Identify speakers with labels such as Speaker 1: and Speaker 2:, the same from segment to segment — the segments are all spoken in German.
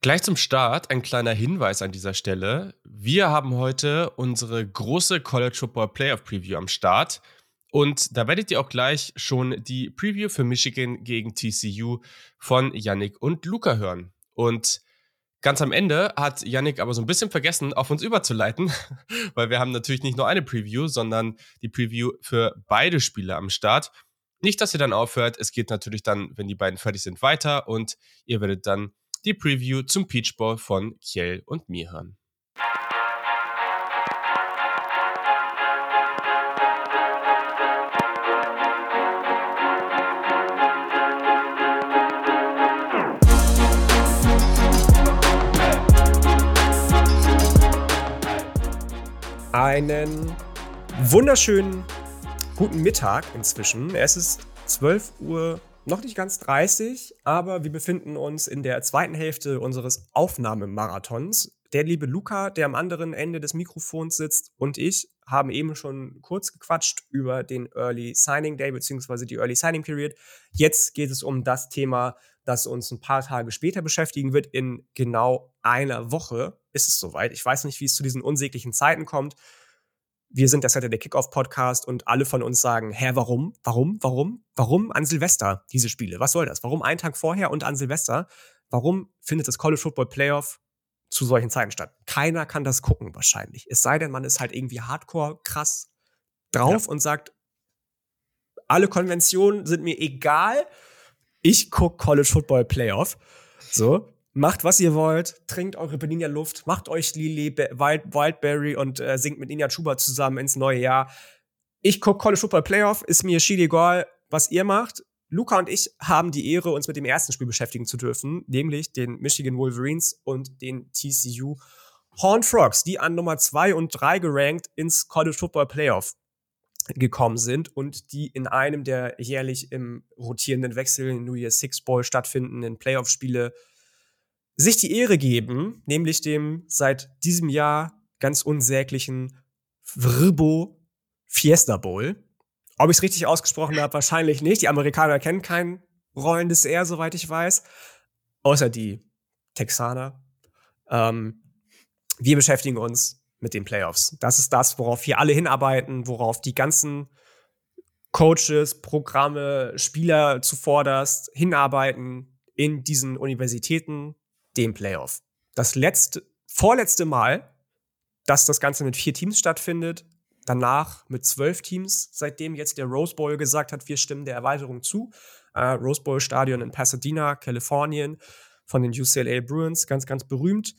Speaker 1: Gleich zum Start ein kleiner Hinweis an dieser Stelle. Wir haben heute unsere große College Football Playoff Preview am Start. Und da werdet ihr auch gleich schon die Preview für Michigan gegen TCU von Yannick und Luca hören. Und ganz am Ende hat Yannick aber so ein bisschen vergessen, auf uns überzuleiten, weil wir haben natürlich nicht nur eine Preview, sondern die Preview für beide Spiele am Start. Nicht, dass ihr dann aufhört. Es geht natürlich dann, wenn die beiden fertig sind, weiter und ihr werdet dann die Preview zum Peach Bowl von Kjell und mir hören.
Speaker 2: Einen wunderschönen guten Mittag inzwischen. Es ist 12 Uhr noch nicht ganz 30, aber wir befinden uns in der zweiten Hälfte unseres Aufnahmemarathons. Der liebe Luca, der am anderen Ende des Mikrofons sitzt, und ich haben eben schon kurz gequatscht über den Early Signing Day bzw. die Early Signing Period. Jetzt geht es um das Thema, das uns ein paar Tage später beschäftigen wird. In genau einer Woche ist es soweit. Ich weiß nicht, wie es zu diesen unsäglichen Zeiten kommt wir sind der Saturday Kickoff Podcast und alle von uns sagen, hä, warum? Warum? Warum? Warum an Silvester diese Spiele? Was soll das? Warum einen Tag vorher und an Silvester? Warum findet das College Football Playoff zu solchen Zeiten statt? Keiner kann das gucken wahrscheinlich. Es sei denn, man ist halt irgendwie hardcore krass drauf ja. und sagt, alle Konventionen sind mir egal. Ich gucke College Football Playoff. So. Macht, was ihr wollt, trinkt eure Benigna-Luft, macht euch Lili, Wild, Wildberry und äh, singt mit Ninja Chuba zusammen ins neue Jahr. Ich gucke College Football Playoff, ist mir schied egal, was ihr macht. Luca und ich haben die Ehre, uns mit dem ersten Spiel beschäftigen zu dürfen, nämlich den Michigan Wolverines und den TCU Horn Frogs, die an Nummer 2 und 3 gerankt ins College Football Playoff gekommen sind und die in einem der jährlich im rotierenden Wechsel in New Year's Six Bowl stattfindenden Playoff-Spiele sich die Ehre geben, nämlich dem seit diesem Jahr ganz unsäglichen Vrbo Fiesta Bowl. Ob ich es richtig ausgesprochen habe, wahrscheinlich nicht. Die Amerikaner kennen kein rollendes R, soweit ich weiß. Außer die Texaner. Ähm, wir beschäftigen uns mit den Playoffs. Das ist das, worauf wir alle hinarbeiten, worauf die ganzen Coaches, Programme, Spieler zuvorderst hinarbeiten in diesen Universitäten, dem Playoff. Das letzte, vorletzte Mal, dass das Ganze mit vier Teams stattfindet, danach mit zwölf Teams, seitdem jetzt der Rose Bowl gesagt hat, wir stimmen der Erweiterung zu. Äh, Rose Bowl Stadion in Pasadena, Kalifornien, von den UCLA Bruins, ganz, ganz berühmt.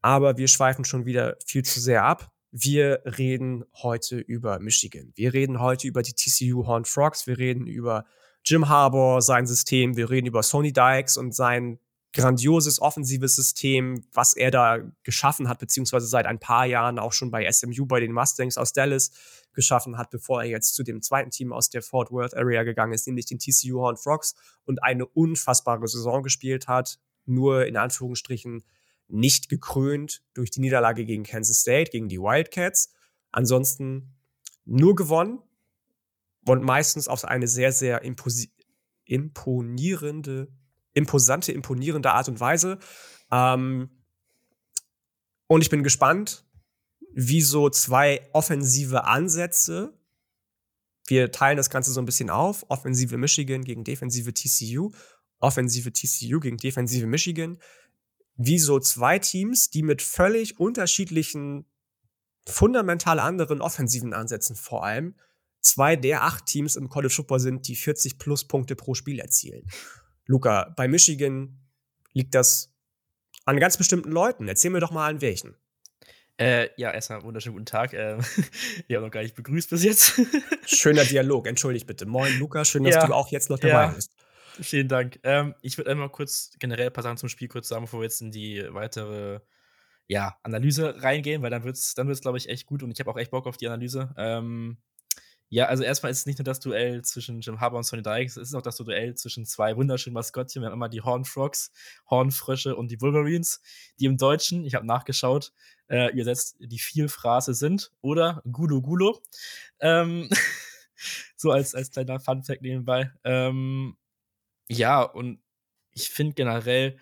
Speaker 2: Aber wir schweifen schon wieder viel zu sehr ab. Wir reden heute über Michigan. Wir reden heute über die TCU Horned Frogs. Wir reden über Jim Harbour, sein System. Wir reden über Sony Dykes und sein grandioses offensives System, was er da geschaffen hat, beziehungsweise seit ein paar Jahren auch schon bei SMU, bei den Mustangs aus Dallas geschaffen hat, bevor er jetzt zu dem zweiten Team aus der Fort Worth Area gegangen ist, nämlich den TCU Horn Frogs und eine unfassbare Saison gespielt hat, nur in Anführungsstrichen nicht gekrönt durch die Niederlage gegen Kansas State, gegen die Wildcats. Ansonsten nur gewonnen und meistens auf eine sehr, sehr imponierende imposante, imponierende Art und Weise. Ähm, und ich bin gespannt, wie so zwei offensive Ansätze, wir teilen das Ganze so ein bisschen auf, offensive Michigan gegen defensive TCU, offensive TCU gegen defensive Michigan, wie so zwei Teams, die mit völlig unterschiedlichen, fundamental anderen offensiven Ansätzen vor allem, zwei der acht Teams im College Football sind, die 40 plus Punkte pro Spiel erzielen. Luca, bei Michigan liegt das an ganz bestimmten Leuten. Erzähl mir doch mal an welchen.
Speaker 3: Äh, ja, erstmal wunderschönen guten Tag. Ähm, ich habe noch gar nicht begrüßt bis jetzt.
Speaker 2: Schöner Dialog, entschuldigt bitte. Moin, Luca, schön, dass ja, du auch jetzt noch dabei ja, bist.
Speaker 3: Vielen Dank. Ähm, ich würde einmal kurz generell ein paar Sachen zum Spiel kurz sagen, bevor wir jetzt in die weitere ja, Analyse reingehen, weil dann wird es, dann wird's, glaube ich, echt gut und ich habe auch echt Bock auf die Analyse. Ähm, ja, also erstmal ist es nicht nur das Duell zwischen Jim Harbour und Sonny Dykes, es ist auch das Duell zwischen zwei wunderschönen Maskottchen. Wir haben immer die Hornfrogs, Hornfrösche und die Wolverines, die im Deutschen, ich habe nachgeschaut, äh, übersetzt die Vielphrase sind oder Gulo Gulo. Ähm, so als, als kleiner Fun-Fact nebenbei. Ähm, ja, und ich finde generell,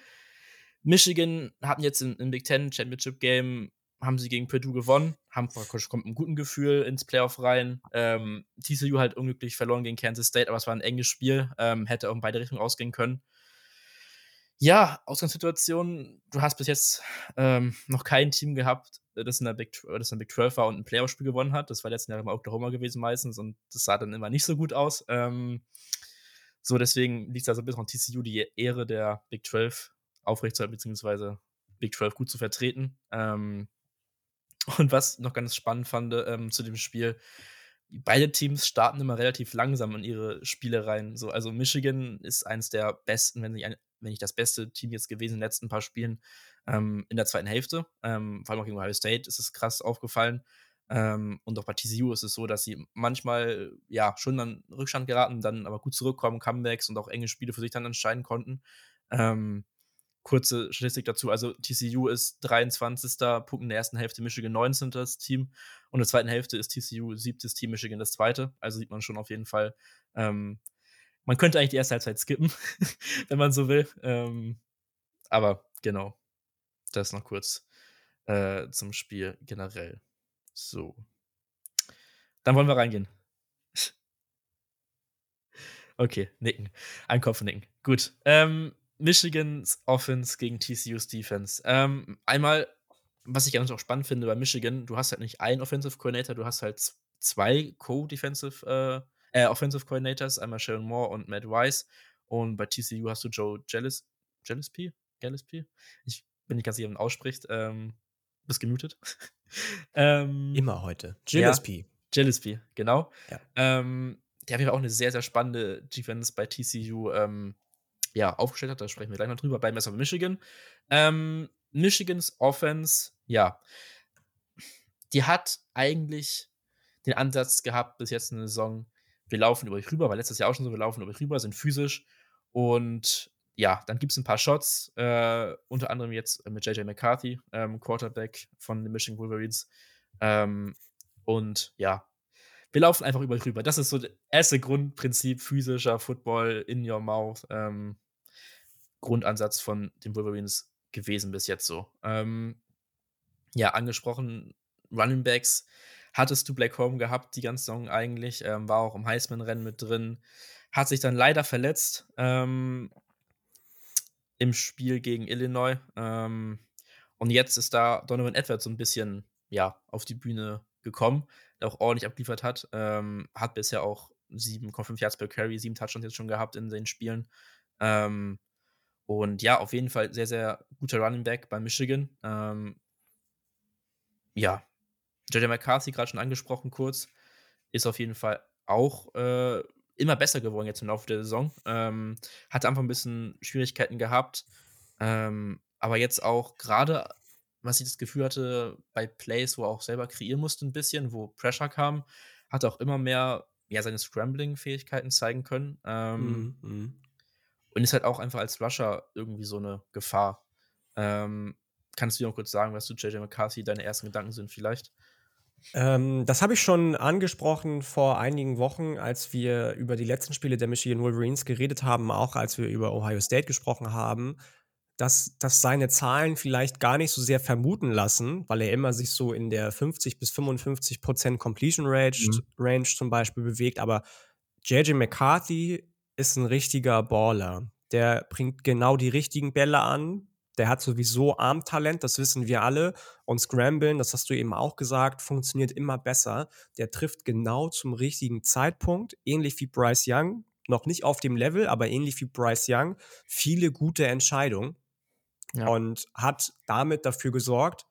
Speaker 3: Michigan hatten jetzt im, im Big Ten Championship Game haben sie gegen Purdue gewonnen, haben kommt mit einem guten Gefühl ins Playoff rein. Ähm, TCU halt unglücklich verloren gegen Kansas State, aber es war ein enges Spiel, ähm, hätte auch in beide Richtungen ausgehen können. Ja, Ausgangssituation, du hast bis jetzt ähm, noch kein Team gehabt, das in, der Big, das in der Big 12 war und ein Playoff-Spiel gewonnen hat. Das war letzten Jahr immer Oklahoma gewesen meistens und das sah dann immer nicht so gut aus. Ähm, so, deswegen liegt es also bis an TCU die Ehre der Big 12 aufrechtzuerhalten, beziehungsweise Big 12 gut zu vertreten. Ähm, und was noch ganz spannend fand ähm, zu dem Spiel, beide Teams starten immer relativ langsam in ihre Spiele rein. So, also Michigan ist eines der besten, wenn nicht, ein, wenn nicht das beste Team jetzt gewesen in den letzten paar Spielen ähm, in der zweiten Hälfte. Ähm, vor allem auch gegen Ohio State ist es krass aufgefallen. Ähm, und auch bei TCU ist es so, dass sie manchmal ja schon dann Rückstand geraten, dann aber gut zurückkommen, Comebacks und auch enge Spiele für sich dann entscheiden konnten. Ähm, kurze Statistik dazu. Also TCU ist 23. Punkt in der ersten Hälfte, Michigan 19. Das Team. Und in der zweiten Hälfte ist TCU siebtes Team, Michigan das zweite. Also sieht man schon auf jeden Fall. Ähm, man könnte eigentlich die erste Halbzeit skippen, wenn man so will. Ähm, aber genau. Das noch kurz äh, zum Spiel generell. So. Dann wollen wir reingehen. okay, nicken. Ein Kopf nicken. Gut. Ähm, Michigans Offense gegen TCU's Defense. Ähm, einmal, was ich ganz auch spannend finde bei Michigan, du hast halt nicht einen Offensive Coordinator, du hast halt zwei Co-Defensive, äh, äh, Offensive Coordinators, einmal Sharon Moore und Matt Weiss. Und bei TCU hast du Joe Gillis, Gillespie? Gillespie? Ich bin nicht ganz sicher, wie man ausspricht. Ähm, bist gemutet.
Speaker 2: ähm, Immer heute. Gillespie.
Speaker 3: Ja, Gillespie, genau. Ja. Ähm, der hat auch eine sehr, sehr spannende Defense bei TCU ähm, ja, aufgestellt hat. Da sprechen wir gleich noch drüber. Bleiben wir Michigan. Ähm, Michigans Offense, ja, die hat eigentlich den Ansatz gehabt, bis jetzt eine Saison, wir laufen über euch rüber, weil letztes Jahr auch schon so, wir laufen über euch rüber, sind physisch und ja, dann gibt es ein paar Shots, äh, unter anderem jetzt mit JJ McCarthy, ähm, Quarterback von den Michigan Wolverines. Ähm, und ja, wir laufen einfach über euch rüber. Das ist so das erste Grundprinzip physischer Football in your mouth. Ähm, Grundansatz von den Wolverines gewesen bis jetzt so. Ähm, ja, angesprochen, Running Backs hattest du Black Home gehabt, die ganze Saison eigentlich, ähm, war auch im Heisman-Rennen mit drin, hat sich dann leider verletzt ähm, im Spiel gegen Illinois. Ähm, und jetzt ist da Donovan Edwards so ein bisschen ja, auf die Bühne gekommen der auch ordentlich abgeliefert hat. Ähm, hat bisher auch 7,5 Yards per Carry, 7 Touchdowns jetzt schon gehabt in den Spielen. Ähm, und ja, auf jeden Fall sehr, sehr guter Running Back bei Michigan. Ähm, ja, JJ McCarthy, gerade schon angesprochen kurz, ist auf jeden Fall auch äh, immer besser geworden jetzt im Laufe der Saison. Ähm, hatte einfach ein bisschen Schwierigkeiten gehabt. Ähm, aber jetzt auch gerade was ich das Gefühl hatte, bei Plays, wo er auch selber kreieren musste, ein bisschen, wo Pressure kam, hat er auch immer mehr ja, seine Scrambling-Fähigkeiten zeigen können. Ähm, mm, mm. Und ist halt auch einfach als Rusher irgendwie so eine Gefahr. Ähm, kannst du dir noch kurz sagen, was du JJ McCarthy deine ersten Gedanken sind, vielleicht?
Speaker 2: Ähm, das habe ich schon angesprochen vor einigen Wochen, als wir über die letzten Spiele der Michigan Wolverines geredet haben, auch als wir über Ohio State gesprochen haben dass, dass seine Zahlen vielleicht gar nicht so sehr vermuten lassen, weil er immer sich so in der 50 bis 55 Prozent Completion Range, mhm. Range zum Beispiel bewegt. Aber JJ McCarthy ist ein richtiger Baller. Der bringt genau die richtigen Bälle an. Der hat sowieso Armtalent, das wissen wir alle. Und Scramblen, das hast du eben auch gesagt, funktioniert immer besser. Der trifft genau zum richtigen Zeitpunkt, ähnlich wie Bryce Young. Noch nicht auf dem Level, aber ähnlich wie Bryce Young. Viele gute Entscheidungen. Ja. Und hat damit dafür gesorgt,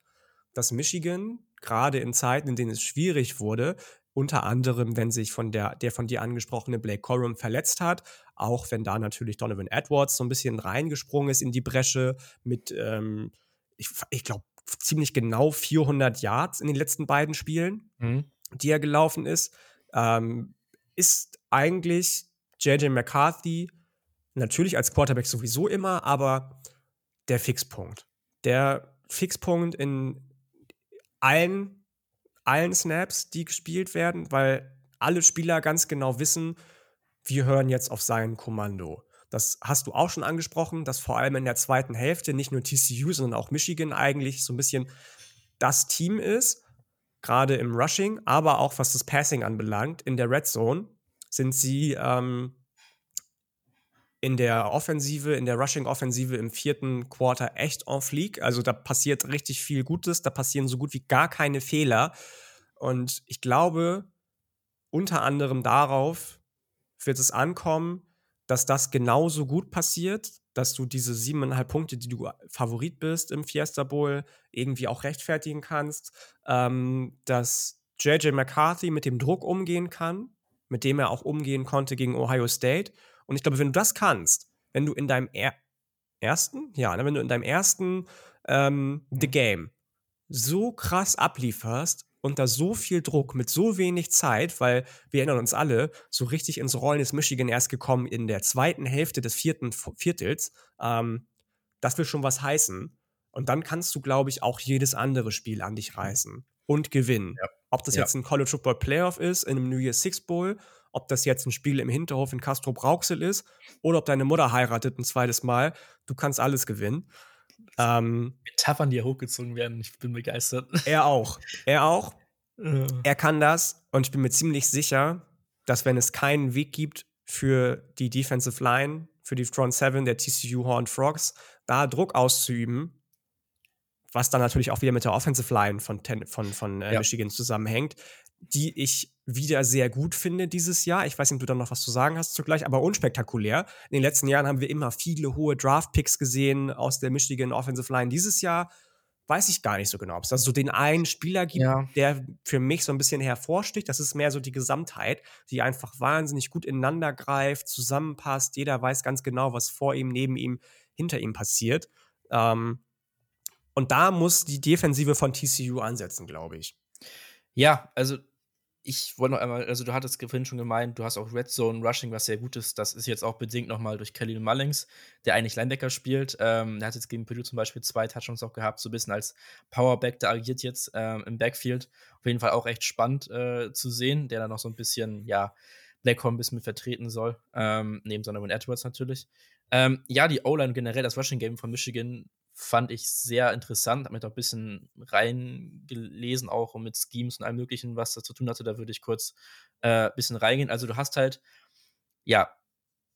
Speaker 2: dass Michigan gerade in Zeiten, in denen es schwierig wurde, unter anderem, wenn sich von der, der von dir angesprochene Blake Corum verletzt hat, auch wenn da natürlich Donovan Edwards so ein bisschen reingesprungen ist in die Bresche mit, ähm, ich, ich glaube, ziemlich genau 400 Yards in den letzten beiden Spielen, mhm. die er gelaufen ist, ähm, ist eigentlich JJ McCarthy natürlich als Quarterback sowieso immer, aber der Fixpunkt. Der Fixpunkt in allen, allen Snaps, die gespielt werden, weil alle Spieler ganz genau wissen, wir hören jetzt auf sein Kommando. Das hast du auch schon angesprochen, dass vor allem in der zweiten Hälfte nicht nur TCU, sondern auch Michigan eigentlich so ein bisschen das Team ist, gerade im Rushing, aber auch was das Passing anbelangt. In der Red Zone sind sie ähm, in der Offensive, in der Rushing-Offensive im vierten Quarter echt en fleek. Also da passiert richtig viel Gutes, da passieren so gut wie gar keine Fehler. Und ich glaube, unter anderem darauf wird es ankommen, dass das genauso gut passiert, dass du diese siebeneinhalb Punkte, die du Favorit bist im Fiesta Bowl, irgendwie auch rechtfertigen kannst, ähm, dass JJ McCarthy mit dem Druck umgehen kann, mit dem er auch umgehen konnte gegen Ohio State. Und ich glaube, wenn du das kannst, wenn du in deinem er ersten, ja, ne, wenn du in deinem ersten ähm, The Game so krass ablieferst, unter so viel Druck, mit so wenig Zeit, weil wir erinnern uns alle, so richtig ins Rollen ist Michigan erst gekommen in der zweiten Hälfte des vierten Viertels. Ähm, das will schon was heißen. Und dann kannst du, glaube ich, auch jedes andere Spiel an dich reißen und gewinnen. Ja. Ob das ja. jetzt ein College Football Playoff ist, in einem New Year's Six Bowl, ob das jetzt ein Spiel im Hinterhof in Castro Brauxel ist oder ob deine Mutter heiratet ein zweites Mal, du kannst alles gewinnen.
Speaker 3: Ähm, Metaphern, die ja hochgezogen werden, ich bin begeistert.
Speaker 2: Er auch. Er auch. er kann das und ich bin mir ziemlich sicher, dass wenn es keinen Weg gibt für die Defensive Line, für die Front Seven der TCU Horned Frogs, da Druck auszuüben, was dann natürlich auch wieder mit der Offensive Line von, von, von äh, ja. Michigan zusammenhängt, die ich wieder sehr gut finde dieses Jahr. Ich weiß nicht, ob du da noch was zu sagen hast zugleich, aber unspektakulär. In den letzten Jahren haben wir immer viele hohe Draft-Picks gesehen aus der Michigan Offensive Line. Dieses Jahr weiß ich gar nicht so genau, ob es da so den einen Spieler gibt, ja. der für mich so ein bisschen hervorsticht. Das ist mehr so die Gesamtheit, die einfach wahnsinnig gut ineinander greift, zusammenpasst. Jeder weiß ganz genau, was vor ihm, neben ihm, hinter ihm passiert. Ähm, und da muss die Defensive von TCU ansetzen, glaube ich.
Speaker 3: Ja, also ich wollte noch einmal, also du hattest vorhin schon gemeint, du hast auch Red Zone Rushing, was sehr gut ist. Das ist jetzt auch bedingt nochmal durch Kelly Mullings, der eigentlich Linebacker spielt. Ähm, der hat jetzt gegen Purdue zum Beispiel zwei Touchdowns auch gehabt, so ein bisschen als Powerback, der agiert jetzt ähm, im Backfield. Auf jeden Fall auch echt spannend äh, zu sehen, der da noch so ein bisschen, ja, Blackhorn ein bisschen mit vertreten soll. Ähm, neben Donovan Edwards natürlich. Ähm, ja, die O-Line generell, das Rushing Game von Michigan fand ich sehr interessant, habe mir da ein bisschen reingelesen, auch mit Schemes und allem Möglichen, was das zu tun hatte. Da würde ich kurz ein äh, bisschen reingehen. Also, du hast halt, ja,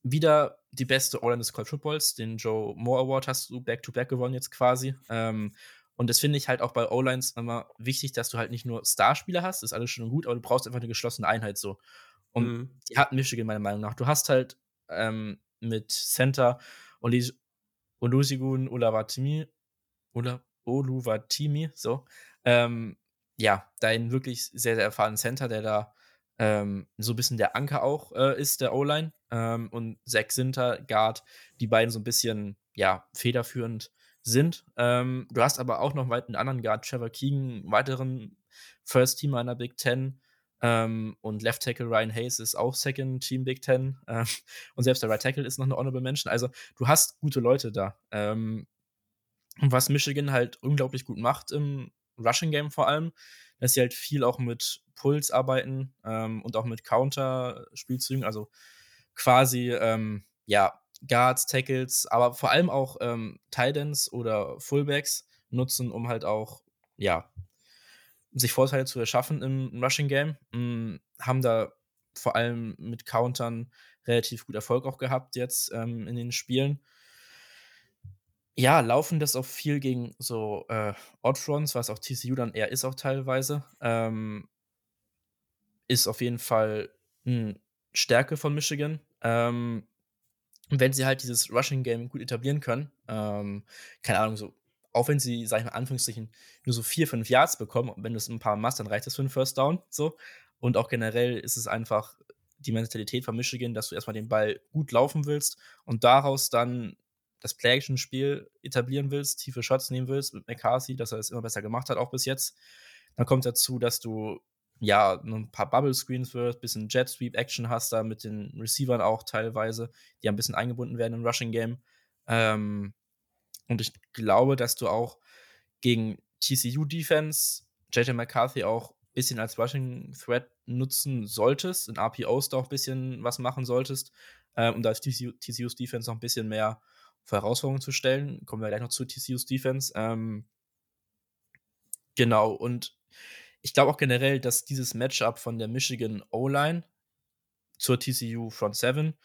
Speaker 3: wieder die beste All-In des College Footballs. Den Joe Moore Award hast du back-to-back -back gewonnen jetzt quasi. Ähm, und das finde ich halt auch bei O-Lines immer wichtig, dass du halt nicht nur Starspieler hast, das ist alles schön und gut, aber du brauchst einfach eine geschlossene Einheit so. Und mhm. die hat Michigan meiner Meinung nach. Du hast halt ähm, mit Center Oli Olusegun Ulavatimi, Ula, Oluwatimi, so, ähm, ja, dein wirklich sehr, sehr erfahrenen Center, der da ähm, so ein bisschen der Anker auch äh, ist, der O-Line. Ähm, und Zach Sinter, Guard, die beiden so ein bisschen, ja, federführend sind. Ähm, du hast aber auch noch einen anderen Guard, Trevor Keegan, weiteren First-Teamer in der Big Ten. Ähm, und Left Tackle Ryan Hayes ist auch Second Team Big Ten. Ähm, und selbst der Right Tackle ist noch eine Honorable Mention. Also du hast gute Leute da. Ähm, und was Michigan halt unglaublich gut macht im Rushing Game vor allem, dass sie halt viel auch mit Puls arbeiten ähm, und auch mit Counter-Spielzügen. Also quasi, ähm, ja, Guards, Tackles, aber vor allem auch ähm, Tidans oder Fullbacks nutzen, um halt auch, ja, sich Vorteile zu erschaffen im Rushing Game. Mm, haben da vor allem mit Countern relativ gut Erfolg auch gehabt jetzt ähm, in den Spielen. Ja, laufen das auch viel gegen so äh, Oddfronts, was auch TCU dann eher ist auch teilweise. Ähm, ist auf jeden Fall eine Stärke von Michigan. Ähm, wenn sie halt dieses Rushing Game gut etablieren können, ähm, keine Ahnung, so auch wenn sie, sag ich mal, Anführungsstrichen, nur so vier, fünf Yards bekommen, wenn du es ein paar machst, dann reicht das für einen First Down. So. Und auch generell ist es einfach die Mentalität von Michigan, dass du erstmal den Ball gut laufen willst und daraus dann das Play-Action-Spiel etablieren willst, tiefe Shots nehmen willst mit McCarthy, dass er es immer besser gemacht hat, auch bis jetzt. Dann kommt dazu, dass du ja ein paar Bubble Screens wirst, bisschen Jet Sweep Action hast da mit den Receivern auch teilweise, die ein bisschen eingebunden werden im Rushing Game. Ähm, und ich glaube, dass du auch gegen TCU-Defense JJ McCarthy auch ein bisschen als Rushing Threat nutzen solltest, in RPOs da auch ein bisschen was machen solltest. äh, um da TCU, TCU's Defense noch ein bisschen mehr vor Herausforderungen zu stellen. Kommen wir gleich noch zu TCU's Defense. Ähm, genau, und ich glaube auch generell, dass dieses Matchup von der Michigan O-Line zur TCU Front 7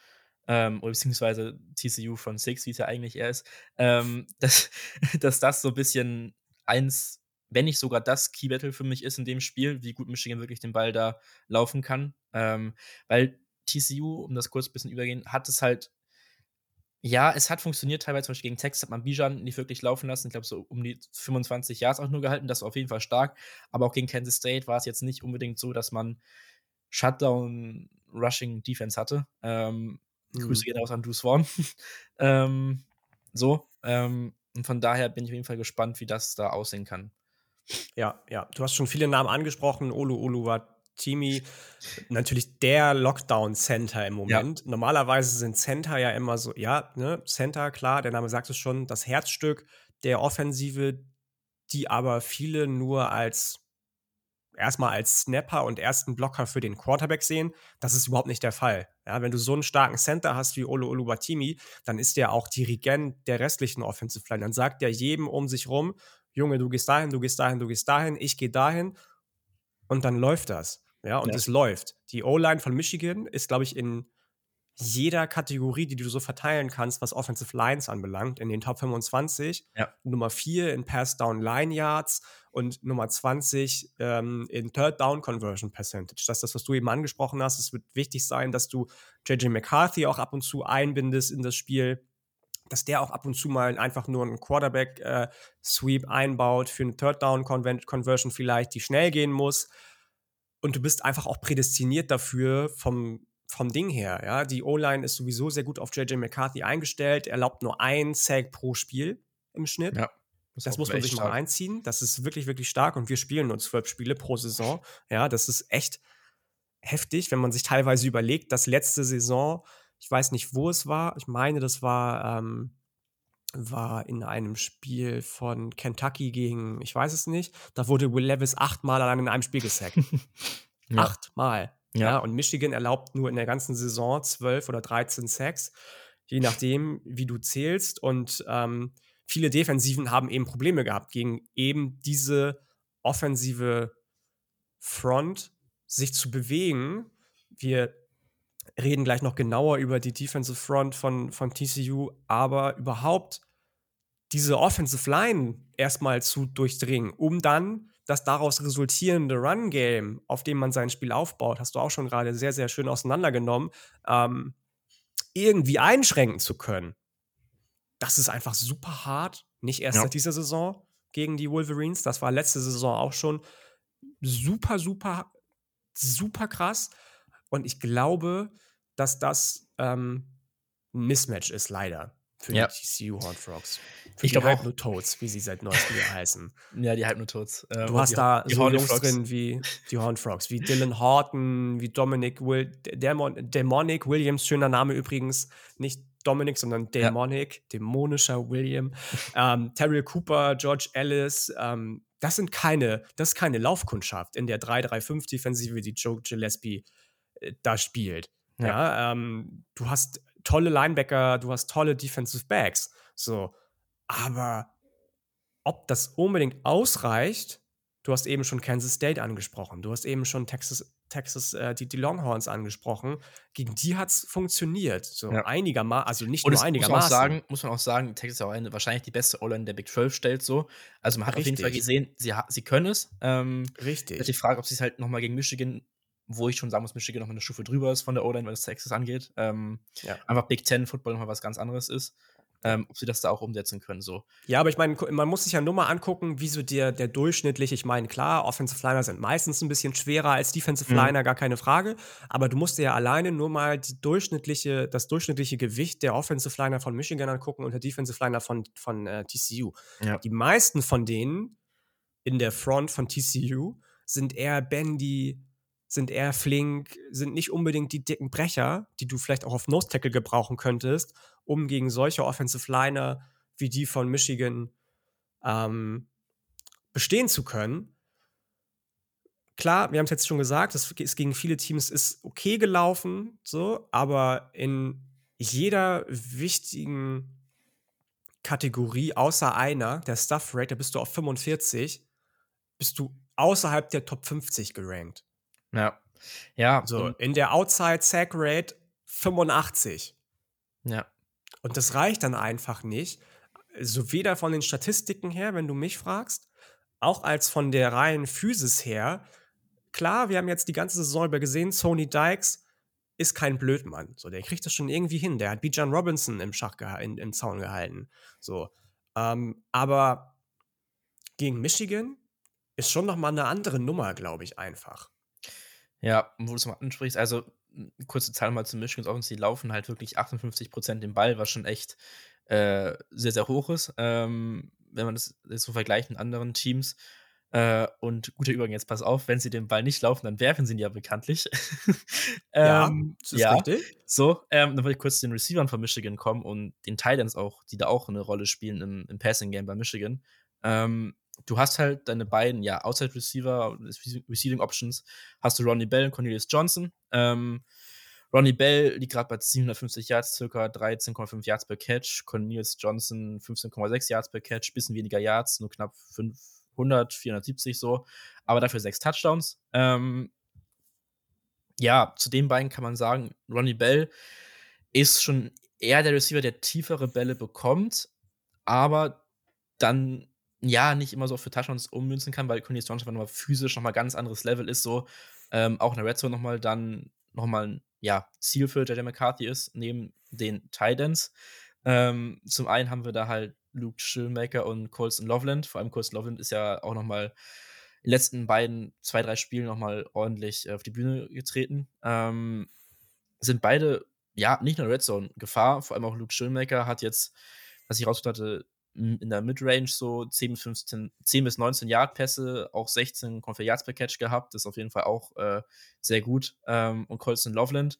Speaker 3: ähm, oder beziehungsweise TCU Front 6, wie es ja eigentlich eher ist, ähm, dass, dass das so ein bisschen eins, wenn nicht sogar das Key Battle für mich ist in dem Spiel, wie gut Michigan wirklich den Ball da laufen kann. Ähm, weil TCU, um das kurz ein bisschen übergehen, hat es halt ja, es hat funktioniert. Teilweise zum Beispiel gegen Texas hat man Bijan nicht wirklich laufen lassen. Ich glaube, so um die 25 Yards auch nur gehalten. Das war auf jeden Fall stark. Aber auch gegen Kansas State war es jetzt nicht unbedingt so, dass man Shutdown Rushing Defense hatte. Ähm, mhm. Grüße gehen aus an Bruce Vaughn. ähm, so. Ähm, und von daher bin ich auf jeden Fall gespannt, wie das da aussehen kann.
Speaker 2: Ja, ja. Du hast schon viele Namen angesprochen. Olu Olu war Timi natürlich der Lockdown-Center im Moment. Ja. Normalerweise sind Center ja immer so, ja, ne, Center, klar, der Name sagt es schon, das Herzstück der Offensive, die aber viele nur als erstmal als Snapper und ersten Blocker für den Quarterback sehen. Das ist überhaupt nicht der Fall. Ja, wenn du so einen starken Center hast wie Olo Oluwatimi, dann ist der auch Dirigent der restlichen Offensive Line. Dann sagt er jedem um sich rum, Junge, du gehst dahin, du gehst dahin, du gehst dahin, ich gehe dahin und dann läuft das. Ja, und ja. es läuft. Die O-Line von Michigan ist, glaube ich, in jeder Kategorie, die du so verteilen kannst, was Offensive Lines anbelangt, in den Top 25. Ja. Nummer 4 in Pass Down Line Yards und Nummer 20 ähm, in Third Down Conversion Percentage. Das ist das, was du eben angesprochen hast. Es wird wichtig sein, dass du JJ McCarthy auch ab und zu einbindest in das Spiel, dass der auch ab und zu mal einfach nur einen Quarterback äh, Sweep einbaut für eine Third Down Conversion vielleicht, die schnell gehen muss und du bist einfach auch prädestiniert dafür vom, vom Ding her. Ja? Die O-Line ist sowieso sehr gut auf JJ McCarthy eingestellt, erlaubt nur ein Sack pro Spiel im Schnitt. Ja. Das, das muss man sich mal reinziehen. Das ist wirklich, wirklich stark und wir spielen nur zwölf Spiele pro Saison. Ja, das ist echt heftig, wenn man sich teilweise überlegt, dass letzte Saison, ich weiß nicht, wo es war, ich meine, das war, ähm, war in einem Spiel von Kentucky gegen, ich weiß es nicht, da wurde Will Levis achtmal allein in einem Spiel gesackt. ja. Achtmal. Ja. ja. Und Michigan erlaubt nur in der ganzen Saison zwölf oder 13 Sacks, je nachdem, wie du zählst. Und ähm, viele Defensiven haben eben Probleme gehabt, gegen eben diese offensive Front sich zu bewegen. Wir reden gleich noch genauer über die Defensive Front von, von TCU, aber überhaupt diese Offensive Line erstmal zu durchdringen, um dann das daraus resultierende Run-Game, auf dem man sein Spiel aufbaut, hast du auch schon gerade sehr, sehr schön auseinandergenommen, ähm, irgendwie einschränken zu können. Das ist einfach super hart. Nicht erst ja. seit dieser Saison gegen die Wolverines. Das war letzte Saison auch schon super, super, super krass. Und ich glaube, dass das ähm, ein Mismatch ist, leider. Für ja. die TCU Horned Frogs. Für ich die Hypnotoads, wie sie seit neuestem wieder heißen.
Speaker 3: Ja, die Hypnotoads.
Speaker 2: Ähm, du hast die, da die so Horned Jungs Frogs. drin wie die Horned Frogs, wie Dylan Horton, wie Dominic Will, Dämon, Demonic Williams, schöner Name übrigens, nicht Dominic, sondern Demonic, ja. dämonischer William. ähm, Terrell Cooper, George Ellis, ähm, das sind keine, das ist keine Laufkundschaft in der 3-3-5-Defensive, die Joe Gillespie äh, da spielt. Ja, ja ähm, du hast tolle Linebacker, du hast tolle Defensive Backs. So. Aber ob das unbedingt ausreicht, du hast eben schon Kansas State angesprochen, du hast eben schon Texas, Texas äh, die, die Longhorns angesprochen. Gegen die hat es funktioniert. So ja. einigermaßen, also nicht Und nur einigermaßen.
Speaker 3: Muss man, auch sagen, muss man auch sagen, Texas ist auch eine, wahrscheinlich die beste O-Line der Big 12 stellt so. Also man hat Richtig. auf jeden Fall gesehen, sie, sie können es. Ähm,
Speaker 2: Richtig.
Speaker 3: Die Frage, ob sie es halt nochmal gegen Michigan wo ich schon sagen muss, Michigan noch eine Stufe drüber ist von der O-Line, was Texas angeht. Ähm, ja. Einfach Big Ten Football nochmal was ganz anderes ist. Ähm, ob sie das da auch umsetzen können. So.
Speaker 2: Ja, aber ich meine, man muss sich ja nur mal angucken, wie so der, der durchschnittliche, ich meine, klar, Offensive Liner sind meistens ein bisschen schwerer als Defensive mhm. Liner, gar keine Frage. Aber du musst dir ja alleine nur mal die durchschnittliche, das durchschnittliche Gewicht der Offensive Liner von Michigan angucken und der Defensive Liner von, von äh, TCU. Ja. Die meisten von denen in der Front von TCU sind eher Bendy, sind eher flink, sind nicht unbedingt die dicken Brecher, die du vielleicht auch auf Nose Tackle gebrauchen könntest, um gegen solche Offensive Liner wie die von Michigan ähm, bestehen zu können. Klar, wir haben es jetzt schon gesagt, es ist gegen viele Teams ist okay gelaufen, so, aber in jeder wichtigen Kategorie außer einer, der Stuff Rate, da bist du auf 45, bist du außerhalb der Top 50 gerankt.
Speaker 3: Ja. Ja.
Speaker 2: So, in der Outside Sack Rate 85.
Speaker 3: Ja.
Speaker 2: Und das reicht dann einfach nicht. So weder von den Statistiken her, wenn du mich fragst, auch als von der reinen Physis her. Klar, wir haben jetzt die ganze Saison über gesehen, Sony Dykes ist kein Blödmann. So, der kriegt das schon irgendwie hin. Der hat Bijan Robinson im Schach in, im Zaun gehalten. So, ähm, aber gegen Michigan ist schon noch mal eine andere Nummer, glaube ich, einfach.
Speaker 3: Ja, wo du es mal ansprichst, also kurze Zahl mal zu Michigans Offense, die laufen halt wirklich 58% den Ball, was schon echt äh, sehr, sehr hoch ist, ähm, wenn man das so vergleicht mit anderen Teams. Äh, und guter Übergang, jetzt pass auf, wenn sie den Ball nicht laufen, dann werfen sie ihn ja bekanntlich.
Speaker 2: ähm, ja, das ist ja. richtig.
Speaker 3: So, ähm, dann wollte ich kurz zu den Receivern von Michigan kommen und den Titans auch, die da auch eine Rolle spielen im, im Passing-Game bei Michigan. Ähm, du hast halt deine beiden, ja, Outside Receiver, Receiving Options, hast du Ronnie Bell und Cornelius Johnson. Ähm, Ronnie Bell liegt gerade bei 750 Yards, circa 13,5 Yards per Catch. Cornelius Johnson 15,6 Yards per Catch, bisschen weniger Yards, nur knapp 500, 470 so, aber dafür sechs Touchdowns. Ähm, ja, zu den beiden kann man sagen, Ronnie Bell ist schon eher der Receiver, der tiefere Bälle bekommt, aber dann ja, nicht immer so für Touchdowns ummünzen kann, weil Cornelius Johnson nochmal physisch nochmal ganz anderes Level ist, so ähm, auch in der Red Zone nochmal dann nochmal ein ja, Ziel für JJ McCarthy ist, neben den Titans. Ähm, zum einen haben wir da halt Luke Schillmaker und Colson Loveland. Vor allem Colson Loveland ist ja auch nochmal in den letzten beiden, zwei, drei Spielen nochmal ordentlich äh, auf die Bühne getreten. Ähm, sind beide, ja, nicht nur Red Zone Gefahr, vor allem auch Luke Schillmaker hat jetzt, was ich rausgefunden hatte, in der Midrange so 10 bis 15, 10 bis 19 Yard Pässe, auch 16 Yards per Catch gehabt. Das ist auf jeden Fall auch äh, sehr gut. Ähm, und Colson Loveland,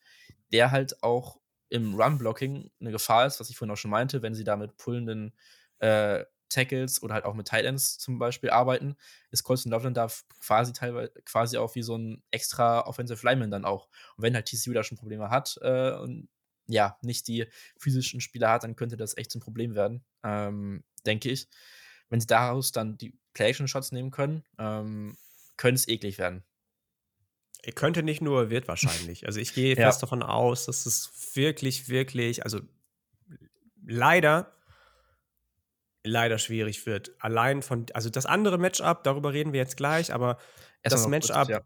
Speaker 3: der halt auch im Run-Blocking eine Gefahr ist, was ich vorhin auch schon meinte, wenn sie da mit pullenden äh, Tackles oder halt auch mit Tight Ends zum Beispiel arbeiten, ist Colson Loveland da quasi teilweise quasi auch wie so ein extra Offensive Lineman dann auch. Und wenn halt TCU da schon Probleme hat äh, und ja, nicht die physischen Spieler hat, dann könnte das echt zum Problem werden, ähm, denke ich. Wenn sie daraus dann die Play-Action-Shots nehmen können, ähm, könnte es eklig werden.
Speaker 2: Er könnte nicht nur, wird wahrscheinlich. Also ich gehe ja. fest davon aus, dass es wirklich, wirklich, also leider, leider schwierig wird. Allein von, also das andere Matchup, darüber reden wir jetzt gleich, aber Erst das Matchup ja.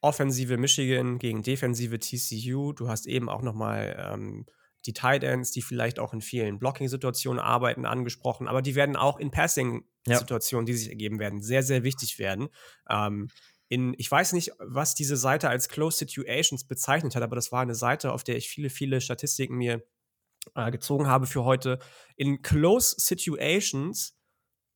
Speaker 2: Offensive Michigan gegen defensive TCU. Du hast eben auch noch mal ähm, die Tight Ends, die vielleicht auch in vielen Blocking-Situationen arbeiten, angesprochen, aber die werden auch in Passing-Situationen, ja. die sich ergeben werden, sehr, sehr wichtig werden. Ähm, in, ich weiß nicht, was diese Seite als Close Situations bezeichnet hat, aber das war eine Seite, auf der ich viele, viele Statistiken mir äh, gezogen habe für heute. In Close Situations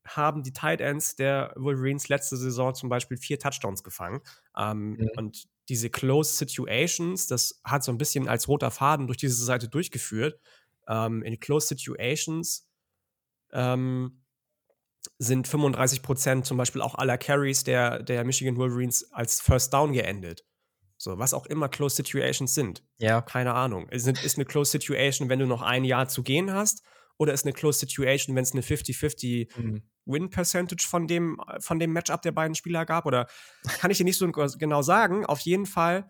Speaker 2: haben die Tight Ends der Wolverines letzte Saison zum Beispiel vier Touchdowns gefangen. Ähm, mhm. Und diese Close Situations, das hat so ein bisschen als roter Faden durch diese Seite durchgeführt. Ähm, in Close Situations ähm, sind 35 Prozent zum Beispiel auch aller Carries der, der Michigan Wolverines als First Down geendet. So, was auch immer Close Situations sind.
Speaker 3: Ja.
Speaker 2: Keine Ahnung. Ist, ist eine Close Situation, wenn du noch ein Jahr zu gehen hast? Oder ist eine Close Situation, wenn es eine 50-50 mhm. Win-Percentage von dem, von dem Matchup der beiden Spieler gab? Oder kann ich dir nicht so genau sagen. Auf jeden Fall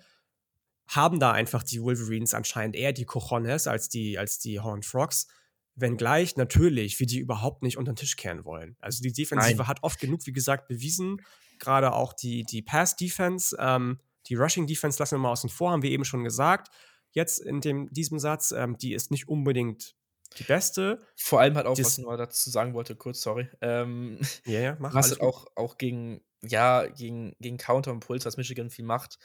Speaker 2: haben da einfach die Wolverines anscheinend eher die Cojones als die, als die Horned Frogs. Wenngleich natürlich, wie die überhaupt nicht unter den Tisch kehren wollen. Also die Defensive Nein. hat oft genug, wie gesagt, bewiesen. Gerade auch die, die Pass-Defense, ähm, die Rushing-Defense lassen wir mal außen vor, haben wir eben schon gesagt. Jetzt in dem, diesem Satz, ähm, die ist nicht unbedingt die beste.
Speaker 3: Vor allem halt auch, was ich nur dazu sagen wollte, kurz, sorry. Ähm,
Speaker 2: ja, ja,
Speaker 3: mach Was halt auch, auch gegen, ja, gegen, gegen Counter und Puls, was Michigan viel macht,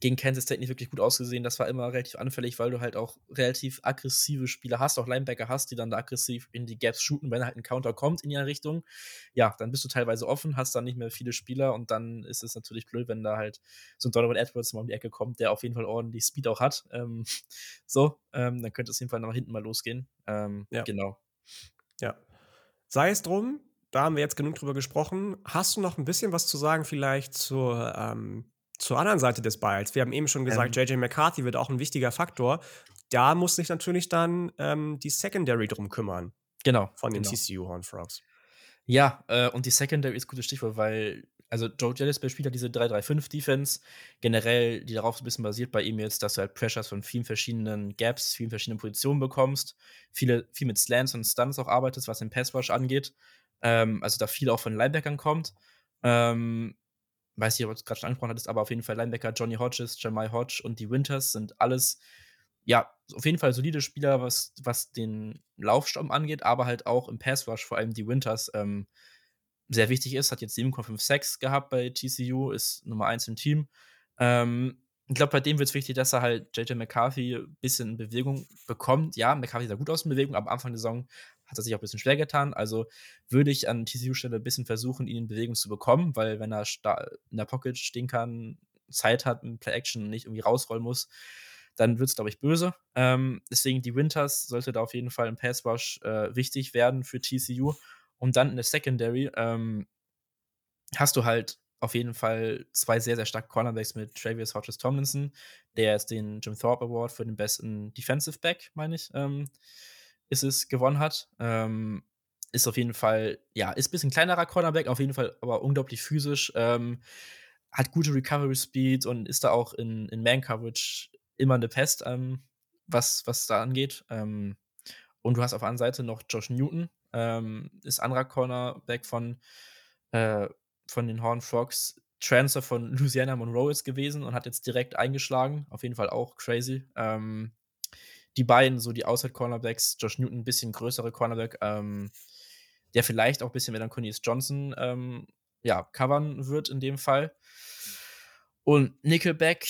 Speaker 3: gegen Kansas State nicht wirklich gut ausgesehen. Das war immer relativ anfällig, weil du halt auch relativ aggressive Spieler hast, auch Linebacker hast, die dann da aggressiv in die Gaps shooten, wenn halt ein Counter kommt in ihre Richtung. Ja, dann bist du teilweise offen, hast dann nicht mehr viele Spieler und dann ist es natürlich blöd, wenn da halt so ein Donovan Edwards mal um die Ecke kommt, der auf jeden Fall ordentlich Speed auch hat. Ähm, so, ähm, dann könnte es auf jeden Fall nach hinten mal losgehen. Ähm, ja. Genau.
Speaker 2: Ja. Sei es drum, da haben wir jetzt genug drüber gesprochen. Hast du noch ein bisschen was zu sagen, vielleicht zur ähm, zur anderen Seite des Balls. Wir haben eben schon gesagt, ähm. JJ McCarthy wird auch ein wichtiger Faktor. da muss sich natürlich dann ähm, die Secondary drum kümmern.
Speaker 3: Genau.
Speaker 2: Von den
Speaker 3: genau.
Speaker 2: TCU Horn Frogs.
Speaker 3: Ja, äh, und die Secondary ist ein gutes Stichwort, weil, also Joe Gillespie spielt ja diese 3-3-5-Defense. Generell, die darauf so ein bisschen basiert bei ihm jetzt, dass du halt Pressures von vielen verschiedenen Gaps, vielen verschiedenen Positionen bekommst. Viele, viel mit Slants und Stunts auch arbeitest, was den Passwash angeht. Ähm, also da viel auch von Linebackern kommt. Ähm, weiß nicht, ob du es gerade schon angesprochen hattest, aber auf jeden Fall Linebacker Johnny Hodges, Jamai Hodge und die Winters sind alles, ja, auf jeden Fall solide Spieler, was, was den Laufsturm angeht, aber halt auch im Pass Rush, vor allem die Winters, ähm, sehr wichtig ist. Hat jetzt 7,56 gehabt bei TCU, ist Nummer 1 im Team. Ähm, ich glaube, bei dem wird es wichtig, dass er halt JJ McCarthy ein bisschen in Bewegung bekommt. Ja, McCarthy sah gut aus in Bewegung, aber am Anfang der Saison hat er sich auch ein bisschen schwer getan. Also würde ich an TCU-Stelle ein bisschen versuchen, ihn in Bewegung zu bekommen, weil wenn er in der Pocket stehen kann, Zeit hat, mit Play-Action nicht irgendwie rausrollen muss, dann wird es, glaube ich, böse. Ähm, deswegen die Winters sollte da auf jeden Fall im Pass-Rush äh, wichtig werden für TCU. Und dann in der Secondary ähm, hast du halt auf jeden Fall zwei sehr, sehr starke Cornerbacks mit Travis Hodges Tomlinson, der jetzt den Jim Thorpe Award für den besten Defensive Back, meine ich, ähm, ist es, gewonnen hat. Ähm, ist auf jeden Fall, ja, ist ein bisschen kleinerer Cornerback, auf jeden Fall aber unglaublich physisch, ähm, hat gute Recovery Speed und ist da auch in, in Man-Coverage immer eine Pest, ähm, was, was da angeht. Ähm, und du hast auf der anderen Seite noch Josh Newton, ähm, ist anderer Cornerback von, äh, von den Horn Frogs. Transfer von Louisiana Monroe ist gewesen und hat jetzt direkt eingeschlagen. Auf jeden Fall auch crazy. Ähm, die beiden, so die Outside-Cornerbacks, Josh Newton ein bisschen größere Cornerback, ähm, der vielleicht auch ein bisschen mehr dann Cornelius Johnson ähm, ja, covern wird in dem Fall. Und Nickelback,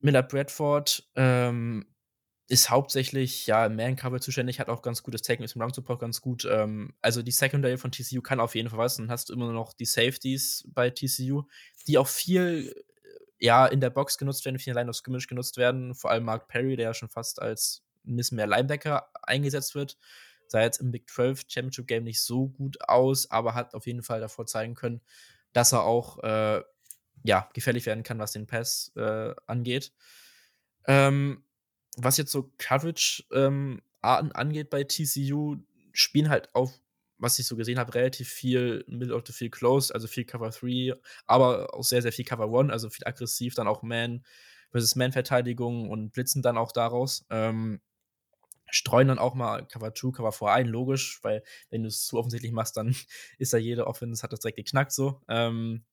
Speaker 3: Miller Bradford, ähm, ist hauptsächlich ja Man-Cover zuständig, hat auch ganz gutes Taken, ist im Run-Support ganz gut. Ähm, also die Secondary von TCU kann auf jeden Fall was. Dann hast du immer noch die Safeties bei TCU, die auch viel ja in der Box genutzt werden, viel in Line of Scrimmage genutzt werden. Vor allem Mark Perry, der ja schon fast als ein bisschen mehr Linebacker eingesetzt wird. Sah jetzt im Big 12 Championship Game nicht so gut aus, aber hat auf jeden Fall davor zeigen können, dass er auch äh, ja, gefährlich werden kann, was den Pass äh, angeht. Ähm, was jetzt so Coverage-Arten ähm, angeht bei TCU, spielen halt auf, was ich so gesehen habe, relativ viel Middle of the Field Close, also viel Cover 3, aber auch sehr, sehr viel Cover 1, also viel aggressiv, dann auch Man versus Man-Verteidigung und blitzen dann auch daraus. Ähm, streuen dann auch mal Cover 2, Cover 4 ein, logisch, weil wenn du es zu offensichtlich machst, dann ist da jede Offense, hat das direkt geknackt so. Ähm,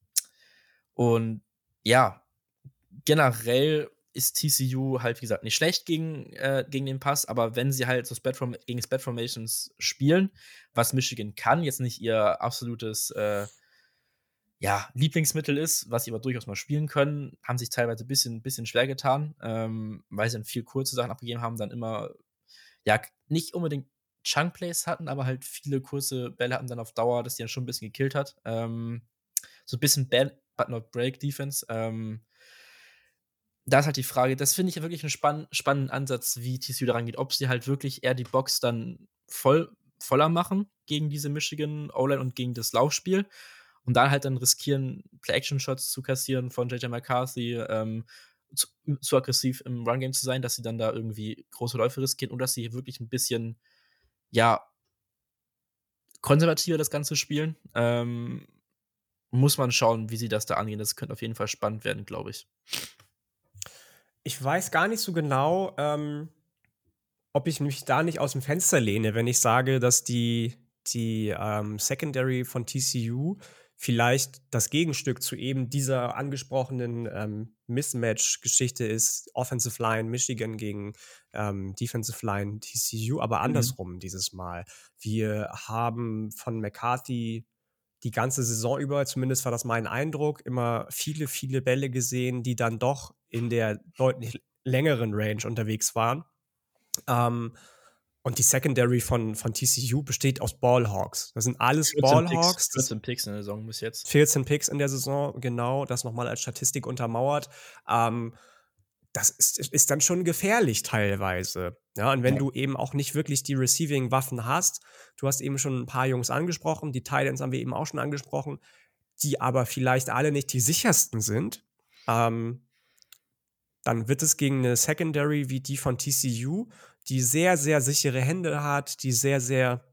Speaker 3: und ja, generell ist TCU halt, wie gesagt, nicht schlecht gegen, äh, gegen den Pass, aber wenn sie halt so Spread gegen Spread Formations spielen, was Michigan kann, jetzt nicht ihr absolutes äh, ja, Lieblingsmittel ist, was sie aber durchaus mal spielen können, haben sich teilweise ein bisschen, bisschen schwer getan, ähm, weil sie dann viel kurze Sachen abgegeben haben, dann immer, ja, nicht unbedingt Chunk-Plays hatten, aber halt viele kurze Bälle hatten dann auf Dauer, dass die dann schon ein bisschen gekillt hat. Ähm, so ein bisschen Bad, but not break Defense. Ähm, da ist halt die Frage, das finde ich wirklich einen spann spannenden Ansatz, wie TCU daran geht, ob sie halt wirklich eher die Box dann voll, voller machen gegen diese Michigan O-Line und gegen das Laufspiel und dann halt dann riskieren, Play-Action-Shots zu kassieren von JJ McCarthy, ähm, zu, zu, aggressiv im Run-Game zu sein, dass sie dann da irgendwie große Läufe riskieren und dass sie wirklich ein bisschen, ja, konservativer das Ganze spielen. Ähm, muss man schauen, wie sie das da angehen. Das könnte auf jeden Fall spannend werden, glaube ich.
Speaker 2: Ich weiß gar nicht so genau, ähm, ob ich mich da nicht aus dem Fenster lehne, wenn ich sage, dass die, die ähm, Secondary von TCU vielleicht das Gegenstück zu eben dieser angesprochenen ähm, Mismatch-Geschichte ist Offensive Line Michigan gegen ähm, Defensive Line TCU, aber mhm. andersrum mhm. dieses Mal. Wir haben von McCarthy die ganze Saison über, zumindest war das mein Eindruck, immer viele, viele Bälle gesehen, die dann doch in der deutlich längeren Range unterwegs waren. Ähm, und die Secondary von, von TCU besteht aus Ballhawks. Das sind alles 14 Ballhawks.
Speaker 3: Picks, 14 Picks in der Saison bis jetzt.
Speaker 2: 14 Picks in der Saison, genau. Das nochmal als Statistik untermauert. Ähm, das ist, ist dann schon gefährlich teilweise. Ja, und wenn ja. du eben auch nicht wirklich die Receiving-Waffen hast, du hast eben schon ein paar Jungs angesprochen, die Titans haben wir eben auch schon angesprochen, die aber vielleicht alle nicht die sichersten sind, ähm, dann wird es gegen eine Secondary wie die von TCU, die sehr, sehr sichere Hände hat, die sehr, sehr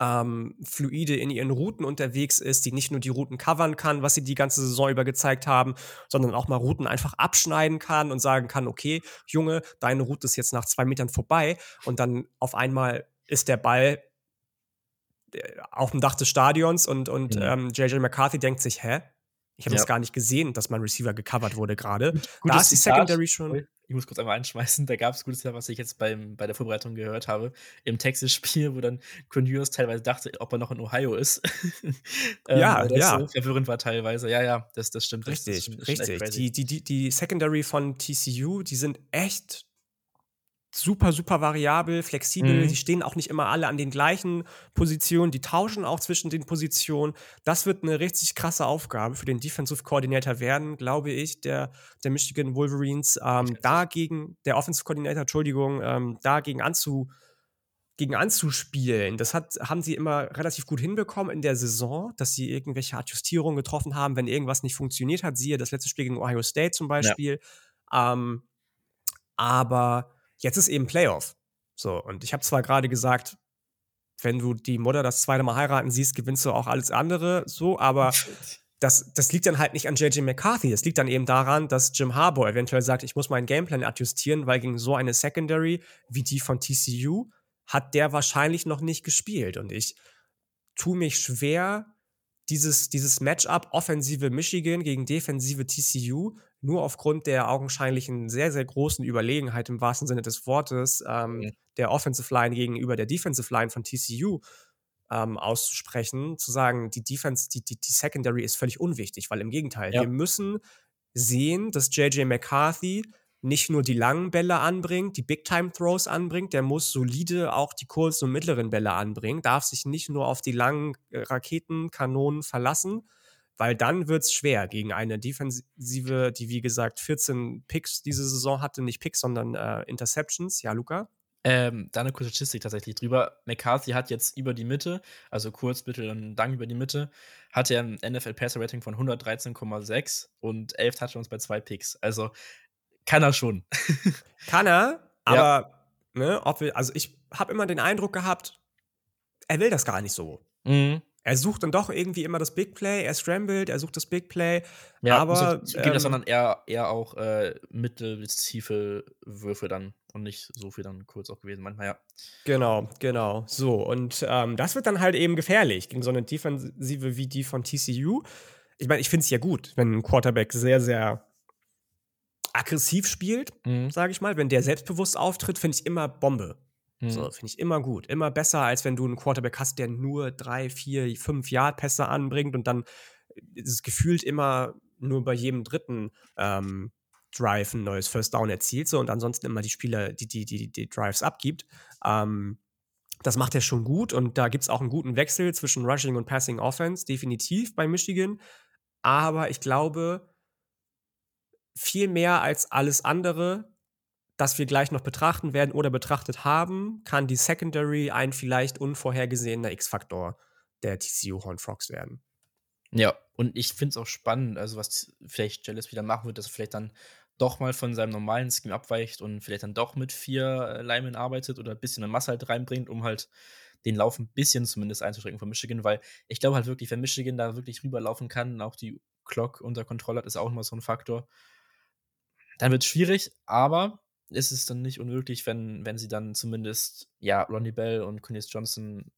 Speaker 2: ähm, fluide in ihren Routen unterwegs ist, die nicht nur die Routen covern kann, was sie die ganze Saison über gezeigt haben, sondern auch mal Routen einfach abschneiden kann und sagen kann, okay, Junge, deine Route ist jetzt nach zwei Metern vorbei und dann auf einmal ist der Ball äh, auf dem Dach des Stadions und, und mhm. ähm, JJ McCarthy denkt sich, hä? Ich habe ja. das gar nicht gesehen, dass mein Receiver gecovert wurde gerade. Da ist die Secondary schon
Speaker 3: ich muss kurz einmal einschmeißen, da gab es gutes Jahr, was ich jetzt beim, bei der Vorbereitung gehört habe, im Texas-Spiel, wo dann Cornelius teilweise dachte, ob er noch in Ohio ist.
Speaker 2: ähm, ja, ja.
Speaker 3: So verwirrend war teilweise. Ja, ja, das, das stimmt.
Speaker 2: Richtig,
Speaker 3: das,
Speaker 2: das stimmt, richtig. Die, die, die Secondary von TCU, die sind echt super, super variabel, flexibel. Mhm. Die stehen auch nicht immer alle an den gleichen Positionen. Die tauschen auch zwischen den Positionen. Das wird eine richtig krasse Aufgabe für den Defensive Coordinator werden, glaube ich, der, der Michigan Wolverines. Ähm, dagegen, der Offensive Coordinator, Entschuldigung, ähm, dagegen anzu, gegen anzuspielen. Das hat, haben sie immer relativ gut hinbekommen in der Saison, dass sie irgendwelche Adjustierungen getroffen haben, wenn irgendwas nicht funktioniert hat. Siehe das letzte Spiel gegen Ohio State zum Beispiel. Ja. Ähm, aber Jetzt ist eben Playoff. So, und ich habe zwar gerade gesagt, wenn du die Mutter das zweite Mal heiraten siehst, gewinnst du auch alles andere, so, aber das, das liegt dann halt nicht an JJ McCarthy. Das liegt dann eben daran, dass Jim Harbour eventuell sagt, ich muss meinen Gameplan adjustieren, weil gegen so eine Secondary wie die von TCU hat der wahrscheinlich noch nicht gespielt. Und ich tue mich schwer, dieses, dieses Matchup offensive Michigan gegen defensive TCU nur aufgrund der augenscheinlichen sehr, sehr großen Überlegenheit im wahrsten Sinne des Wortes ähm, mhm. der Offensive Line gegenüber der Defensive Line von TCU ähm, auszusprechen, zu sagen, die Defense, die, die, die Secondary ist völlig unwichtig, weil im Gegenteil, ja. wir müssen sehen, dass JJ McCarthy nicht nur die langen Bälle anbringt, die Big-Time-Throws anbringt, der muss solide auch die kurzen und mittleren Bälle anbringen, darf sich nicht nur auf die langen äh, Raketenkanonen verlassen, weil dann wird es schwer gegen eine Defensive, die wie gesagt 14 Picks diese Saison hatte, nicht Picks, sondern äh, Interceptions. Ja, Luca?
Speaker 3: Ähm, da eine kurze Statistik tatsächlich drüber. McCarthy hat jetzt über die Mitte, also kurz, mittel und lang über die Mitte, hat er ein NFL Passer Rating von 113,6 und 11 Touchdowns bei zwei Picks. Also kann er schon.
Speaker 2: kann er, aber ja. ne, ob wir, also ich habe immer den Eindruck gehabt, er will das gar nicht so. Mhm. Er sucht dann doch irgendwie immer das Big Play, er scrambled, er sucht das Big Play. Ja, aber
Speaker 3: zugeben, ähm, das sondern eher, eher auch äh, mittel- bis tiefe Würfe dann und nicht so viel dann kurz auch gewesen, manchmal ja.
Speaker 2: Genau, genau. So, und ähm, das wird dann halt eben gefährlich gegen so eine Defensive wie die von TCU. Ich meine, ich finde es ja gut, wenn ein Quarterback sehr, sehr aggressiv spielt, mhm. sage ich mal. Wenn der selbstbewusst auftritt, finde ich immer Bombe. Mhm. So, finde ich immer gut. Immer besser, als wenn du einen Quarterback hast, der nur drei, vier, fünf Yard-Pässe anbringt und dann ist es gefühlt immer nur bei jedem dritten ähm, Drive ein neues First Down erzielt so und ansonsten immer die Spieler, die die, die, die Drives abgibt. Ähm, das macht er schon gut und da gibt es auch einen guten Wechsel zwischen Rushing und Passing Offense, definitiv bei Michigan. Aber ich glaube, viel mehr als alles andere das wir gleich noch betrachten werden oder betrachtet haben, kann die Secondary ein vielleicht unvorhergesehener X-Faktor der TCU Horn Frogs werden.
Speaker 3: Ja, und ich finde es auch spannend, also was vielleicht Jellis wieder machen wird, dass er vielleicht dann doch mal von seinem normalen Scheme abweicht und vielleicht dann doch mit vier äh, Linemen arbeitet oder ein bisschen Masse halt reinbringt, um halt den Lauf ein bisschen zumindest einzuschränken von Michigan, weil ich glaube halt wirklich, wenn Michigan da wirklich rüberlaufen kann und auch die Clock unter Kontrolle hat, ist auch immer so ein Faktor. Dann wird es schwierig, aber ist es dann nicht unmöglich, wenn, wenn sie dann zumindest, ja, Ronnie Bell und Cornelius Johnson ein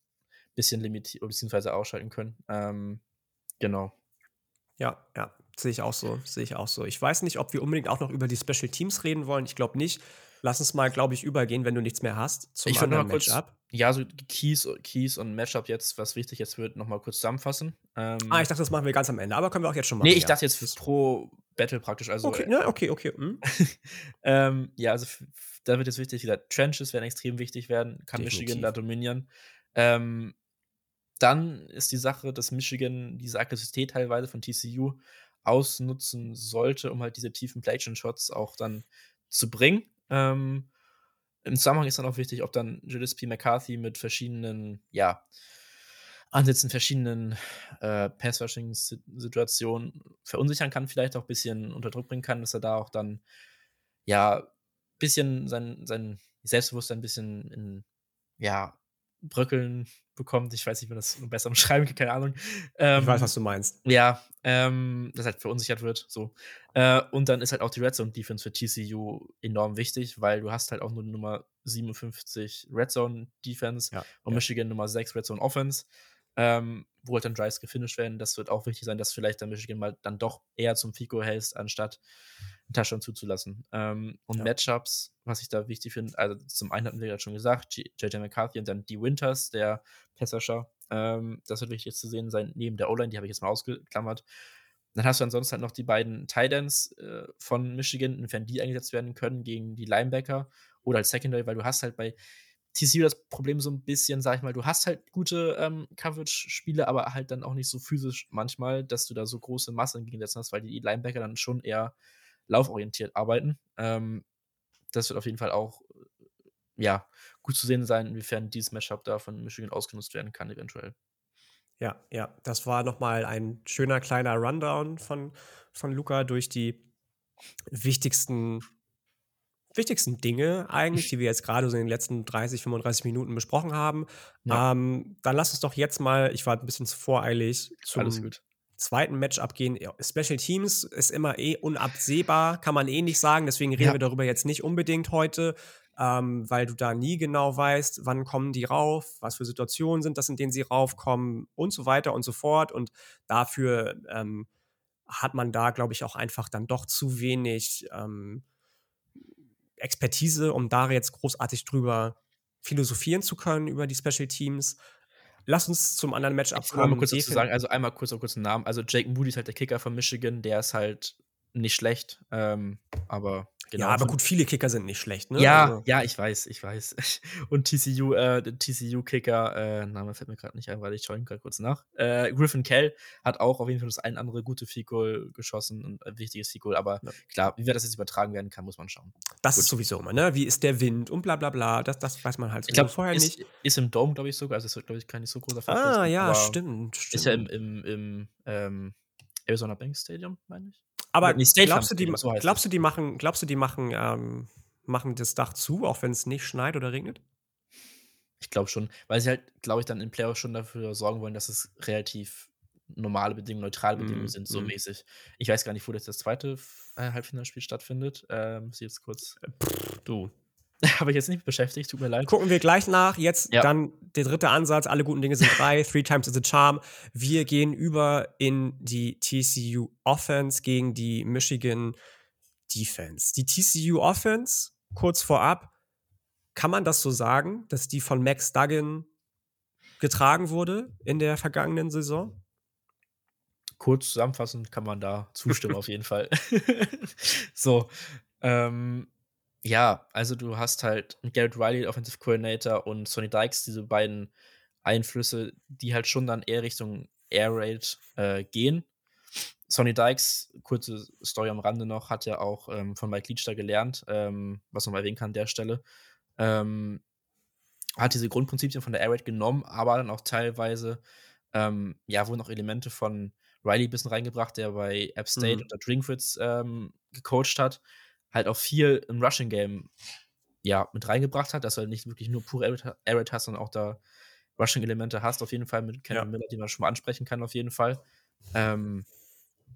Speaker 3: bisschen limitieren, beziehungsweise ausschalten können. Ähm, genau.
Speaker 2: Ja, ja, sehe ich auch so, sehe ich auch so. Ich weiß nicht, ob wir unbedingt auch noch über die Special Teams reden wollen. Ich glaube nicht. Lass uns mal, glaube ich, übergehen, wenn du nichts mehr hast,
Speaker 3: zum ich anderen kurz, Matchup. Ja, so Keys, Keys und Matchup jetzt, was wichtig jetzt wird, noch mal kurz zusammenfassen.
Speaker 2: Ähm, ah, ich dachte, das machen wir ganz am Ende, aber können wir auch jetzt schon machen. Nee,
Speaker 3: ich ja. dachte jetzt pro Battle praktisch. Also,
Speaker 2: okay, ja, okay, okay. Hm.
Speaker 3: ähm, ja, also da wird jetzt wichtig, wieder Trenches werden extrem wichtig werden, kann Definitiv. Michigan da dominieren. Ähm, dann ist die Sache, dass Michigan diese Aggressivität teilweise von TCU ausnutzen sollte, um halt diese tiefen Play-Shots auch dann zu bringen. Ähm, Im Zusammenhang ist dann auch wichtig, ob dann P. McCarthy mit verschiedenen, ja, Ansätzen, verschiedenen äh, Pass-Rushing-Situationen verunsichern kann, vielleicht auch ein bisschen unter Druck bringen kann, dass er da auch dann ja, bisschen sein, sein Selbstbewusstsein ein bisschen in, ja, Bröckeln bekommt. Ich weiß nicht, wie man das besser umschreiben kann, keine Ahnung.
Speaker 2: Ähm, ich weiß, was du meinst.
Speaker 3: Ja, ähm, das halt verunsichert wird. So. Äh, und dann ist halt auch die Red Zone Defense für TCU enorm wichtig, weil du hast halt auch nur Nummer 57 Red Zone Defense ja, und ja. Michigan Nummer 6 Red Zone Offense. Ähm, wo halt dann Drives gefinisht werden. Das wird auch wichtig sein, dass vielleicht dann Michigan mal dann doch eher zum Fico hältst, anstatt Touchdown zuzulassen. Ähm, und ja. Matchups, was ich da wichtig finde, also zum einen hatten wir gerade schon gesagt, JJ McCarthy und dann die Winters, der Passasher. Ähm, das wird wichtig zu sehen sein, neben der O-Line, die habe ich jetzt mal ausgeklammert. Dann hast du ansonsten halt noch die beiden Titans äh, von Michigan, inwiefern die eingesetzt werden können gegen die Linebacker oder als Secondary, weil du hast halt bei TCU das Problem so ein bisschen, sag ich mal, du hast halt gute ähm, Coverage-Spiele, aber halt dann auch nicht so physisch manchmal, dass du da so große Massen entgegensetzen hast, weil die Linebacker dann schon eher lauforientiert arbeiten. Ähm, das wird auf jeden Fall auch ja, gut zu sehen sein, inwiefern dieses Matchup da von Michigan ausgenutzt werden kann, eventuell.
Speaker 2: Ja, ja, das war nochmal ein schöner kleiner Rundown von, von Luca durch die wichtigsten, wichtigsten Dinge eigentlich, die wir jetzt gerade so in den letzten 30, 35 Minuten besprochen haben. Ja. Ähm, dann lass uns doch jetzt mal, ich war ein bisschen zu voreilig, zum zweiten Matchup gehen. Special Teams ist immer eh unabsehbar, kann man eh nicht sagen, deswegen reden ja. wir darüber jetzt nicht unbedingt heute ähm, weil du da nie genau weißt, wann kommen die rauf, was für Situationen sind das, in denen sie raufkommen und so weiter und so fort. Und dafür ähm, hat man da, glaube ich, auch einfach dann doch zu wenig ähm, Expertise, um da jetzt großartig drüber philosophieren zu können über die Special Teams. Lass uns zum anderen Matchup
Speaker 3: kommen. Mal kurz dazu sagen, also einmal kurz auf kurzen Namen. Also Jake Moody ist halt der Kicker von Michigan, der ist halt nicht schlecht, ähm, aber
Speaker 2: Genau, ja, aber gut, viele Kicker sind nicht schlecht, ne?
Speaker 3: Ja, also. ja, ich weiß, ich weiß. Und TCU, äh, TCU-Kicker, äh, Name fällt mir gerade nicht ein, weil ich schaue ihn gerade kurz nach. Äh, Griffin Kell hat auch auf jeden Fall das ein andere gute Fico geschossen und ein wichtiges Fico, aber ja. klar, wie wir das jetzt übertragen werden kann, muss man schauen.
Speaker 2: Das gut. ist sowieso immer, ne? Wie ist der Wind und bla bla bla, das, das weiß man halt
Speaker 3: ich glaub, vorher ist, nicht. Ist im Dome, glaube ich, sogar, also wird, glaube ich, kein so großer
Speaker 2: Faktor. Ah, ja, stimmt,
Speaker 3: stimmt. Ist ja im, im, im ähm, Arizona Bank Stadium, meine ich.
Speaker 2: Aber glaubst du, die, so glaubst du, die machen, glaubst du, die machen, ähm, machen das Dach zu, auch wenn es nicht schneit oder regnet?
Speaker 3: Ich glaube schon, weil sie halt, glaube ich, dann in Playoffs schon dafür sorgen wollen, dass es relativ normale Bedingungen, neutrale Bedingungen mm, sind, so mm. mäßig. Ich weiß gar nicht, wo das, das zweite äh, Halbfinalspiel stattfindet. Ähm, muss ich jetzt kurz.
Speaker 2: Äh, pff, du.
Speaker 3: Habe ich jetzt nicht beschäftigt, tut mir leid.
Speaker 2: Gucken wir gleich nach. Jetzt ja. dann der dritte Ansatz. Alle guten Dinge sind drei. Three times is a charm. Wir gehen über in die TCU Offense gegen die Michigan Defense. Die TCU Offense, kurz vorab, kann man das so sagen, dass die von Max Duggan getragen wurde in der vergangenen Saison?
Speaker 3: Kurz zusammenfassend kann man da zustimmen, auf jeden Fall. so, ähm, ja, also du hast halt Garrett Riley, Offensive Coordinator, und Sonny Dykes, diese beiden Einflüsse, die halt schon dann eher Richtung Air Raid äh, gehen. Sonny Dykes, kurze Story am Rande noch, hat ja auch ähm, von Mike Leach da gelernt, ähm, was man mal erwähnen kann an der Stelle. Ähm, hat diese Grundprinzipien von der Air Raid genommen, aber dann auch teilweise, ähm, ja, wurden auch Elemente von Riley ein bisschen reingebracht, der bei App State mhm. unter Drinkwitz ähm, gecoacht hat halt auch viel im Rushing Game ja mit reingebracht hat, dass du halt nicht wirklich nur pure Air hast, sondern auch da Rushing-Elemente hast, auf jeden Fall mit Kevin ja. Miller, die man schon mal ansprechen kann, auf jeden Fall. Ähm,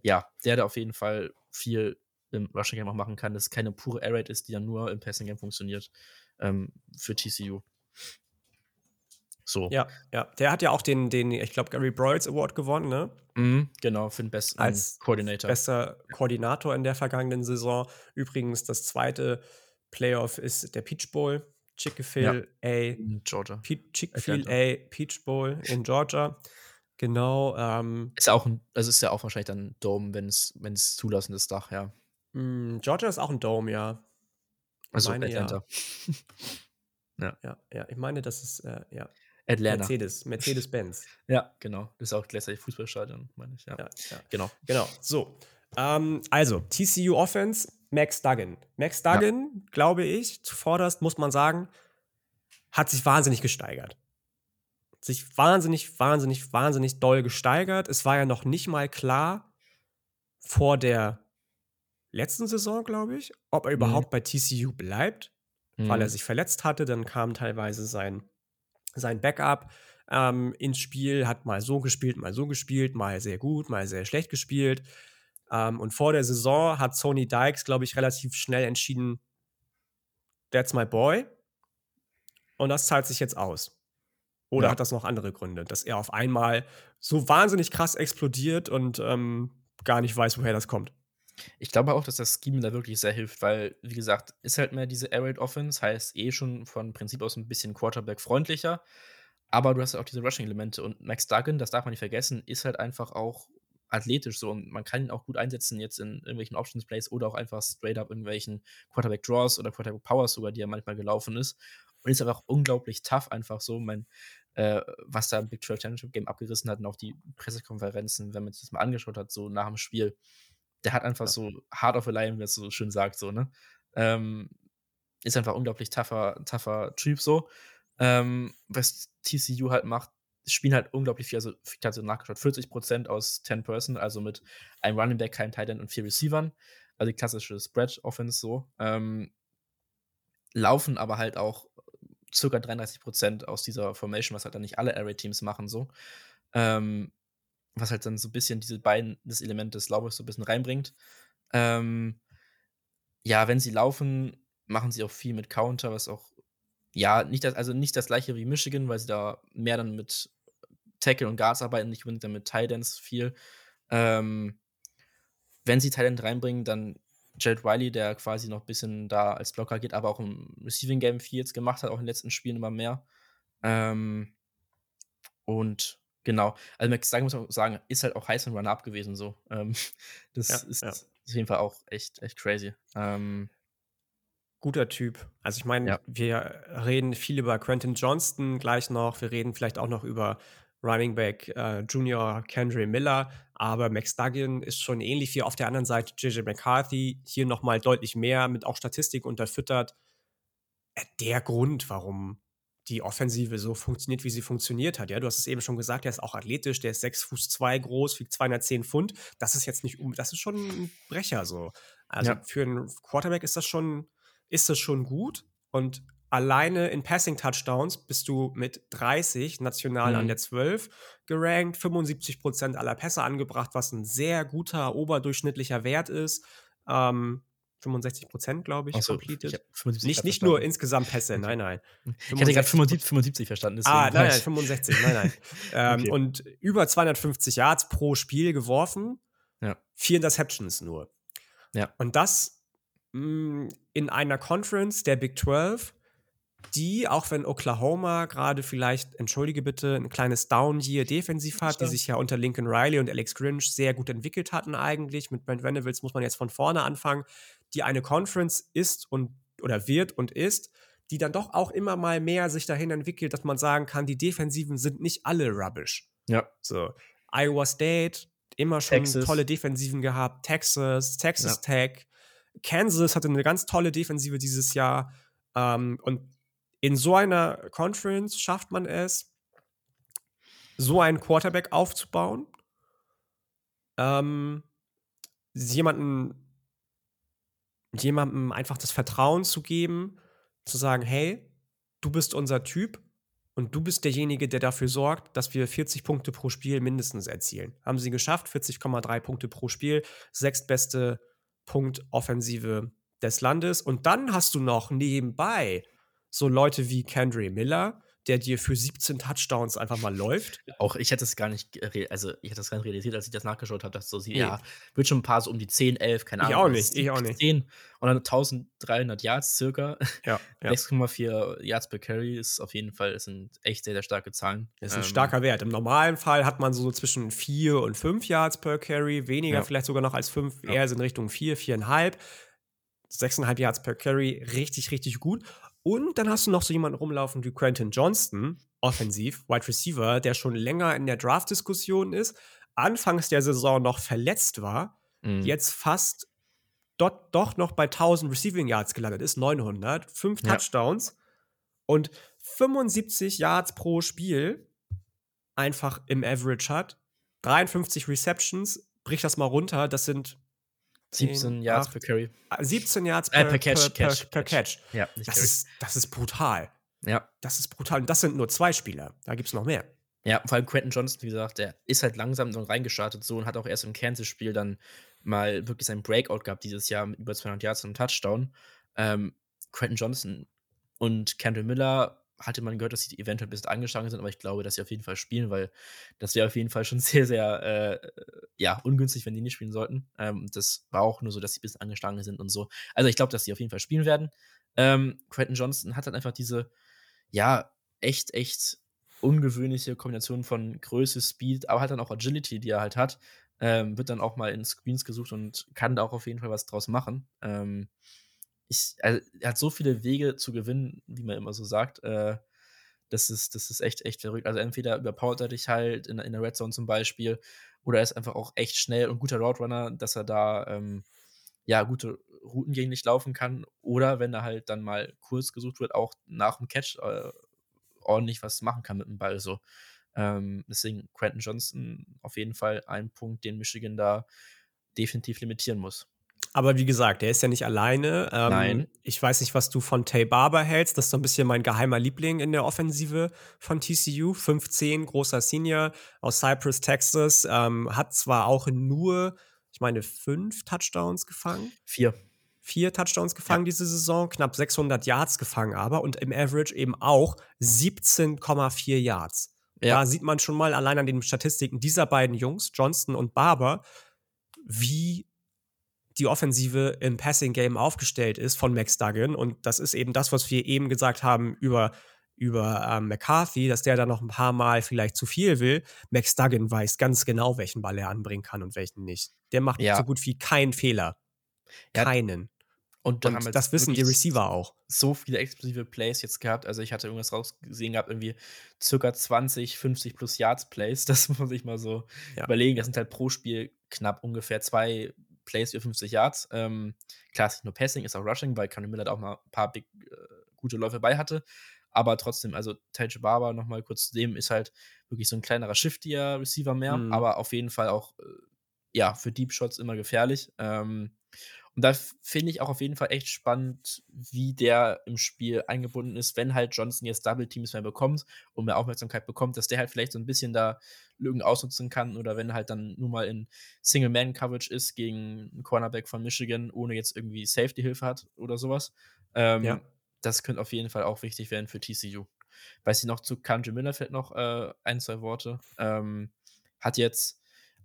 Speaker 3: ja, der da auf jeden Fall viel im Rushing Game auch machen kann, dass es keine pure Air Raid ist, die dann nur im Passing Game funktioniert ähm, für TCU.
Speaker 2: So. Ja, ja. Der hat ja auch den, den ich glaube, Gary Broyles Award gewonnen, ne?
Speaker 3: Mhm, genau, für den besten
Speaker 2: Als Coordinator. Bester Koordinator in der vergangenen Saison. Übrigens, das zweite Playoff ist der Peach Bowl. Chick-fil
Speaker 3: ja. Georgia.
Speaker 2: Chick-fil-A Peach Bowl in Georgia. Genau. Ähm,
Speaker 3: ist ja auch ein, also ist ja auch wahrscheinlich dann ein Dome, wenn es zulassen ist, Dach, ja.
Speaker 2: Mh, mm, Georgia ist auch ein Dome, ja.
Speaker 3: Also meine, Atlanta.
Speaker 2: Ja. ja. ja. Ja, ich meine, das ist, äh, ja.
Speaker 3: Atlanta.
Speaker 2: Mercedes, Mercedes-Benz.
Speaker 3: ja, genau. Das ist auch gleichzeitig Fußballstadion, meine ich. Ja, ja,
Speaker 2: ja. genau. Genau. So. Ähm, also, TCU Offense, Max Duggan. Max Duggan, ja. glaube ich, zuvorderst muss man sagen, hat sich wahnsinnig gesteigert. Sich wahnsinnig, wahnsinnig, wahnsinnig doll gesteigert. Es war ja noch nicht mal klar vor der letzten Saison, glaube ich, ob er überhaupt bei TCU bleibt, weil er
Speaker 3: Mhm.
Speaker 2: sich verletzt hatte. Dann kam teilweise sein, sein Backup ähm, ins Spiel, hat mal so gespielt, mal so gespielt, mal sehr gut, mal sehr schlecht gespielt. Ähm, und vor der Saison hat Sony Dykes, glaube ich, relativ schnell entschieden, that's my boy. Und das zahlt sich jetzt aus. Oder
Speaker 3: Ja.
Speaker 2: hat das noch andere Gründe, dass er auf einmal so wahnsinnig krass explodiert und ähm, gar nicht weiß, woher das kommt?
Speaker 3: Ich glaube auch, dass das Scheme da wirklich sehr hilft, weil, wie gesagt, ist halt mehr diese Air Raid Offense, heißt eh schon von Prinzip aus ein bisschen Quarterback-freundlicher. Aber du hast ja auch diese Rushing-Elemente und Max Duggan, das darf man nicht vergessen, ist halt einfach auch athletisch so und man kann ihn auch gut einsetzen jetzt in irgendwelchen Options-Plays oder auch einfach straight up irgendwelchen Quarterback-Draws oder Quarterback-Powers sogar, die er manchmal gelaufen ist. Und ist einfach unglaublich tough, einfach so. Mein, äh, was da im Big 12 Championship Game abgerissen hat und auch die Pressekonferenzen, wenn man sich das mal angeschaut hat, so nach dem Spiel der hat einfach
Speaker 2: Ja.
Speaker 3: so hard of a lion, wie es so schön sagt, so, ne? Ähm, ist einfach unglaublich tougher, tougher Typ so. Ähm, was TCU halt macht, spielen halt unglaublich viel, also ich hatte nachgeschaut, 40% aus 10 Person, also mit einem Running Back, keinem Tight End und vier Receivern. Also die klassische Spread-Offense so. Ähm, laufen aber halt auch circa 33% aus dieser Formation, was halt dann nicht alle Array-Teams machen so. Ähm, was halt dann so ein bisschen diese beiden, das Element des Laufes so ein bisschen reinbringt. Ähm, ja, wenn sie laufen, machen sie auch viel mit Counter, was auch, ja, nicht das, also nicht das gleiche wie Michigan, weil sie da mehr dann mit Tackle und Guards arbeiten, nicht unbedingt dann mit Tidance viel. Ähm, wenn sie Tident reinbringen, dann Jared Wiley, der quasi noch ein bisschen da als Blocker geht, aber auch im Receiving Game viel jetzt gemacht hat, auch in den letzten Spielen immer mehr. Ähm, und Genau. Also Max Duggan muss man sagen, ist halt auch heiß und Run-Up gewesen so. Ähm, das
Speaker 2: Ja,
Speaker 3: ist
Speaker 2: ja.
Speaker 3: auf jeden Fall auch echt, echt crazy. Ähm,
Speaker 2: Guter Typ. Also ich meine,
Speaker 3: Ja.
Speaker 2: wir reden viel über Quentin Johnston gleich noch. Wir reden vielleicht auch noch über Running Back äh, Junior Kendry Miller. Aber Max Duggan ist schon ähnlich wie auf der anderen Seite JJ McCarthy. Hier nochmal deutlich mehr mit auch Statistik unterfüttert. Äh, Der Grund, warum die Offensive so funktioniert, wie sie funktioniert hat. Ja, du hast es eben schon gesagt, der ist auch athletisch, der ist 6 Fuß 2 groß, wiegt 210 Pfund. Das ist jetzt nicht um, das ist schon ein Brecher so. Also
Speaker 3: Ja.
Speaker 2: für einen Quarterback ist das schon, ist das schon gut. Und alleine in Passing Touchdowns bist du mit 30 national an
Speaker 3: Mhm.
Speaker 2: der 12 gerankt, 75% aller Pässe angebracht, was ein sehr guter oberdurchschnittlicher Wert ist. Ähm, 65% glaube ich,
Speaker 3: Achso,
Speaker 2: completed.
Speaker 3: ich hab 75
Speaker 2: Nicht, nicht nur insgesamt Pässe, nein, nein.
Speaker 3: Ich hatte gerade
Speaker 2: 65
Speaker 3: 75, 75 verstanden.
Speaker 2: Ah, nein, nein,
Speaker 3: ich-
Speaker 2: 65, nein, nein. ähm,
Speaker 3: Okay.
Speaker 2: Und über 250 Yards pro Spiel geworfen,
Speaker 3: Ja.
Speaker 2: vier Interceptions nur.
Speaker 3: Ja.
Speaker 2: Und das mh, in einer Conference der Big 12, die, auch wenn Oklahoma gerade vielleicht, entschuldige bitte, ein kleines Down hier defensiv hat, die sich ja unter Lincoln Riley und Alex Grinch sehr gut entwickelt hatten eigentlich. Mit Brent Venables muss man jetzt von vorne anfangen, die eine Conference ist und oder wird und ist, die dann doch auch immer mal mehr sich dahin entwickelt, dass man sagen kann, die Defensiven sind nicht alle rubbish.
Speaker 3: Ja,
Speaker 2: So, Iowa State, immer schon
Speaker 3: Texas.
Speaker 2: tolle Defensiven gehabt, Texas, Texas Tech, Kansas hatte eine ganz tolle Defensive dieses Jahr. Ähm, und in so einer Conference schafft man es, so einen Quarterback aufzubauen, ähm, jemanden, jemandem einfach das Vertrauen zu geben, zu sagen, hey, du bist unser Typ und du bist derjenige, der dafür sorgt, dass wir 40 Punkte pro Spiel mindestens erzielen. Haben sie geschafft, 40,3 Punkte pro Spiel, sechstbeste Punktoffensive des Landes. Und dann hast du noch nebenbei so Leute wie Kendry Miller, der dir für 17 Touchdowns einfach mal läuft.
Speaker 3: auch ich hätte es gar nicht, re- also ich hätte das gar nicht realisiert, als ich das nachgeschaut habe, dass so sie,
Speaker 2: Nee.
Speaker 3: ja, wird schon ein paar so um die 10, 11, keine
Speaker 2: Ich
Speaker 3: Ahnung.
Speaker 2: auch
Speaker 3: was
Speaker 2: nicht, ich auch nicht.
Speaker 3: 10 und dann 1300 Yards circa.
Speaker 2: Ja, ja.
Speaker 3: 6,4 Yards per Carry ist auf jeden Fall, das sind echt sehr, sehr starke Zahlen.
Speaker 2: Das ist ein
Speaker 3: Ähm,
Speaker 2: starker Wert. Im normalen Fall hat man so zwischen 4 und 5 Yards per Carry, weniger
Speaker 3: Ja.
Speaker 2: vielleicht sogar noch als 5,
Speaker 3: Ja.
Speaker 2: eher so in Richtung 4, 4,5. 6,5 Yards per Carry, richtig, richtig gut. Und dann hast du noch so jemanden rumlaufen wie Quentin Johnston, offensiv, Wide Receiver, der schon länger in der Draft-Diskussion ist, anfangs der Saison noch verletzt war,
Speaker 3: mhm.
Speaker 2: jetzt fast dort doch noch bei 1000 Receiving Yards gelandet ist, 900, 5
Speaker 3: Ja.
Speaker 2: Touchdowns und 75 Yards pro Spiel einfach im Average hat, 53 Receptions, brich das mal runter, das sind
Speaker 3: 17 Yards 8, per Carry.
Speaker 2: 17 Yards
Speaker 3: per, äh, per, Catch,
Speaker 2: per,
Speaker 3: Catch,
Speaker 2: per, Catch.
Speaker 3: Catch. Ja,
Speaker 2: das, ist, das ist brutal.
Speaker 3: Ja.
Speaker 2: Das ist brutal. Und das sind nur zwei Spieler. Da gibt es noch mehr.
Speaker 3: Ja, vor allem Quentin Johnson, wie gesagt, der ist halt langsam so reingestartet so und hat auch erst im Kansas-Spiel dann mal wirklich seinen Breakout gehabt dieses Jahr mit über 200 Yards und einem Touchdown. Ähm, Quentin Johnson und Kendall Miller hatte man gehört, dass sie eventuell ein bisschen angeschlagen sind, aber ich glaube, dass sie auf jeden Fall spielen, weil das wäre auf jeden Fall schon sehr, sehr äh, ja, ungünstig, wenn die nicht spielen sollten. Ähm, das war auch nur so, dass sie ein bisschen angeschlagen sind und so. Also ich glaube, dass sie auf jeden Fall spielen werden. Ähm, Quentin Johnson hat dann einfach diese, ja, echt, echt ungewöhnliche Kombination von Größe, Speed, aber halt dann auch Agility, die er halt hat. Ähm, wird dann auch mal in Screens gesucht und kann da auch auf jeden Fall was draus machen. Ähm, ich, also, er hat so viele Wege zu gewinnen, wie man immer so sagt. Äh, das ist, das ist echt, echt verrückt. Also entweder überpowert er dich halt in, in der Red Zone zum Beispiel, oder er ist einfach auch echt schnell und guter Roadrunner, dass er da ähm, ja gute Routen gegen dich laufen kann. Oder wenn er halt dann mal kurz gesucht wird, auch nach dem Catch äh, ordentlich was machen kann mit dem Ball. So. Ähm, deswegen Quentin Johnson auf jeden Fall ein Punkt, den Michigan da definitiv limitieren muss.
Speaker 2: Aber wie gesagt, der ist ja nicht alleine.
Speaker 3: Ähm, Nein.
Speaker 2: Ich weiß nicht, was du von Tay Barber hältst. Das ist so ein bisschen mein geheimer Liebling in der Offensive von TCU. 15, großer Senior aus Cypress, Texas. Ähm, hat zwar auch nur, ich meine, fünf Touchdowns gefangen.
Speaker 3: Vier.
Speaker 2: Vier Touchdowns gefangen ja. diese Saison, knapp 600 Yards gefangen aber und im Average eben auch 17,4 Yards. Ja. Da sieht man schon mal allein an den Statistiken dieser beiden Jungs, Johnston und Barber, wie die Offensive im Passing Game aufgestellt ist von Max Duggan. Und das ist eben das, was wir eben gesagt haben über, über ähm, McCarthy, dass der da noch ein paar Mal vielleicht zu viel will. Max Duggan weiß ganz genau, welchen Ball er anbringen kann und welchen nicht. Der macht ja. so gut wie keinen Fehler. Keinen.
Speaker 3: Und, und
Speaker 2: das wissen die Receiver auch.
Speaker 3: So viele explosive Plays jetzt gehabt. Also ich hatte irgendwas rausgesehen gehabt, irgendwie circa 20, 50 plus Yards Plays. Das muss man sich mal so ja. überlegen. Das sind halt pro Spiel knapp ungefähr zwei Plays für 50 Yards. Ähm, klar, es ist nicht nur Passing, ist auch Rushing, weil Conor Miller auch mal ein paar big, äh, gute Läufe bei hatte. Aber trotzdem, also Taiji Barber, nochmal kurz zu dem, ist halt wirklich so ein kleinerer shiftier Receiver mehr, mhm. aber auf jeden Fall auch, äh, ja, für Deep Shots immer gefährlich. Ähm, und da finde ich auch auf jeden Fall echt spannend, wie der im Spiel eingebunden ist, wenn halt Johnson jetzt Double Teams mehr bekommt und mehr Aufmerksamkeit bekommt, dass der halt vielleicht so ein bisschen da Lügen ausnutzen kann oder wenn halt dann nur mal in Single-Man-Coverage ist gegen einen Cornerback von Michigan, ohne jetzt irgendwie Safety-Hilfe hat oder sowas. Ähm, ja. Das könnte auf jeden Fall auch wichtig werden für TCU. Weiß ich noch zu Kanji Miller fällt noch äh, ein, zwei Worte. Ähm, hat jetzt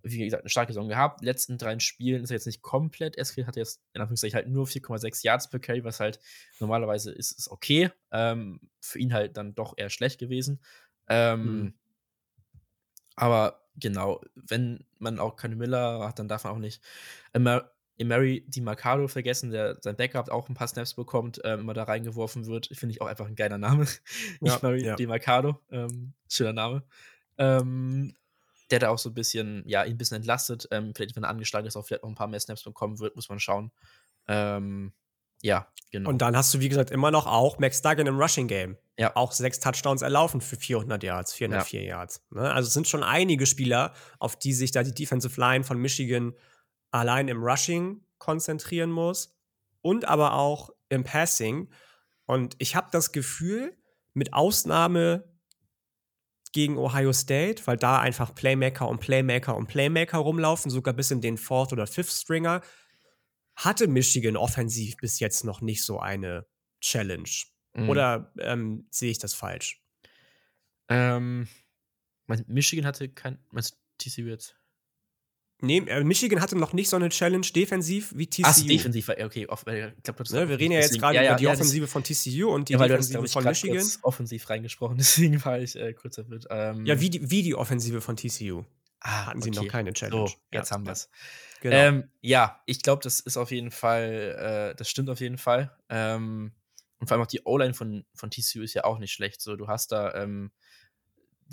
Speaker 3: wie gesagt, eine starke Saison gehabt. Die letzten drei Spielen ist er jetzt nicht komplett eskaliert, hat jetzt in Anführungszeichen halt nur 4,6 Yards per Carry, was halt normalerweise ist, ist okay. Ähm, für ihn halt dann doch eher schlecht gewesen. Ähm, mhm. Aber genau, wenn man auch keine Miller hat, dann darf man auch nicht immer Emery Di Mercado vergessen, der sein Backup auch ein paar Snaps bekommt, ähm, immer da reingeworfen wird. Finde ich auch einfach ein geiler Name. Ja, Emery ja. Di Mercado, ähm, schöner Name. Ähm, der da auch so ein bisschen, ja, ihn ein bisschen entlastet. Ähm, vielleicht, wenn er angeschlagen ist, auch vielleicht noch ein paar mehr Snaps bekommen wird, muss man schauen. Ähm, ja, genau.
Speaker 2: Und dann hast du, wie gesagt, immer noch auch Max Duggan im Rushing Game.
Speaker 3: Ja.
Speaker 2: Auch sechs Touchdowns erlaufen für 400 Yards, 404 ja. Yards. Ne? Also es sind schon einige Spieler, auf die sich da die Defensive Line von Michigan allein im Rushing konzentrieren muss und aber auch im Passing. Und ich habe das Gefühl, mit Ausnahme gegen Ohio State, weil da einfach Playmaker und Playmaker und Playmaker rumlaufen, sogar bis in den Fourth- oder Fifth-Stringer, hatte Michigan offensiv bis jetzt noch nicht so eine Challenge. Mhm. Oder ähm, sehe ich das falsch?
Speaker 3: Ähm, Michigan hatte kein. Meinst TCU jetzt?
Speaker 2: Nee, äh, Michigan hatte noch nicht so eine Challenge defensiv wie TCU.
Speaker 3: Ach, defensiv, okay. Off,
Speaker 2: ich glaub, ne, wir reden ja jetzt gerade ja, ja, über die ja, Offensive von TCU und die
Speaker 3: ja,
Speaker 2: Defensive
Speaker 3: das,
Speaker 2: von Michigan.
Speaker 3: Kurz offensiv reingesprochen, deswegen war ich äh, kurz erwirrt. Ähm,
Speaker 2: ja, wie die, wie die Offensive von TCU. Ah, hatten okay. sie noch keine Challenge.
Speaker 3: So, jetzt haben wir es. Genau. Ähm, ja, ich glaube, das ist auf jeden Fall, äh, das stimmt auf jeden Fall. Ähm, und vor allem auch die O-Line von, von TCU ist ja auch nicht schlecht. So, du hast da ähm,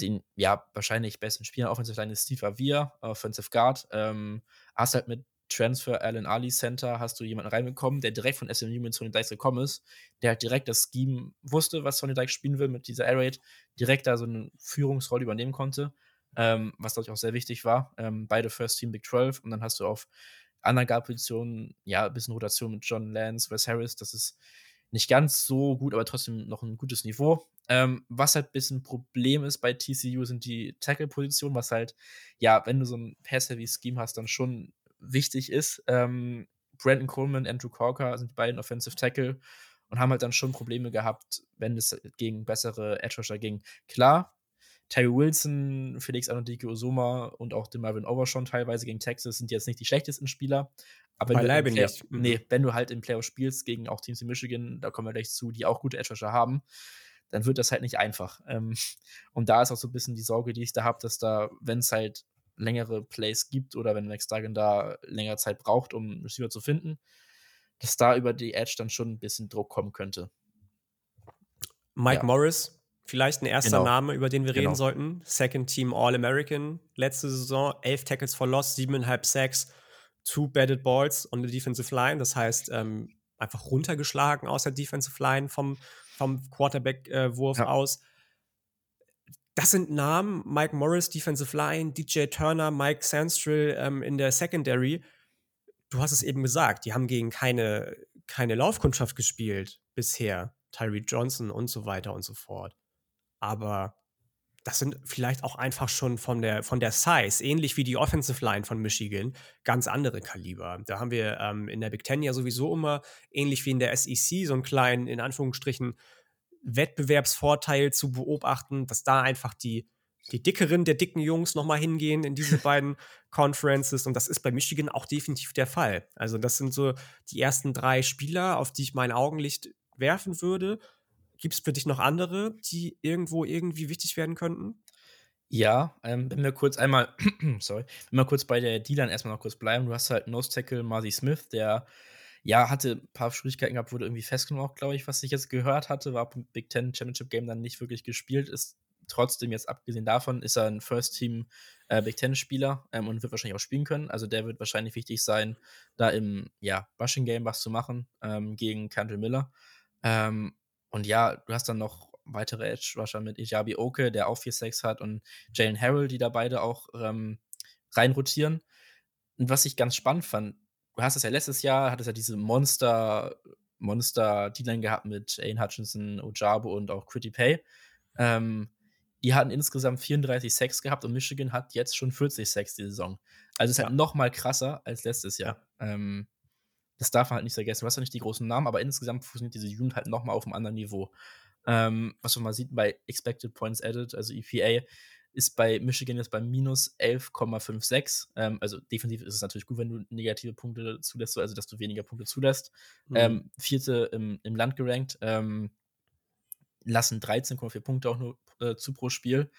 Speaker 3: den ja wahrscheinlich besten Spieler Offensive Line ist Steve Avia, Offensive Guard. Ähm, hast halt mit Transfer Allen Ali Center hast du jemanden reinbekommen, der direkt von SMU mit Sonny Dykes gekommen ist, der halt direkt das Scheme wusste, was Sonny Dykes spielen will mit dieser Air Raid, direkt da so eine Führungsrolle übernehmen konnte, ähm, was glaube ich auch sehr wichtig war. Ähm, beide First Team Big 12 und dann hast du auf anderen Guard-Positionen, ja, ein bisschen Rotation mit John Lance, Wes Harris, das ist nicht ganz so gut, aber trotzdem noch ein gutes Niveau. Ähm, was halt ein bisschen ein Problem ist bei TCU, sind die Tackle-Positionen, was halt, ja, wenn du so ein Pass-Heavy-Scheme hast, dann schon wichtig ist. Ähm, Brandon Coleman, Andrew Corker sind die beiden Offensive Tackle und haben halt dann schon Probleme gehabt, wenn es gegen bessere Edge Rusher ging. Klar, Terry Wilson, Felix Anodike Osoma und auch den Marvin Overshawn teilweise gegen Texas sind jetzt nicht die schlechtesten Spieler. Aber
Speaker 2: Beileibe nicht.
Speaker 3: Mhm. Nee, wenn du halt im Playoff spielst gegen auch Teams in Michigan, da kommen wir gleich zu, die auch gute Edge haben, dann wird das halt nicht einfach. Ähm, und da ist auch so ein bisschen die Sorge, die ich da habe, dass da, wenn es halt längere Plays gibt oder wenn Max Duggan da längere Zeit braucht, um einen Receiver zu finden, dass da über die Edge dann schon ein bisschen Druck kommen könnte.
Speaker 2: Mike ja. Morris, vielleicht ein erster genau. Name, über den wir genau. reden sollten. Second Team All-American. Letzte Saison, elf Tackles for Loss, siebeneinhalb Sacks, two batted balls on the defensive line. Das heißt, ähm, einfach runtergeschlagen aus der Defensive Line vom, vom Quarterback-Wurf äh, ja. aus. Das sind Namen, Mike Morris, Defensive Line, DJ Turner, Mike Sandstrill ähm, in der Secondary du hast es eben gesagt, die haben gegen keine, keine Laufkundschaft gespielt bisher. Tyree Johnson und so weiter und so fort. Aber das sind vielleicht auch einfach schon von der, von der Size, ähnlich wie die Offensive Line von Michigan, ganz andere Kaliber. Da haben wir ähm, in der Big Ten ja sowieso immer, ähnlich wie in der SEC, so einen kleinen, in Anführungsstrichen, Wettbewerbsvorteil zu beobachten, dass da einfach die, die dickeren der dicken Jungs nochmal hingehen in diese beiden Conferences. Und das ist bei Michigan auch definitiv der Fall. Also, das sind so die ersten drei Spieler, auf die ich mein Augenlicht werfen würde. Gibt es für dich noch andere, die irgendwo irgendwie wichtig werden könnten?
Speaker 3: Ja, ähm, wenn wir kurz einmal, sorry, wenn wir kurz bei der D-Line erstmal noch kurz bleiben. Du hast halt Nose Tackle Marty Smith, der ja, hatte ein paar Schwierigkeiten gehabt, wurde irgendwie festgenommen, glaube ich, was ich jetzt gehört hatte, war beim Big Ten Championship Game dann nicht wirklich gespielt, ist trotzdem, jetzt abgesehen davon, ist er ein First-Team äh, Big Ten-Spieler ähm, und wird wahrscheinlich auch spielen können. Also der wird wahrscheinlich wichtig sein, da im ja, Rushing-Game was zu machen ähm, gegen Kendall Miller. Ähm, und ja, du hast dann noch weitere Edge-Rusher mit Ijabi Oke, der auch 4-6 hat, und Jalen Harrell, die da beide auch ähm, reinrotieren. Und was ich ganz spannend fand, du hast es ja letztes Jahr, hattest ja diese Monster, Monster-D-Line gehabt mit Aiden Hutchinson, Ojabo und auch Critty Pay. Ähm, die hatten insgesamt 34 Sex gehabt und Michigan hat jetzt schon 40 Sex die Saison. Also es ist halt ja. halt noch mal krasser als letztes Jahr. Ähm, das darf man halt nicht vergessen. Du hast ja nicht die großen Namen, aber insgesamt funktioniert diese Unit halt noch mal auf einem anderen Niveau. Ähm, was man mal sieht bei Expected Points Added, also EPA, ist bei Michigan jetzt bei minus 11,56. Ähm, also defensiv ist es natürlich gut, wenn du negative Punkte zulässt, also dass du weniger Punkte zulässt. Mhm. Ähm, vierte im, im Land gerankt. Ähm, lassen 13,4 Punkte auch nur äh, zu pro Spiel.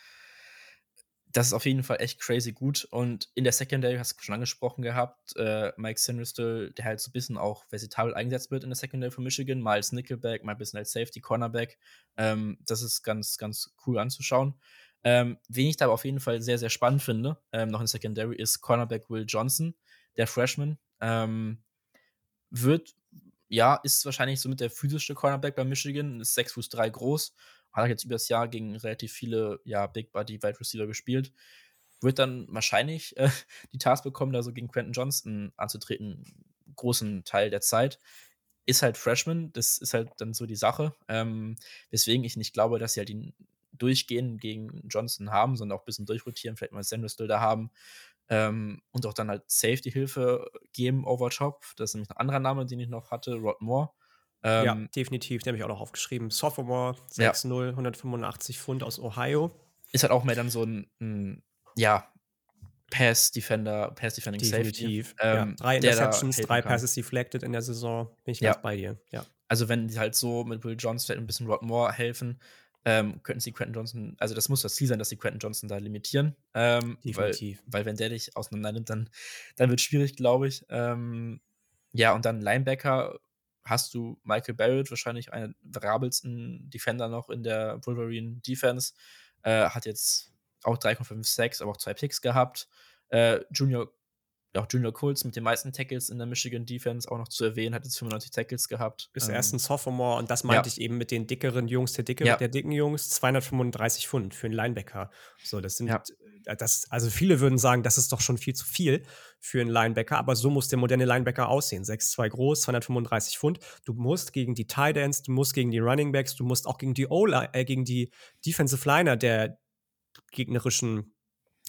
Speaker 3: Das ist auf jeden Fall echt crazy gut. Und in der Secondary hast du schon angesprochen gehabt, äh, Mike Sinister, der halt so ein bisschen auch versitabel eingesetzt wird in der Secondary von Michigan, mal als Nickelback, mal ein bisschen als Safety, Cornerback. Ähm, das ist ganz, ganz cool anzuschauen. Ähm, wen ich da aber auf jeden Fall sehr, sehr spannend finde, ähm, noch in Secondary, ist Cornerback Will Johnson, der Freshman. Ähm, wird ja, ist wahrscheinlich so mit der physische Cornerback bei Michigan, ist 6 Fuß 3 groß, hat jetzt über das Jahr gegen relativ viele, ja, Big Body Wide Receiver gespielt. Wird dann wahrscheinlich äh, die Task bekommen, da so gegen Quentin Johnston anzutreten, großen Teil der Zeit. Ist halt Freshman, das ist halt dann so die Sache. Ähm, weswegen ich nicht glaube, dass sie halt ihn durchgehend gegen Johnson haben, sondern auch ein bisschen durchrotieren, vielleicht mal Sandristel da haben ähm, und auch dann halt Safety-Hilfe geben over. Das ist nämlich ein anderer Name, den ich noch hatte, Rod Moore.
Speaker 2: Ähm, ja, definitiv, den habe ich auch noch aufgeschrieben. Sophomore, 6-0, ja. 185 Pfund aus Ohio.
Speaker 3: Ist halt auch mehr dann so ein, ein ja, Pass-Defender, Pass-Defending
Speaker 2: Definitiv. Ähm, ja. Drei Interceptions, drei Passes deflected in der Saison. Bin ich ja. ganz bei dir. Ja.
Speaker 3: Also, wenn die halt so mit Will Jones vielleicht ein bisschen Rod Moore helfen, ähm, könnten sie Quentin Johnson, also das muss das Ziel sein, dass sie Quentin Johnson da limitieren. Ähm, Definitiv. Weil, weil, wenn der dich auseinander nimmt, dann, dann wird es schwierig, glaube ich. Ähm, ja, und dann Linebacker hast du Michael Barrett, wahrscheinlich einer der variabelsten Defender noch in der Wolverine Defense. Äh, hat jetzt auch 3,56, aber auch zwei Picks gehabt. Äh, Junior auch Junior Colts mit den meisten Tackles in der Michigan Defense auch noch zu erwähnen, hat jetzt 95 Tackles gehabt.
Speaker 2: Ist ähm, erst ein Sophomore und das meinte ja. ich eben mit den dickeren Jungs, der, dicke, ja. der dicken Jungs, 235 Pfund für einen Linebacker. So, das sind, ja. Das, also viele würden sagen, das ist doch schon viel zu viel für einen Linebacker, aber so muss der moderne Linebacker aussehen. 6'2 groß, 235 Pfund. Du musst gegen die Tight Ends, du musst gegen die Running Backs, du musst auch gegen die äh, gegen die Defensive Liner der gegnerischen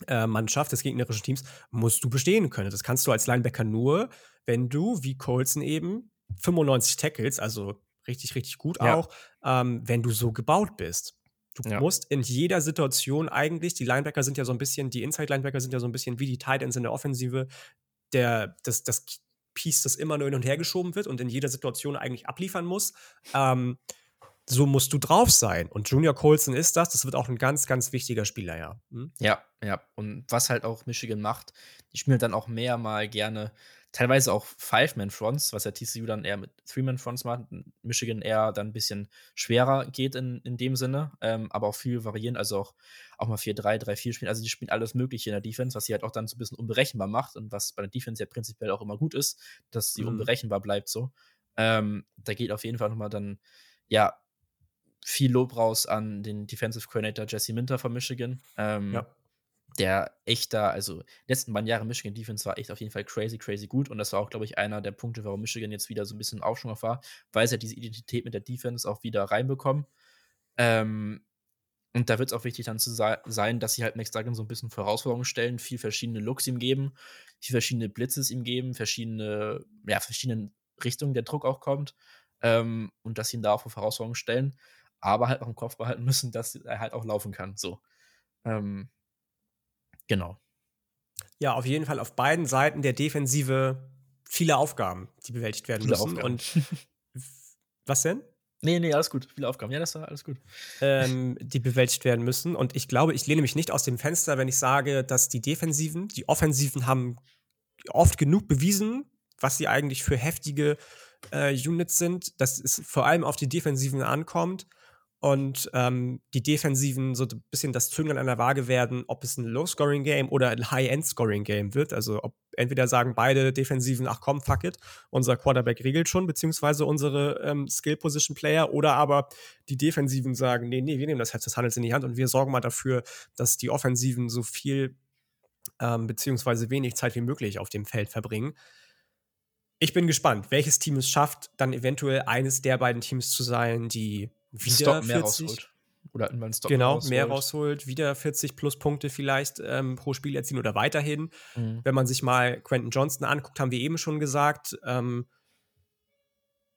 Speaker 2: äh, Mannschaft, des gegnerischen Teams, musst du bestehen können. Das kannst du als Linebacker nur, wenn du, wie Colson eben, 95 Tackles, also richtig, richtig gut ja. auch, ähm, wenn du so gebaut bist. Du ja. musst in jeder Situation eigentlich, die Linebacker sind ja so ein bisschen, die Inside-Linebacker sind ja so ein bisschen wie die Tight Ends in der Offensive, der, das, das Piece, das immer nur hin und her geschoben wird und in jeder Situation eigentlich abliefern muss. Ähm, so musst du drauf sein. Und Junior Colson ist das. Das wird auch ein ganz, ganz wichtiger Spieler, ja. Hm?
Speaker 3: Ja, ja. Und was halt auch Michigan macht, die spielen dann auch mehr mal gerne teilweise auch Five-Man-Fronts, was ja TCU dann eher mit Three-Man-Fronts macht, Michigan eher dann ein bisschen schwerer geht in, in dem Sinne, ähm, aber auch viel variieren, also auch, auch mal 4-3, 3-4 spielen, also die spielen alles Mögliche in der Defense, was sie halt auch dann so ein bisschen unberechenbar macht und was bei der Defense ja prinzipiell auch immer gut ist, dass sie mhm. unberechenbar bleibt so. Ähm, da geht auf jeden Fall nochmal dann, ja, viel Lob raus an den Defensive Coordinator Jesse Minter von Michigan. Ähm, ja der echt da, also letzten beiden Jahre Michigan Defense war echt auf jeden Fall crazy, crazy gut. Und das war auch, glaube ich, einer der Punkte, warum Michigan jetzt wieder so ein bisschen Aufschwung war, weil sie ja diese Identität mit der Defense auch wieder reinbekommen. Ähm, und da wird es auch wichtig dann zu sein, dass sie halt Max Duggan so ein bisschen Herausforderungen stellen, viel verschiedene Looks ihm geben, viel verschiedene Blitzes ihm geben, verschiedene, ja, verschiedene Richtungen der Druck auch kommt. Ähm, und dass sie ihn da auch vor Herausforderungen stellen, aber halt auch im Kopf behalten müssen, dass er halt auch laufen kann. So. Ähm, Genau.
Speaker 2: Ja, auf jeden Fall auf beiden Seiten der Defensive viele Aufgaben, die bewältigt werden viele müssen. Aufgaben. Und was denn?
Speaker 3: Nee, nee, alles gut. Viele Aufgaben. Ja, das war alles gut.
Speaker 2: Ähm, die bewältigt werden müssen. Und ich glaube, ich lehne mich nicht aus dem Fenster, wenn ich sage, dass die Defensiven, die Offensiven haben oft genug bewiesen, was sie eigentlich für heftige äh, Units sind, dass es vor allem auf die Defensiven ankommt und ähm, die Defensiven so ein bisschen das Zünglein an der Waage werden, ob es ein Low-Scoring-Game oder ein High-End-Scoring-Game wird. Also ob entweder sagen beide Defensiven, ach komm, fuck it, unser Quarterback regelt schon, beziehungsweise unsere ähm, Skill-Position-Player, oder aber die Defensiven sagen, nee, nee, wir nehmen das Herz des Handels in die Hand und wir sorgen mal dafür, dass die Offensiven so viel ähm, beziehungsweise wenig Zeit wie möglich auf dem Feld verbringen. Ich bin gespannt, welches Team es schafft, dann eventuell eines der beiden Teams zu sein, die wieder Stock mehr 40, rausholt. Oder in meinen Stock genau, rausholt. mehr rausholt, wieder 40 plus Punkte vielleicht ähm, pro Spiel erzielen oder weiterhin. Mhm. Wenn man sich mal Quentin Johnston anguckt, haben wir eben schon gesagt, ähm,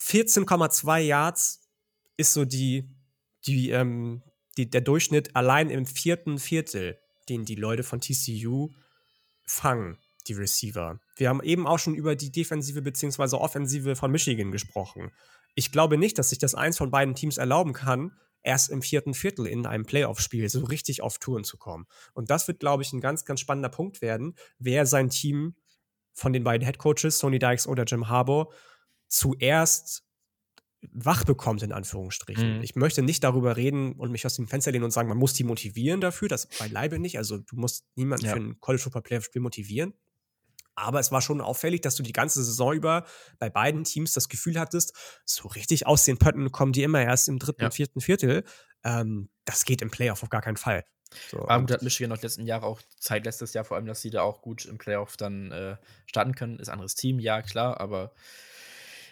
Speaker 2: 14,2 Yards ist so die, die, ähm, die, der Durchschnitt allein im vierten Viertel, den die Leute von TCU fangen, die Receiver. Wir haben eben auch schon über die Defensive bzw. Offensive von Michigan gesprochen ich glaube nicht, dass sich das eins von beiden Teams erlauben kann, erst im vierten Viertel in einem Playoff-Spiel so richtig auf Touren zu kommen. Und das wird, glaube ich, ein ganz, ganz spannender Punkt werden, wer sein Team von den beiden Headcoaches, Sony Dykes oder Jim Harbour, zuerst wach bekommt, in Anführungsstrichen. Mhm. Ich möchte nicht darüber reden und mich aus dem Fenster lehnen und sagen, man muss die motivieren dafür, das beileibe nicht. Also du musst niemanden ja. für ein College Football Playoff Spiel motivieren. Aber es war schon auffällig, dass du die ganze Saison über bei beiden Teams das Gefühl hattest, so richtig aus den Pötten kommen die immer erst im dritten, ja. vierten Viertel. Ähm, das geht im Playoff auf gar keinen Fall.
Speaker 3: So, aber gut, hat Michigan noch letzten Jahre auch Zeit, letztes Jahr vor allem, dass sie da auch gut im Playoff dann äh, starten können. Ist ein anderes Team, ja, klar, aber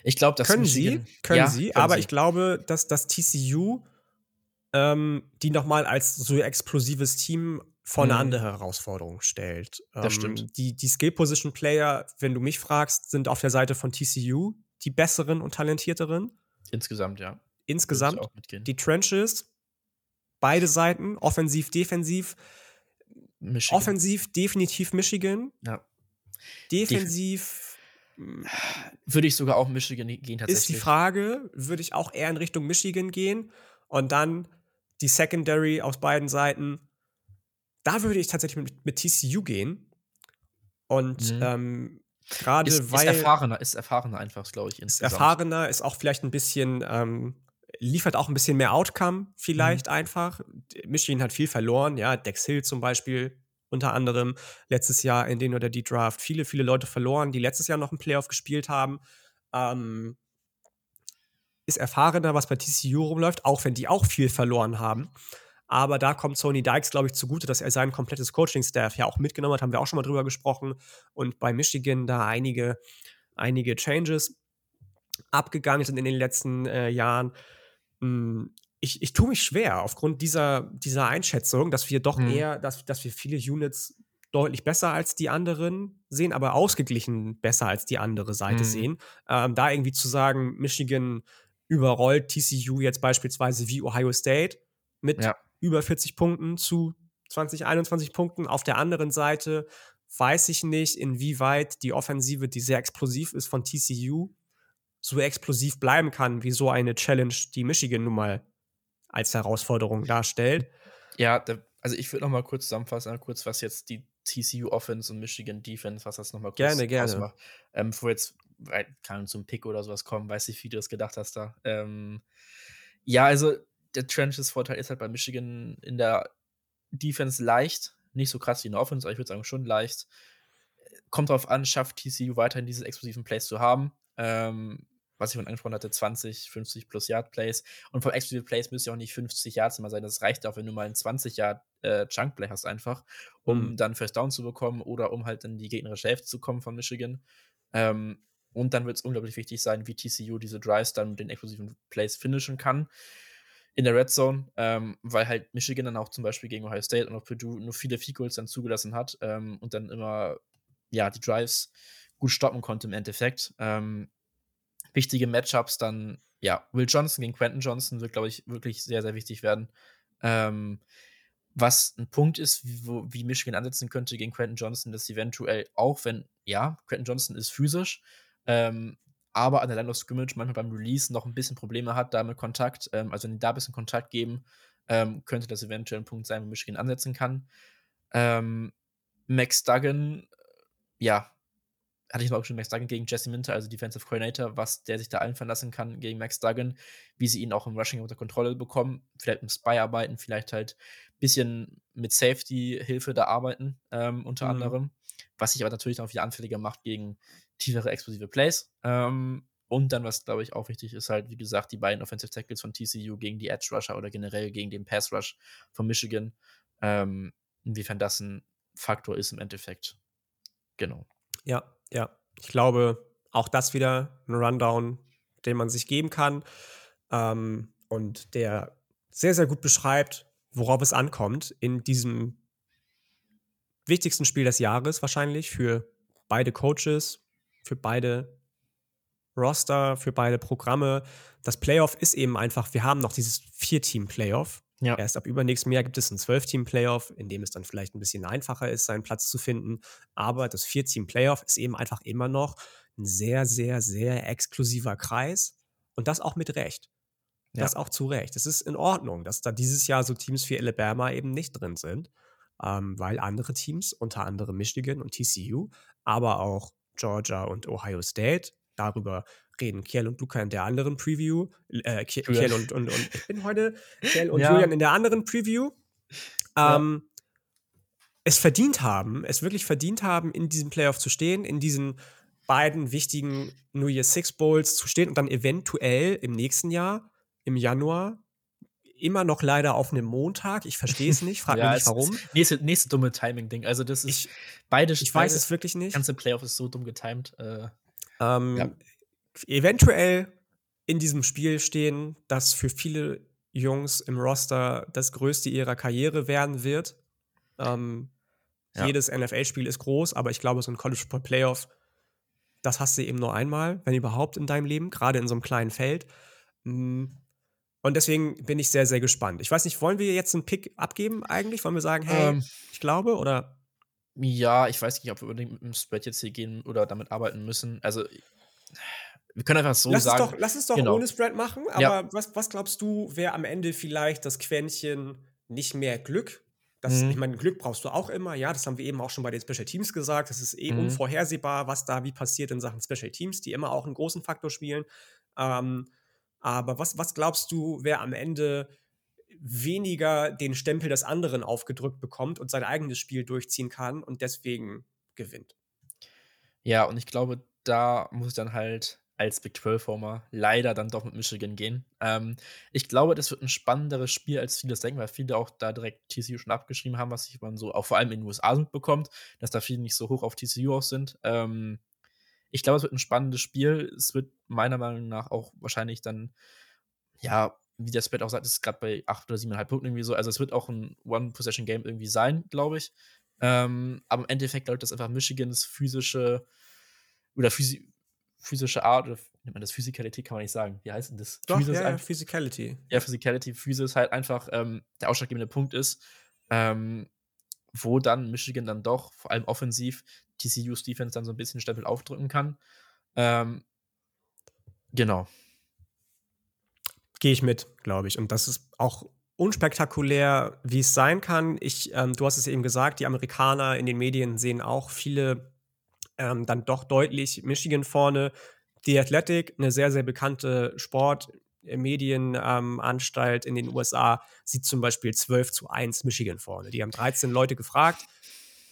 Speaker 3: ich glaube, das
Speaker 2: können Michigan, sie, können ja, sie, können aber sie. ich glaube, dass das TCU ähm, die nochmal als so explosives Team vor eine mhm. andere Herausforderung stellt.
Speaker 3: Das ähm, stimmt.
Speaker 2: Die, die Skill-Position-Player, wenn du mich fragst, sind auf der Seite von TCU die besseren und talentierteren.
Speaker 3: Insgesamt, ja.
Speaker 2: Insgesamt. Die Trenches, beide Seiten, offensiv, defensiv. Michigan. Offensiv definitiv Michigan.
Speaker 3: Ja.
Speaker 2: Defensiv.
Speaker 3: Hm, würde ich sogar auch Michigan gehen tatsächlich.
Speaker 2: Ist die Frage, würde ich auch eher in Richtung Michigan gehen und dann die Secondary aus beiden Seiten da würde ich tatsächlich mit, mit TCU gehen. Und mhm. ähm, gerade weil.
Speaker 3: Ist erfahrener, ist erfahrener einfach, glaube ich.
Speaker 2: Ist erfahrener, ist auch vielleicht ein bisschen, ähm, liefert auch ein bisschen mehr Outcome, vielleicht mhm. einfach. Michigan hat viel verloren, ja, Dex Hill zum Beispiel, unter anderem letztes Jahr in den oder die Draft. Viele, viele Leute verloren, die letztes Jahr noch einen Playoff gespielt haben. Ähm, ist erfahrener, was bei TCU rumläuft, auch wenn die auch viel verloren haben. Aber da kommt Sony Dykes, glaube ich, zugute, dass er sein komplettes Coaching-Staff ja auch mitgenommen hat. Haben wir auch schon mal drüber gesprochen. Und bei Michigan da einige, einige Changes abgegangen sind in den letzten äh, Jahren. Hm, ich, ich tue mich schwer aufgrund dieser, dieser Einschätzung, dass wir doch mhm. eher, dass, dass wir viele Units deutlich besser als die anderen sehen, aber ausgeglichen besser als die andere Seite mhm. sehen. Ähm, da irgendwie zu sagen, Michigan überrollt TCU jetzt beispielsweise wie Ohio State mit ja über 40 Punkten zu 20, 21 Punkten. Auf der anderen Seite weiß ich nicht, inwieweit die Offensive, die sehr explosiv ist von TCU, so explosiv bleiben kann, wie so eine Challenge, die Michigan nun mal als Herausforderung darstellt.
Speaker 3: Ja, da, also ich würde noch mal kurz zusammenfassen, kurz was jetzt die TCU Offense und Michigan Defense, was das noch mal kurz
Speaker 2: gerne, gerne. ausmacht.
Speaker 3: Ähm, bevor jetzt kann zum Pick oder sowas kommen, weiß ich, wie du das gedacht hast da. Ähm, ja, also der Trenches-Vorteil ist halt bei Michigan in der Defense leicht. Nicht so krass wie in der Offense, aber ich würde sagen schon leicht. Kommt darauf an, schafft TCU weiterhin diese explosiven Plays zu haben. Ähm, was ich von angesprochen hatte, 20, 50 plus Yard Plays. Und vom Explosive Plays müssen ja auch nicht 50 Yards immer sein. Das reicht auch, wenn du mal einen 20 Yard äh, Chunk Play hast, einfach, um mhm. dann First Down zu bekommen oder um halt in die gegnerische Hälfte zu kommen von Michigan. Ähm, und dann wird es unglaublich wichtig sein, wie TCU diese Drives dann mit den explosiven Plays finishen kann in der Red Zone, ähm, weil halt Michigan dann auch zum Beispiel gegen Ohio State und auch Purdue nur viele Field dann zugelassen hat ähm, und dann immer ja die Drives gut stoppen konnte im Endeffekt. Ähm, wichtige Matchups dann, ja, Will Johnson gegen Quentin Johnson wird, glaube ich, wirklich sehr, sehr wichtig werden. Ähm, was ein Punkt ist, wo, wie Michigan ansetzen könnte gegen Quentin Johnson, dass eventuell auch, wenn, ja, Quentin Johnson ist physisch, ähm, aber an der Line of Scrimmage manchmal beim Release noch ein bisschen Probleme hat, da mit Kontakt. Ähm, also, wenn die da ein bisschen Kontakt geben, ähm, könnte das eventuell ein Punkt sein, wo Michigan ansetzen kann. Ähm, Max Duggan, äh, ja, hatte ich mal auch schon Max Duggan gegen Jesse Minter, also Defensive Coordinator, was der sich da einfallen lassen kann gegen Max Duggan, wie sie ihn auch im Rushing unter Kontrolle bekommen, vielleicht im Spy arbeiten, vielleicht halt ein bisschen mit Safety-Hilfe da arbeiten, ähm, unter mhm. anderem, was sich aber natürlich auch wieder anfälliger macht gegen tiefere explosive Plays. Ähm, und dann, was glaube ich auch wichtig ist, halt, wie gesagt, die beiden Offensive Tackles von TCU gegen die Edge Rusher oder generell gegen den Pass Rush von Michigan. Ähm, inwiefern das ein Faktor ist im Endeffekt. Genau.
Speaker 2: Ja, ja. Ich glaube, auch das wieder ein Rundown, den man sich geben kann ähm, und der sehr, sehr gut beschreibt, worauf es ankommt in diesem wichtigsten Spiel des Jahres wahrscheinlich für beide Coaches, für beide Roster, für beide Programme. Das Playoff ist eben einfach, wir haben noch dieses Vier-Team-Playoff. Ja. Erst ab übernächstem Jahr gibt es ein Zwölf-Team-Playoff, in dem es dann vielleicht ein bisschen einfacher ist, seinen Platz zu finden. Aber das Vier-Team-Playoff ist eben einfach immer noch ein sehr, sehr, sehr exklusiver Kreis. Und das auch mit Recht. Das ja. auch zu Recht. Es ist in Ordnung, dass da dieses Jahr so Teams wie Alabama eben nicht drin sind, ähm, weil andere Teams, unter anderem Michigan und TCU, aber auch Georgia und Ohio State. Darüber reden Kiel und Luca in der anderen Preview. Äh, Kiel und, und, und ich bin heute Kiel und ja. Julian in der anderen Preview. Ähm. Es verdient haben, es wirklich verdient haben, in diesem Playoff zu stehen, in diesen beiden wichtigen New Year Six Bowls zu stehen und dann eventuell im nächsten Jahr, im Januar, immer noch leider auf einem Montag. Ich verstehe es nicht, frage ja, mich nicht warum.
Speaker 3: Nächste, nächste dumme Timing-Ding. Also, das ist
Speaker 2: ich, beide. Ich weiß es wirklich nicht.
Speaker 3: ganze Playoff ist so dumm getimed. Äh,
Speaker 2: ähm, ja. Eventuell in diesem Spiel stehen, das für viele Jungs im Roster das größte ihrer Karriere werden wird. Ähm, ja. Jedes NFL-Spiel ist groß, aber ich glaube, so ein College Football Playoff, das hast du eben nur einmal, wenn überhaupt in deinem Leben, gerade in so einem kleinen Feld. Mhm und deswegen bin ich sehr, sehr gespannt. Ich weiß nicht, wollen wir jetzt einen Pick abgeben eigentlich? Wollen wir sagen, hey, ähm, ich glaube oder?
Speaker 3: Ja, ich weiß nicht, ob wir unbedingt mit dem Spread jetzt hier gehen oder damit arbeiten müssen. Also, wir können einfach so
Speaker 2: lass
Speaker 3: sagen.
Speaker 2: Es doch, lass es doch genau. ohne Spread machen, aber ja. was, was glaubst du, wäre am Ende vielleicht das Quäntchen nicht mehr Glück? Das, mhm. Ich meine, Glück brauchst du auch immer, ja, das haben wir eben auch schon bei den Special Teams gesagt. Das ist eh mhm. unvorhersehbar, was da wie passiert in Sachen Special Teams, die immer auch einen großen Faktor spielen. Ähm, aber was, was glaubst du, wer am Ende weniger den Stempel des anderen aufgedrückt bekommt und sein eigenes Spiel durchziehen kann und deswegen gewinnt?
Speaker 3: Ja, und ich glaube, da muss ich dann halt als Big 12-Homer leider dann doch mit Michigan gehen. Ähm, ich glaube, das wird ein spannenderes Spiel, als viele denken, weil viele auch da direkt TCU schon abgeschrieben haben, was sich man so auch vor allem in den USA mitbekommt, dass da viele nicht so hoch auf TCU auch sind. Ähm, ich glaube, es wird ein spannendes Spiel. Es wird meiner Meinung nach auch wahrscheinlich dann, ja, wie der Spread auch sagt, ist gerade bei 8 oder 7,5 Punkten irgendwie so. Also es wird auch ein One-Possession-Game irgendwie sein, glaube ich. Ähm, aber im Endeffekt glaube ich, dass einfach Michigans physische oder physi physische Art, oder nennt man das Physicality, kann man nicht sagen. Wie heißt denn das?
Speaker 2: Doch,
Speaker 3: Physis
Speaker 2: ja, Physicality.
Speaker 3: ja, Physicality, Physis halt einfach ähm, der ausschlaggebende Punkt ist, ähm, wo dann Michigan dann doch, vor allem offensiv, TCU's Defense dann so ein bisschen Stempel aufdrücken kann. Ähm, genau.
Speaker 2: Gehe ich mit, glaube ich. Und das ist auch unspektakulär, wie es sein kann. Ich, ähm, du hast es eben gesagt, die Amerikaner in den Medien sehen auch viele ähm, dann doch deutlich Michigan vorne. Die Athletic, eine sehr, sehr bekannte Sportmedienanstalt in den USA, sieht zum Beispiel 12 zu 1 Michigan vorne. Die haben 13 Leute gefragt,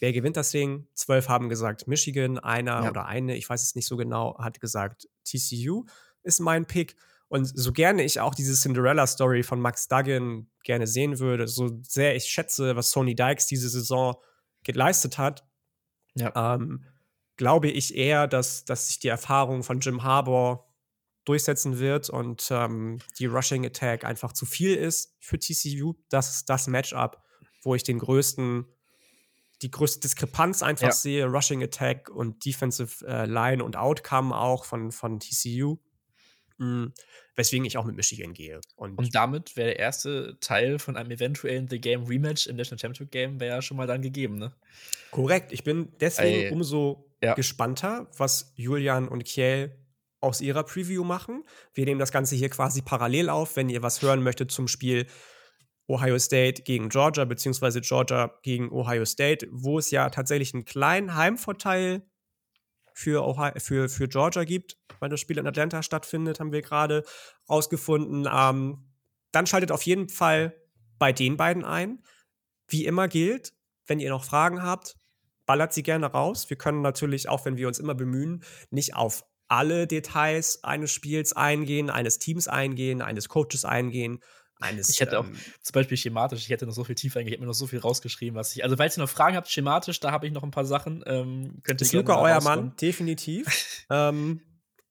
Speaker 2: wer gewinnt das Ding? 12 haben gesagt Michigan, einer
Speaker 3: Ja.
Speaker 2: oder eine, ich weiß es nicht so genau, hat gesagt TCU ist mein Pick. Und so gerne ich auch diese Cinderella-Story von Max Duggan gerne sehen würde, so sehr ich schätze, was Sony Dykes diese Saison geleistet hat,
Speaker 3: Ja.
Speaker 2: ähm, glaube ich eher, dass, dass sich die Erfahrung von Jim Harbour durchsetzen wird und ähm, die Rushing Attack einfach zu viel ist für TCU. Das ist das Matchup, wo ich den größten, die größte Diskrepanz einfach
Speaker 3: Ja.
Speaker 2: sehe. Rushing Attack und Defensive äh, Line und Outcome auch von, von TCU. Mhm. Weswegen ich auch mit Michigan gehe. Und,
Speaker 3: Und damit wäre der erste Teil von einem eventuellen The Game Rematch im National Championship Game wäre ja schon mal dann gegeben, ne?
Speaker 2: korrekt, ich bin deswegen
Speaker 3: Ey.
Speaker 2: umso
Speaker 3: Ja.
Speaker 2: gespannter, was Julian und Kiel aus ihrer Preview machen. Wir nehmen das Ganze hier quasi parallel auf, wenn ihr was hören möchtet zum Spiel Ohio State gegen Georgia, beziehungsweise Georgia gegen Ohio State, wo es ja tatsächlich einen kleinen Heimvorteil für, Ohio, für, für Georgia gibt, weil das Spiel in Atlanta stattfindet, haben wir gerade rausgefunden. Ähm, dann schaltet auf jeden Fall bei den beiden ein. Wie immer gilt, wenn ihr noch Fragen habt, ballert sie gerne raus. Wir können natürlich, auch wenn wir uns immer bemühen, nicht auf alle Details eines Spiels eingehen, eines Teams eingehen, eines Coaches eingehen, eines.
Speaker 3: Ich hätte auch-
Speaker 2: ähm,
Speaker 3: Zum Beispiel schematisch, ich hätte noch so viel tiefer eingegangen, ich hätte mir noch so viel rausgeschrieben, was ich. Also, falls ihr noch Fragen habt, schematisch, da habe ich noch ein paar Sachen. Ähm, könnt ihr
Speaker 2: Ist Luca euer. Mann, definitiv. ähm,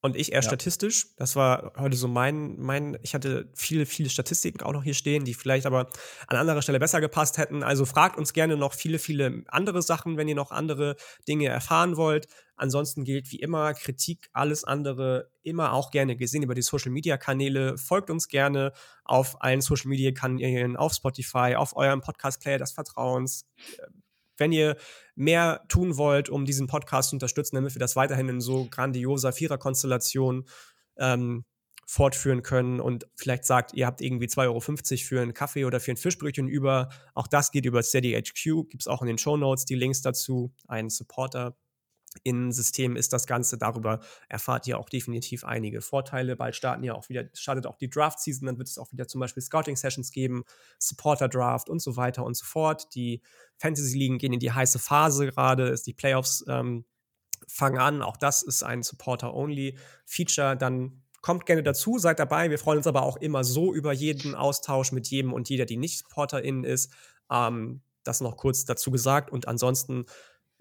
Speaker 2: und ich eher
Speaker 3: Ja.
Speaker 2: statistisch. Das war heute so mein, mein, ich hatte viele, viele Statistiken auch noch hier stehen, die vielleicht aber an anderer Stelle besser gepasst hätten. Also fragt uns gerne noch viele, viele andere Sachen, wenn ihr noch andere Dinge erfahren wollt. Ansonsten gilt wie immer Kritik, alles andere immer auch gerne gesehen über die Social Media Kanäle. Folgt uns gerne auf allen Social Media Kanälen, auf Spotify, auf eurem Podcast Player des Vertrauens. Wenn ihr mehr tun wollt, um diesen Podcast zu unterstützen, damit wir das weiterhin in so grandioser Viererkonstellation ähm, fortführen können und vielleicht sagt, ihr habt irgendwie 2,50 Euro für einen Kaffee oder für ein Fischbrötchen über. Auch das geht über Steady HQ, gibt es auch in den Show Notes die Links dazu. Ein Supporter System ist das Ganze. Darüber erfahrt ihr auch definitiv einige Vorteile. Bald starten ja auch wieder, startet auch die Draft-Season, dann wird es auch wieder zum Beispiel Scouting-Sessions geben, Supporter-Draft und so weiter und so fort. Die Fantasy-Ligen gehen in die heiße Phase gerade, ist die Playoffs ähm, fangen an. Auch das ist ein Supporter-Only-Feature. Dann kommt gerne dazu, seid dabei. Wir freuen uns aber auch immer so über jeden Austausch mit jedem und jeder, die nicht SupporterInnen ist. Ähm, das noch kurz dazu gesagt. Und ansonsten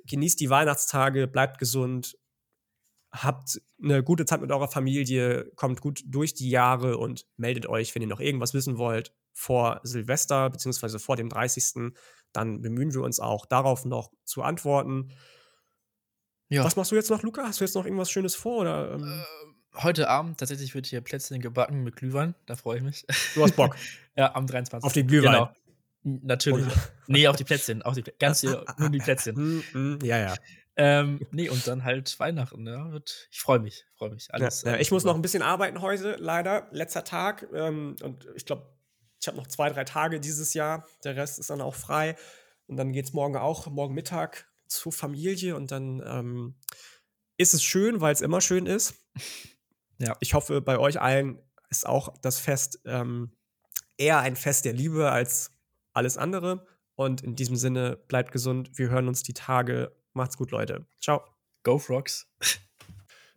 Speaker 2: genießt die Weihnachtstage, bleibt gesund, habt eine gute Zeit mit eurer Familie, kommt gut durch die Jahre und meldet euch, wenn ihr noch irgendwas wissen wollt vor Silvester beziehungsweise vor dem 30. Dann bemühen wir uns auch darauf noch zu antworten.
Speaker 3: Ja.
Speaker 2: Was machst du jetzt noch, Luca? Hast du jetzt noch irgendwas Schönes vor? Oder, ähm,
Speaker 3: Äh, heute Abend tatsächlich wird hier Plätzchen gebacken mit Glühwein. Da freue ich mich.
Speaker 2: du hast Bock
Speaker 3: ja, am 23.
Speaker 2: auf den Glühwein.
Speaker 3: Genau. Natürlich.
Speaker 2: Oder-
Speaker 3: Nee, auf die Plätzchen. Auf die Plä ganz hier, nur die Plätzchen.
Speaker 2: Hm, hm, ja, ja.
Speaker 3: ähm, nee, und dann halt Weihnachten. Ja, wird, ich freue mich. Freue mich. Alles,
Speaker 2: ja, ja, ich muss noch ein bisschen arbeiten heute, leider. Letzter Tag. Ähm, und ich glaube, ich habe noch zwei, drei Tage dieses Jahr. Der Rest ist dann auch frei. Und dann geht es morgen auch, morgen Mittag zur Familie. Und dann ähm, ist es schön, weil es immer schön ist.
Speaker 3: Ja.
Speaker 2: Ich hoffe, bei euch allen ist auch das Fest ähm, eher ein Fest der Liebe als alles andere. Und in diesem Sinne, bleibt gesund. Wir hören uns die Tage. Macht's gut, Leute. Ciao.
Speaker 3: Go Frogs.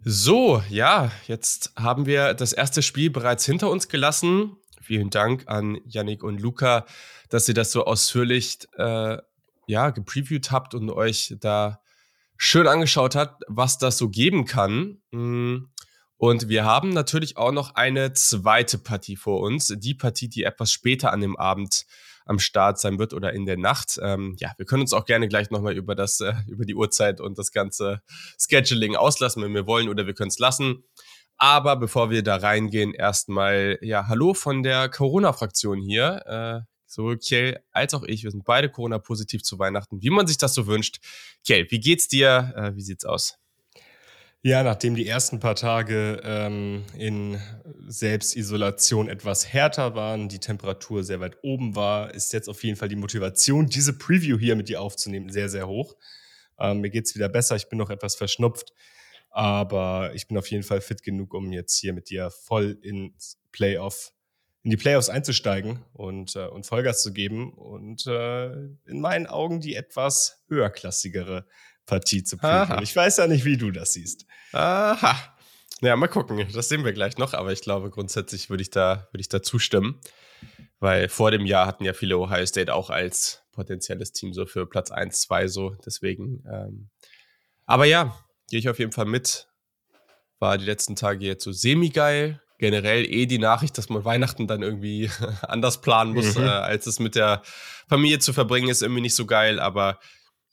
Speaker 1: So, ja, jetzt haben wir das erste Spiel bereits hinter uns gelassen. Vielen Dank an Yannick und Luca, dass ihr das so ausführlich äh, ja, gepreviewt habt und euch da schön angeschaut habt, was das so geben kann. Mm. Und wir haben natürlich auch noch eine zweite Partie vor uns. Die Partie, die etwas später an dem Abend am Start sein wird oder in der Nacht. Ähm, ja, wir können uns auch gerne gleich nochmal über das, äh, über die Uhrzeit und das ganze Scheduling auslassen, wenn wir wollen, oder wir können es lassen. Aber bevor wir da reingehen, erstmal, ja, hallo von der Corona-Fraktion hier. Äh, sowohl Kjell als auch ich, wir sind beide Corona-positiv zu Weihnachten, wie man sich das so wünscht. Kjell, wie geht's dir? Äh, wie sieht's aus?
Speaker 4: Ja, nachdem die ersten paar Tage ähm, in Selbstisolation etwas härter waren, die Temperatur sehr weit oben war, ist jetzt auf jeden Fall die Motivation, diese Preview hier mit dir aufzunehmen, sehr, sehr hoch. Ähm, mir geht's wieder besser, ich bin noch etwas verschnupft, aber ich bin auf jeden Fall fit genug, um jetzt hier mit dir voll ins Playoff, in die Playoffs einzusteigen und, äh, und Vollgas zu geben und äh, in meinen Augen die etwas höherklassigere Partie zu prüfen. Ich weiß ja nicht, wie du das siehst.
Speaker 1: Aha. Ja, mal gucken. Das sehen wir gleich noch, aber ich glaube, grundsätzlich würde ich da, würde ich da zustimmen. Weil vor dem Jahr hatten ja viele Ohio State auch als potenzielles Team so für Platz 1, 2 so. Deswegen. Ähm, aber ja, gehe ich auf jeden Fall mit. War die letzten Tage jetzt so semi-geil. Generell eh die Nachricht, dass man Weihnachten dann irgendwie anders planen muss, mhm. äh, als es mit der Familie zu verbringen, ist irgendwie nicht so geil. Aber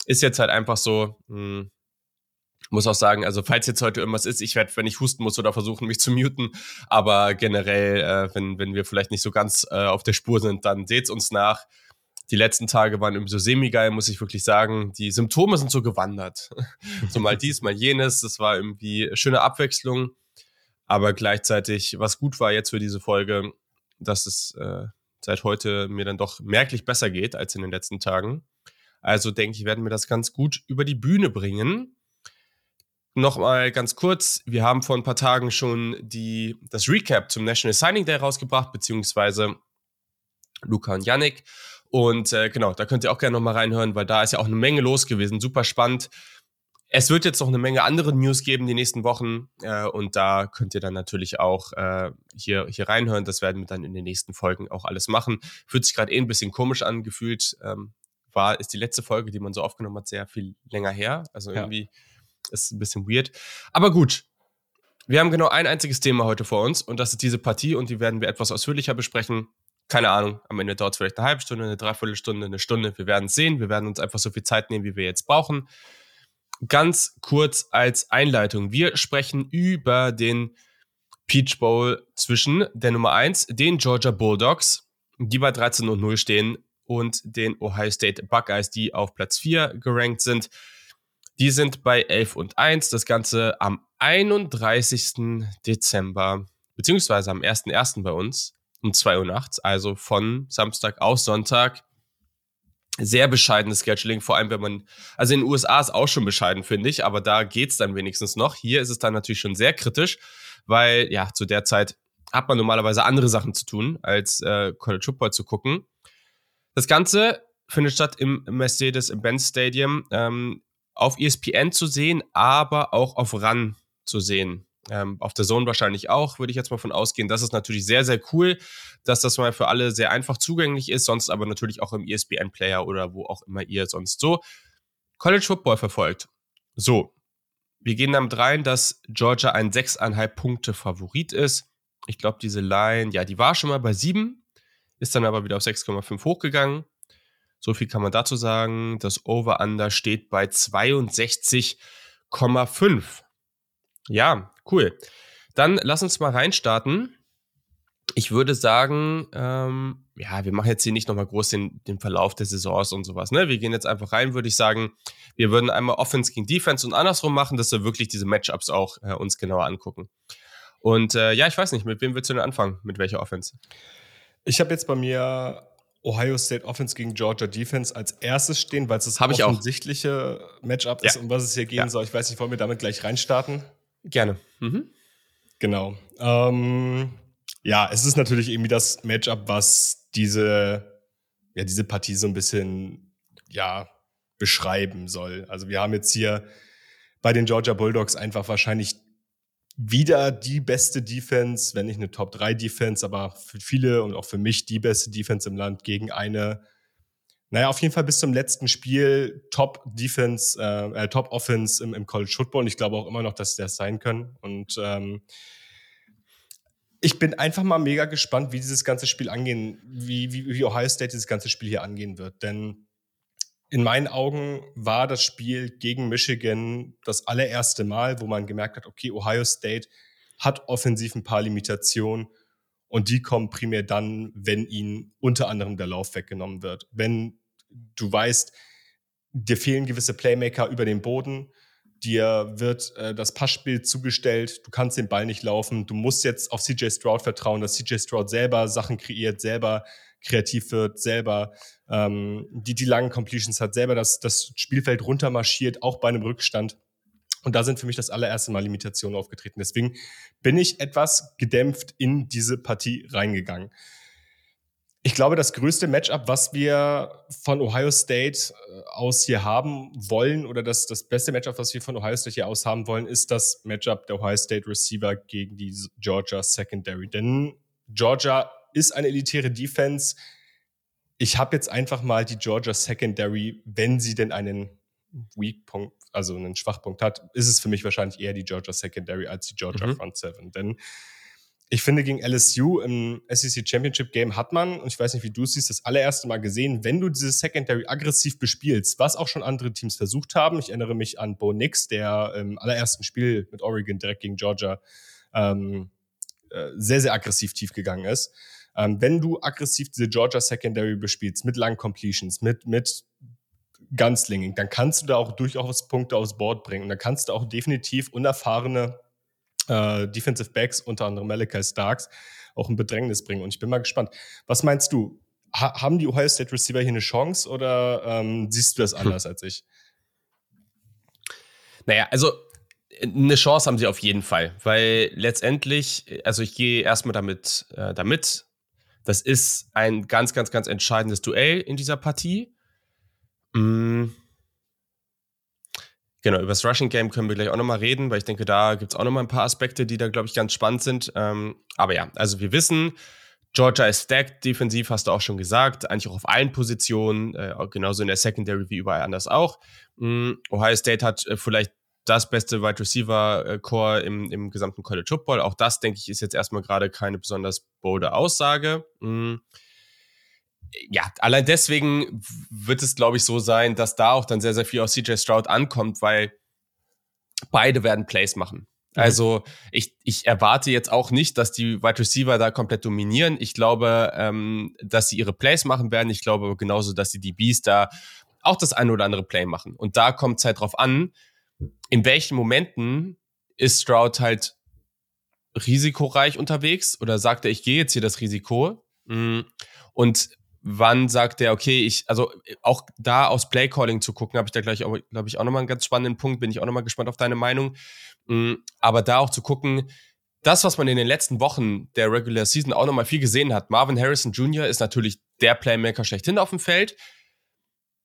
Speaker 1: ist jetzt halt einfach so, mh, hm, muss auch sagen, also falls jetzt heute irgendwas ist, ich werde, wenn ich husten muss oder versuchen, mich zu muten, aber generell, äh, wenn, wenn wir vielleicht nicht so ganz äh, auf der Spur sind, dann seht's uns nach. Die letzten Tage waren irgendwie so semi-geil, muss ich wirklich sagen. Die Symptome sind so gewandert. so mal dies, mal jenes. Das war irgendwie schöne Abwechslung. Aber gleichzeitig, was gut war jetzt für diese Folge, dass es äh, seit heute mir dann doch merklich besser geht als in den letzten Tagen. Also denke ich, werden wir das ganz gut über die Bühne bringen. Nochmal ganz kurz, wir haben vor ein paar Tagen schon die, das Recap zum National Signing Day rausgebracht, beziehungsweise Luca und Yannick. Und äh, genau, da könnt ihr auch gerne nochmal reinhören, weil da ist ja auch eine Menge los gewesen. Super spannend. Es wird jetzt noch eine Menge andere News geben die nächsten Wochen äh, und da könnt ihr dann natürlich auch äh, hier, hier reinhören. Das werden wir dann in den nächsten Folgen auch alles machen. Fühlt sich gerade eh ein bisschen komisch angefühlt. Ähm, war, ist die letzte Folge, die man so aufgenommen hat, sehr viel länger her. Also irgendwie ja. ist ein bisschen weird. Aber gut. Wir haben genau ein einziges Thema heute vor uns und das ist diese Partie und die werden wir etwas ausführlicher besprechen. Keine Ahnung, am Ende dauert es vielleicht eine halbe Stunde, eine Dreiviertelstunde, eine Stunde. Wir werden es sehen. Wir werden uns einfach so viel Zeit nehmen, wie wir jetzt brauchen. Ganz kurz als Einleitung. Wir sprechen über den Peach Bowl zwischen der Nummer 1, den Georgia Bulldogs, die bei 13 und 0 stehen, und den Ohio State Buckeyes, die auf Platz 4 gerankt sind. Die sind bei 11 und 1. Das Ganze am 31. Dezember, beziehungsweise am 1.1. bei uns um 2 Uhr nachts, also von Samstag auf Sonntag. Sehr bescheidenes Scheduling, vor allem wenn man, also in den USA ist auch schon bescheiden, finde ich, aber da geht es dann wenigstens noch. Hier ist es dann natürlich schon sehr kritisch, weil ja, zu der Zeit hat man normalerweise andere Sachen zu tun, als äh, College Football zu gucken. Das Ganze findet statt im Mercedes-Benz Stadium ähm, auf ESPN zu sehen, aber auch auf RAN zu sehen. Ähm, auf der Zone wahrscheinlich auch, würde ich jetzt mal von ausgehen. Das ist natürlich sehr, sehr cool, dass das mal für alle sehr einfach zugänglich ist, sonst aber natürlich auch im ESPN-Player oder wo auch immer ihr sonst so College Football verfolgt. So, wir gehen damit rein, dass Georgia ein 6,5 Punkte Favorit ist. Ich glaube, diese Line, ja, die war schon mal bei 7 ist dann aber wieder auf 6,5 hochgegangen. So viel kann man dazu sagen. Das Over-Under steht bei 62,5. Ja, cool. Dann lass uns mal reinstarten. Ich würde sagen, ähm, ja, wir machen jetzt hier nicht nochmal groß den, den Verlauf der Saisons und sowas. Ne? Wir gehen jetzt einfach rein, würde ich sagen. Wir würden einmal Offense gegen Defense und andersrum machen, dass wir wirklich diese Matchups auch äh, uns genauer angucken. Und äh, ja, ich weiß nicht, mit wem willst du denn anfangen? Mit welcher Offense?
Speaker 4: Ich habe jetzt bei mir Ohio State Offense gegen Georgia Defense als erstes stehen, weil es das
Speaker 1: Hab
Speaker 4: offensichtliche Matchup ist,
Speaker 1: ja.
Speaker 4: um was es hier gehen ja. soll. Ich weiß nicht, wollen wir damit gleich reinstarten?
Speaker 1: Gerne. Mhm.
Speaker 4: Genau. Ähm, ja, es ist natürlich irgendwie das Matchup, was diese, ja, diese Partie so ein bisschen, ja, beschreiben soll. Also wir haben jetzt hier bei den Georgia Bulldogs einfach wahrscheinlich wieder die beste Defense, wenn nicht eine Top 3 Defense, aber für viele und auch für mich die beste Defense im Land gegen eine, naja, auf jeden Fall bis zum letzten Spiel Top Defense, äh, äh Top Offense im, im College Football. Und ich glaube auch immer noch, dass sie das sein können. Und ähm, ich bin einfach mal mega gespannt, wie dieses ganze Spiel angehen, wie, wie, wie Ohio State dieses ganze Spiel hier angehen wird. Denn in meinen Augen war das Spiel gegen Michigan das allererste Mal, wo man gemerkt hat, okay, Ohio State hat offensiv ein paar Limitationen und die kommen primär dann, wenn ihnen unter anderem der Lauf weggenommen wird. Wenn du weißt, dir fehlen gewisse Playmaker über den Boden, dir wird äh, das Passspiel zugestellt, du kannst den Ball nicht laufen, du musst jetzt auf CJ Stroud vertrauen, dass CJ Stroud selber Sachen kreiert, selber kreativ wird, selber ähm, die, die langen Completions hat, selber das, das Spielfeld runtermarschiert, auch bei einem Rückstand. Und da sind für mich das allererste Mal Limitationen aufgetreten. Deswegen bin ich etwas gedämpft in diese Partie reingegangen. Ich glaube, das größte Matchup, was wir von Ohio State äh, aus hier haben wollen, oder das, das beste Matchup, was wir von Ohio State hier aus haben wollen, ist das Matchup der Ohio State Receiver gegen die Georgia Secondary. Denn Georgia ist eine elitäre Defense. Ich habe jetzt einfach mal die Georgia Secondary, wenn sie denn einen Weak Punkt, also einen Schwachpunkt hat, ist es für mich wahrscheinlich eher die Georgia Secondary als die Georgia mhm. Front Seven. Denn ich finde, gegen LSU im SEC Championship Game hat man, und ich weiß nicht, wie du es siehst, das allererste Mal gesehen, wenn du diese Secondary aggressiv bespielst, was auch schon andere Teams versucht haben. Ich erinnere mich an Bo Nix, der im allerersten Spiel mit Oregon direkt gegen Georgia ähm, äh, sehr, sehr aggressiv tief gegangen ist. Ähm, wenn du aggressiv diese Georgia Secondary bespielst, mit langen Completions, mit, mit Gunslinging, dann kannst du da auch durchaus Punkte aufs Board bringen. Und dann kannst du auch definitiv unerfahrene äh, Defensive Backs, unter anderem Malachi Starks, auch ein Bedrängnis bringen. Und ich bin mal gespannt. Was meinst du? Ha haben die Ohio State Receiver hier eine Chance oder ähm, siehst du das hm. anders hm. als ich?
Speaker 1: Naja, also eine Chance haben sie auf jeden Fall, weil letztendlich, also ich gehe erstmal damit, äh, damit, das ist ein ganz, ganz, ganz entscheidendes Duell in dieser Partie. Mhm. Genau, über das Rushing Game können wir gleich auch nochmal reden, weil ich denke, da gibt es auch nochmal ein paar Aspekte, die da, glaube ich, ganz spannend sind. Ähm, aber ja, also wir wissen, Georgia ist stacked, defensiv hast du auch schon gesagt, eigentlich auch auf allen Positionen, äh, genauso in der Secondary wie überall anders auch. Mhm. Ohio State hat äh, vielleicht das beste Wide Receiver äh, Core im, im gesamten College Football. Auch das, denke ich, ist jetzt erstmal gerade keine besonders bolde Aussage. Mhm ja, allein deswegen wird es, glaube ich, so sein, dass da auch dann sehr, sehr viel aus CJ Stroud ankommt, weil beide werden Plays machen. Mhm. Also ich, ich erwarte jetzt auch nicht, dass die Wide Receiver da komplett dominieren. Ich glaube, ähm, dass sie ihre Plays machen werden. Ich glaube genauso, dass die DBs da auch das eine oder andere Play machen. Und da kommt es halt drauf an, in welchen Momenten ist Stroud halt risikoreich unterwegs oder sagt er, ich gehe jetzt hier das Risiko. Mm. Und wann sagt der, okay, ich, also auch da aus Playcalling zu gucken, habe ich da gleich, glaube ich, auch nochmal einen ganz spannenden Punkt, bin ich auch nochmal gespannt auf deine Meinung. Mm, aber da auch zu gucken, das, was man in den letzten Wochen der Regular Season auch nochmal viel gesehen hat, Marvin Harrison Jr. ist natürlich der Playmaker schlechthin auf dem Feld.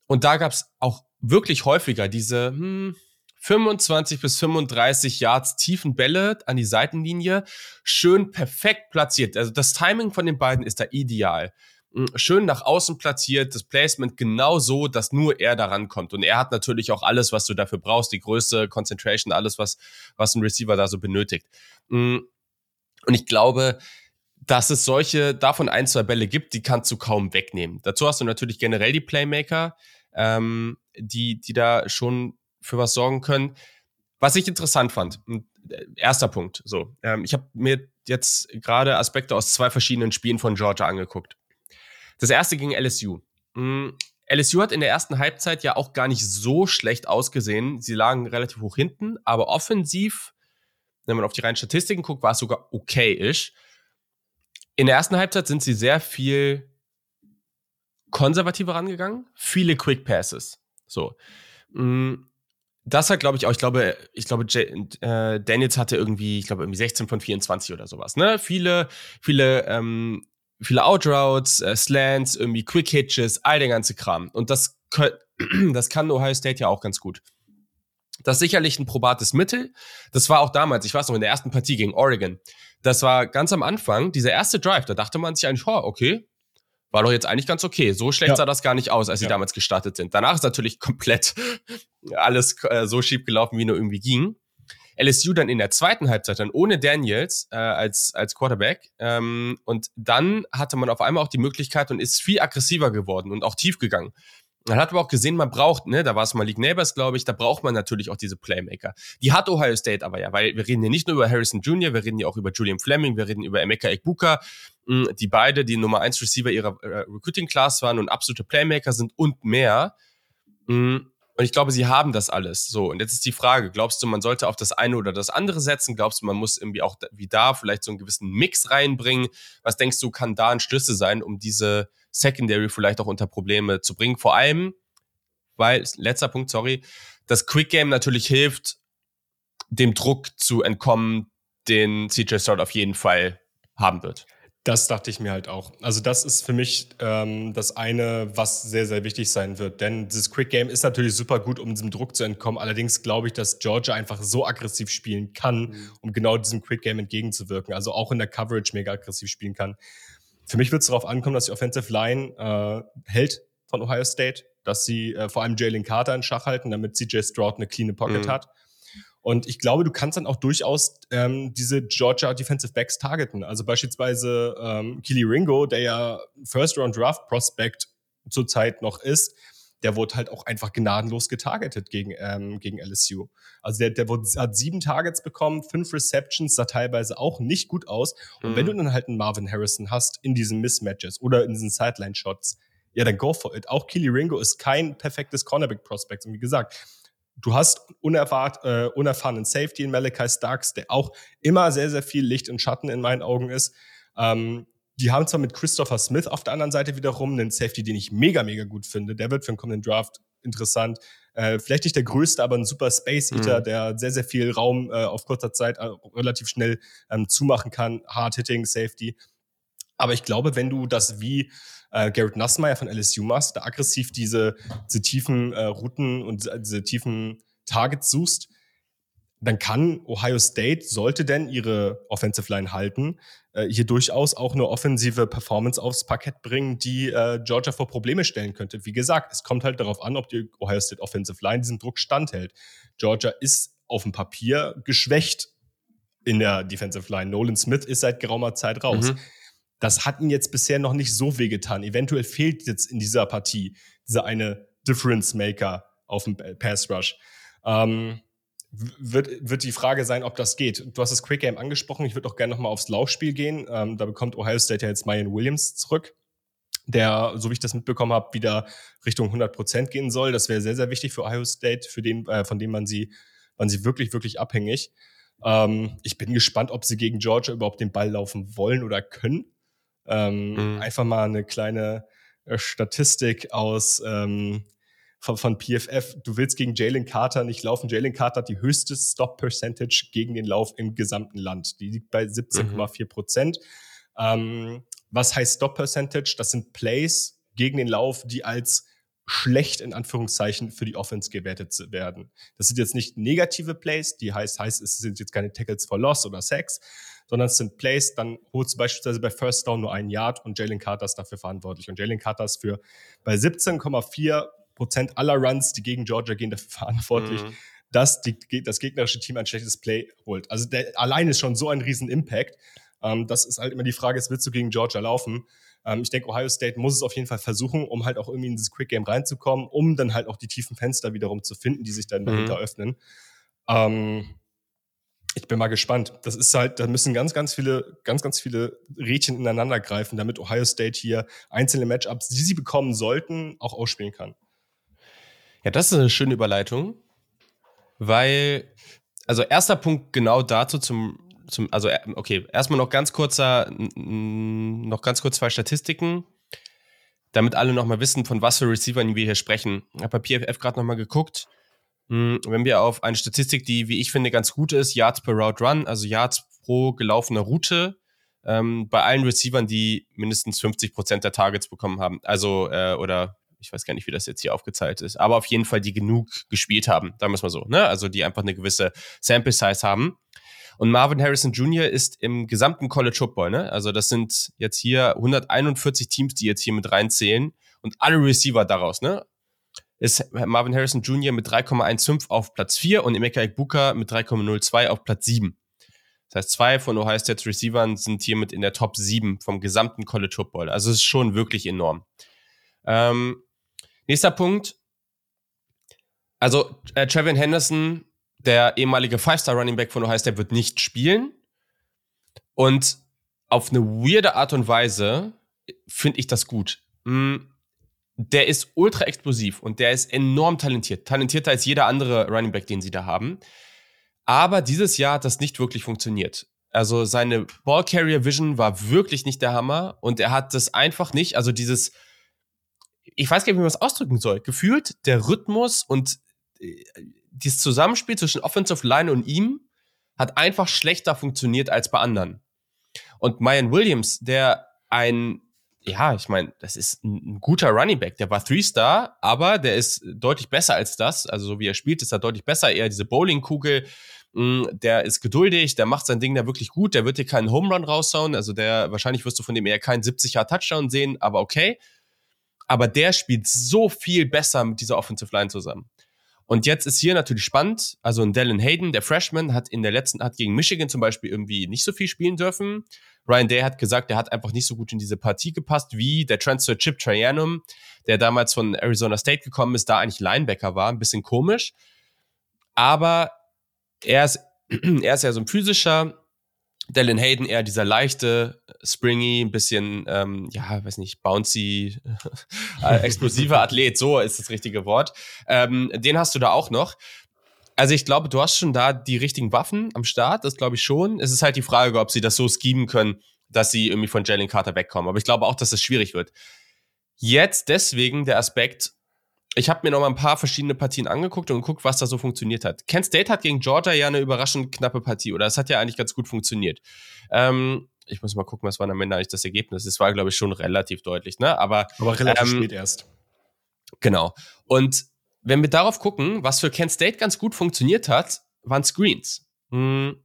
Speaker 1: Und da gab es auch wirklich häufiger diese hm, 25 bis 35 Yards tiefen Bälle an die Seitenlinie, schön perfekt platziert. Also das Timing von den beiden ist da ideal. Hm, schön nach außen platziert, das Placement genau so, dass nur er daran kommt. Und er hat natürlich auch alles, was du dafür brauchst, die Größe, Concentration, alles, was, was ein Receiver da so benötigt. Hm, und ich glaube, dass es solche, davon ein, zwei Bälle gibt, die kannst du kaum wegnehmen. Dazu hast du natürlich generell die Playmaker, ähm, die, die da schon für was sorgen können. Was ich interessant fand, äh, erster Punkt, so, ähm, ich habe mir jetzt gerade Aspekte aus zwei verschiedenen Spielen von Georgia angeguckt. Das erste gegen LSU. Mhm. LSU hat in der ersten Halbzeit ja auch gar nicht so schlecht ausgesehen. Sie lagen relativ hoch hinten, aber offensiv, wenn man auf die reinen Statistiken guckt, war es sogar okay-ish. In der ersten Halbzeit sind sie sehr viel konservativer rangegangen, viele Quick Passes. So. Mm, das hat, glaube ich, auch, ich glaube, ich glaube, äh, Daniels hatte irgendwie, ich glaube, irgendwie 16 von 24 oder sowas, ne? Viele, viele ähm, viele Outroutes, äh, Slants, irgendwie Quick Hitches, all der ganze Kram. Und das, das kann Ohio State ja auch ganz gut. Das ist sicherlich ein probates Mittel. Das war auch damals, ich weiß noch, in der ersten Partie gegen Oregon. Das war ganz am Anfang, dieser erste Drive, da dachte man sich eigentlich, oh, okay, war doch jetzt eigentlich ganz okay. So schlecht ja. sah das gar nicht aus, als sie ja. damals gestartet sind. Danach ist natürlich komplett alles äh, so schief gelaufen, wie nur irgendwie ging. LSU dann in der zweiten Halbzeit dann ohne Daniels äh, als, als Quarterback. Ähm, und dann hatte man auf einmal auch die Möglichkeit und ist viel aggressiver geworden und auch tief gegangen. Man hat aber auch gesehen, man braucht, ne, da war es Malik Neighbors, glaube ich, da braucht man natürlich auch diese Playmaker. Die hat Ohio State aber ja, weil wir reden hier nicht nur über Harrison Jr., wir reden hier auch über Julian Fleming, wir reden über Emeka Ekbuka, hm, die beide die Nummer 1 Receiver ihrer äh, Recruiting Class waren und absolute Playmaker sind und mehr. Hm, und ich glaube, sie haben das alles. So, und jetzt ist die Frage, glaubst du, man sollte auf das eine oder das andere setzen? Glaubst du, man muss irgendwie auch wie da vielleicht so einen gewissen Mix reinbringen? Was denkst du, kann da ein Schlüssel sein, um diese Secondary vielleicht auch unter Probleme zu bringen? Vor allem, weil, letzter Punkt, sorry, das Quick Game natürlich hilft, dem Druck zu entkommen, den CJ Stroud auf jeden Fall haben wird.
Speaker 4: Das dachte ich mir halt auch. Also das ist für mich ähm, das eine, was sehr, sehr wichtig sein wird. Denn dieses Quick Game ist natürlich super gut, um diesem Druck zu entkommen. Allerdings glaube ich, dass Georgia einfach so aggressiv spielen kann, mhm. um genau diesem Quick Game entgegenzuwirken. Also auch in der Coverage mega aggressiv spielen kann. Für mich wird es darauf ankommen, dass die Offensive Line äh, hält von Ohio State, dass sie äh, vor allem Jalen Carter in Schach halten, damit CJ Stroud eine clean Pocket mhm. hat. Und ich glaube, du kannst dann auch durchaus ähm, diese Georgia Defensive Backs targeten. Also beispielsweise ähm, Kili Ringo, der ja First Round Draft Prospect zurzeit noch ist, der wurde halt auch einfach gnadenlos getargetet gegen, ähm, gegen LSU. Also der, der wurde, hat sieben Targets bekommen, fünf Receptions, sah teilweise auch nicht gut aus. Und mhm. wenn du dann halt einen Marvin Harrison hast in diesen Mismatches oder in diesen Sideline-Shots, ja, dann go for it. Auch Keely Ringo ist kein perfektes Cornerback-Prospect. Und wie gesagt, Du hast unerwart, äh, unerfahrenen Safety in Malachi Starks, der auch immer sehr, sehr viel Licht und Schatten in meinen Augen ist. Ähm, die haben zwar mit Christopher Smith auf der anderen Seite wiederum einen Safety, den ich mega, mega gut finde. Der wird für den kommenden Draft interessant. Äh, vielleicht nicht der größte, aber ein super Space Eater, mhm. der sehr, sehr viel Raum äh, auf kurzer Zeit äh, relativ schnell ähm, zumachen kann. Hard Hitting, Safety. Aber ich glaube, wenn du das wie äh, Garrett Nassmeyer von LSU machst, da aggressiv diese, diese tiefen äh, Routen und diese tiefen Targets suchst, dann kann Ohio State, sollte denn ihre Offensive Line halten, äh, hier durchaus auch eine offensive Performance aufs Parkett bringen, die äh, Georgia vor Probleme stellen könnte. Wie gesagt, es kommt halt darauf an, ob die Ohio State Offensive Line diesem Druck standhält. Georgia ist auf dem Papier geschwächt in der Defensive Line. Nolan Smith ist seit geraumer Zeit raus. Mhm. Das hat ihn jetzt bisher noch nicht so wehgetan. Eventuell fehlt jetzt in dieser Partie dieser eine Difference Maker auf dem Pass Rush. Ähm, wird, wird die Frage sein, ob das geht. Du hast das Quick Game angesprochen. Ich würde auch gerne nochmal aufs Laufspiel gehen. Ähm, da bekommt Ohio State ja jetzt Mayan Williams zurück, der, so wie ich das mitbekommen habe, wieder Richtung 100 Prozent gehen soll. Das wäre sehr, sehr wichtig für Ohio State, für den, äh, von dem man sie, man sie wirklich, wirklich abhängig. Ähm, ich bin gespannt, ob sie gegen Georgia überhaupt den Ball laufen wollen oder können. Ähm, mhm. Einfach mal eine kleine äh, Statistik aus ähm, von, von PFF. Du willst gegen Jalen Carter nicht laufen. Jalen Carter hat die höchste Stop-Percentage gegen den Lauf im gesamten Land. Die liegt bei 17,4 Prozent. Mhm. Ähm, was heißt Stop-Percentage? Das sind Plays gegen den Lauf, die als schlecht in Anführungszeichen für die Offense gewertet werden. Das sind jetzt nicht negative Plays, die heißt, heißt, es sind jetzt keine Tackles for Loss oder Sacks, sondern es sind Plays, dann holst du beispielsweise bei First Down nur einen Yard und Jalen Carter ist dafür verantwortlich. Und Jalen Carter ist für bei 17,4 Prozent aller Runs, die gegen Georgia gehen, dafür verantwortlich, mhm. dass die, das gegnerische Team ein schlechtes Play holt. Also der allein ist schon so ein riesen Impact. Ähm, das ist halt immer die Frage, ist, willst du gegen Georgia laufen? Ähm, ich denke, Ohio State muss es auf jeden Fall versuchen, um halt auch irgendwie in dieses Quick Game reinzukommen, um dann halt auch die tiefen Fenster wiederum zu finden, die sich dann mhm. dahinter öffnen. Ähm, ich bin mal gespannt. Das ist halt, da müssen ganz, ganz viele, ganz, ganz viele Rädchen ineinander greifen, damit Ohio State hier einzelne Matchups, die sie bekommen sollten, auch ausspielen kann.
Speaker 1: Ja, das ist eine schöne Überleitung, weil, also erster Punkt genau dazu zum, zum also äh, okay, erstmal noch ganz kurzer, noch ganz kurz zwei Statistiken, damit alle nochmal wissen, von was für Receivern wir hier sprechen. Ich habe bei PFF gerade nochmal geguckt. Hm, wenn wir auf eine Statistik, die, wie ich finde, ganz gut ist, Yards per Route Run, also Yards pro gelaufener Route, ähm, bei allen Receivern, die mindestens 50 Prozent der Targets bekommen haben. Also, äh, oder ich weiß gar nicht, wie das jetzt hier aufgezeigt ist, aber auf jeden Fall, die genug gespielt haben, müssen wir so, ne? Also die einfach eine gewisse Sample Size haben. Und Marvin Harrison Jr. ist im gesamten College Football, ne? Also das sind jetzt hier 141 Teams, die jetzt hier mit reinzählen und alle Receiver daraus, ne? Ist Marvin Harrison Jr. mit 3,15 auf Platz 4 und Emeka Ibuka mit 3,02 auf Platz 7. Das heißt, zwei von Ohio State's Receivern sind hiermit in der Top 7 vom gesamten College Football. Also es ist schon wirklich enorm. Ähm, nächster Punkt. Also äh, Trevian Henderson der ehemalige Five-Star-Running Back von Ohio State wird nicht spielen. Und auf eine weirde Art und Weise finde ich das gut. Mm, der ist ultra explosiv und der ist enorm talentiert. Talentierter als jeder andere Running Back, den sie da haben. Aber dieses Jahr hat das nicht wirklich funktioniert. Also seine Ball Carrier Vision war wirklich nicht der Hammer und er hat das einfach nicht, also dieses, ich weiß gar nicht, wie man das ausdrücken soll. Gefühlt der Rhythmus und äh, dieses Zusammenspiel zwischen Offensive Line und ihm hat einfach schlechter funktioniert als bei anderen. Und Mayan Williams, der ein, ja, ich meine, das ist ein, guter Running Back, der war Three-Star, aber der ist deutlich besser als das. Also so wie er spielt, ist er deutlich besser. Eher diese Bowlingkugel, mm, der ist geduldig, der macht sein Ding da wirklich gut, der wird dir keinen Home Run raushauen. Also der, wahrscheinlich wirst du von dem eher keinen 70er Touchdown sehen, aber okay. Aber der spielt so viel besser mit dieser Offensive Line zusammen. Und jetzt ist hier natürlich spannend. Also ein Dallin Hayden, der Freshman, hat in der letzten, hat gegen Michigan zum Beispiel irgendwie nicht so viel spielen dürfen. Ryan Day hat gesagt, er hat einfach nicht so gut in diese Partie gepasst, wie der Transfer Chip Trianum, der damals von Arizona State gekommen ist, da eigentlich Linebacker war. Ein bisschen komisch. Aber er ist, er ist ja so ein physischer, Dylan Hayden eher dieser leichte, springy, ein bisschen, ähm, ja, weiß nicht, bouncy, äh, explosive Athlet, so ist das richtige Wort. Ähm, den hast du da auch noch. Also ich glaube, du hast schon da die richtigen Waffen am Start, das glaube ich schon. Es ist halt die Frage, ob sie das so schemen können, dass sie irgendwie von Jalen Carter wegkommen. Aber ich glaube auch, dass es schwierig wird. Jetzt deswegen der Aspekt, ich habe mir noch mal ein paar verschiedene Partien angeguckt und geguckt, was da so funktioniert hat. Kent State hat gegen Georgia ja eine überraschend knappe Partie, oder es hat ja eigentlich ganz gut funktioniert. Ähm, ich muss mal gucken, was war am Ende eigentlich das Ergebnis. Es war, glaube ich, schon relativ deutlich, ne? Aber,
Speaker 4: Aber relativ ähm, spät erst.
Speaker 1: Genau. Und wenn wir darauf gucken, was für Kent State ganz gut funktioniert hat, waren Screens. Hm.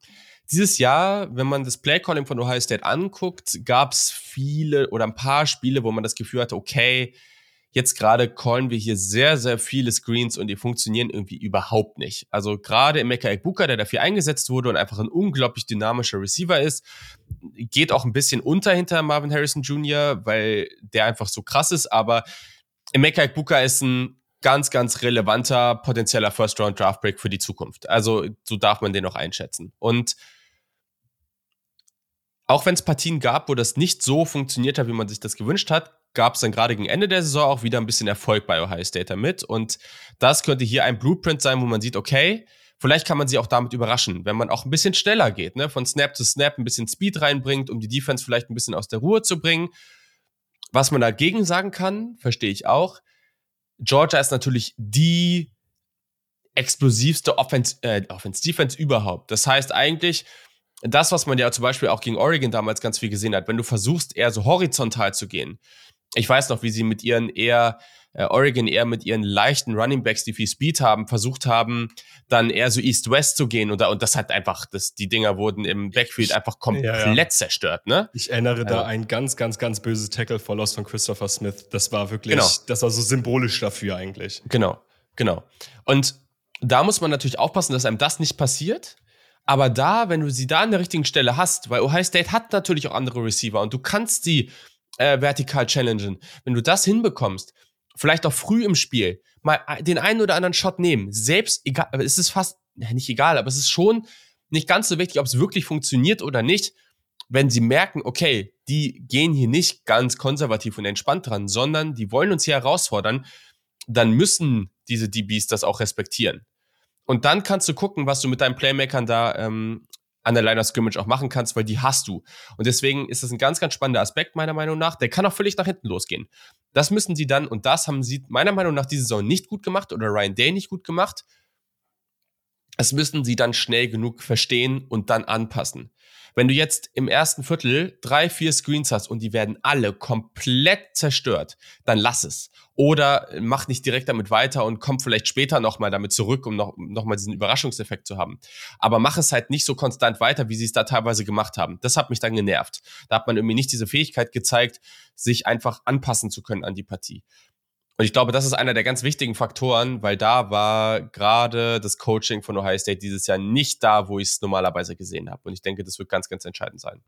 Speaker 1: Dieses Jahr, wenn man das Playcalling von Ohio State anguckt, gab es viele oder ein paar Spiele, wo man das Gefühl hatte, okay, Jetzt gerade callen wir hier sehr, sehr viele Screens und die funktionieren irgendwie überhaupt nicht. Also gerade im Mecca Ekbuka, der dafür eingesetzt wurde und einfach ein unglaublich dynamischer Receiver ist, geht auch ein bisschen unter hinter Marvin Harrison Jr., weil der einfach so krass ist, aber im Mecca Ekbuka ist ein ganz, ganz relevanter potenzieller First-Round-Draft-Break für die Zukunft. Also so darf man den auch einschätzen. Und auch wenn es Partien gab, wo das nicht so funktioniert hat, wie man sich das gewünscht hat, gab es dann gerade gegen Ende der Saison auch wieder ein bisschen Erfolg bei Ohio State damit. Und das könnte hier ein Blueprint sein, wo man sieht, okay, vielleicht kann man sie auch damit überraschen, wenn man auch ein bisschen schneller geht, ne? von Snap zu Snap ein bisschen Speed reinbringt, um die Defense vielleicht ein bisschen aus der Ruhe zu bringen. Was man dagegen sagen kann, verstehe ich auch. Georgia ist natürlich die explosivste Offense, äh, Offense Defense überhaupt. Das heißt eigentlich, das, was man ja zum Beispiel auch gegen Oregon damals ganz viel gesehen hat, wenn du versuchst, eher so horizontal zu gehen. Ich weiß noch, wie sie mit ihren eher, äh, Oregon eher mit ihren leichten Running Backs, die viel Speed haben, versucht haben, dann eher so East-West zu gehen und, und das hat einfach, das, die Dinger wurden im Backfield einfach komplett ja, ja. zerstört, ne?
Speaker 4: Ich erinnere also, da ein ganz, ganz, ganz böses Tackle for Loss von Christopher Smith. Das war wirklich, genau. das war so symbolisch dafür eigentlich.
Speaker 1: Genau, genau. Und da muss man natürlich aufpassen, dass einem das nicht passiert. Aber da, wenn du sie da an der richtigen Stelle hast, weil Ohio State hat natürlich auch andere Receiver und du kannst sie äh, vertikal challengen. Wenn du das hinbekommst, vielleicht auch früh im Spiel, mal den einen oder anderen Shot nehmen, selbst egal, es ist fast, nicht egal, aber es ist schon nicht ganz so wichtig, ob es wirklich funktioniert oder nicht, wenn sie merken, okay, die gehen hier nicht ganz konservativ und entspannt dran, sondern die wollen uns hier herausfordern, dann müssen diese DBs das auch respektieren. Und dann kannst du gucken, was du mit deinen Playmakern da ähm, an der Line of Scrimmage auch machen kannst, weil die hast du. Und deswegen ist das ein ganz, ganz spannender Aspekt, meiner Meinung nach. Der kann auch völlig nach hinten losgehen. Das müssen sie dann, und das haben sie meiner Meinung nach diese Saison nicht gut gemacht oder Ryan Day nicht gut gemacht. Das müssen sie dann schnell genug verstehen und dann anpassen. Wenn du jetzt im ersten Viertel drei, vier Screens hast und die werden alle komplett zerstört, dann lass es. Oder mach nicht direkt damit weiter und komm vielleicht später nochmal damit zurück, um noch, noch diesen Überraschungseffekt zu haben. Aber mach es halt nicht so konstant weiter, wie sie es da teilweise gemacht haben. Das hat mich dann genervt. Da hat man irgendwie nicht diese Fähigkeit gezeigt, sich einfach anpassen zu können an die Partie. Und ich glaube, das ist einer der ganz wichtigen Faktoren, weil da war gerade das Coaching von Ohio State dieses Jahr nicht da, wo ich es normalerweise gesehen habe. Und ich denke, das wird ganz, ganz entscheidend sein.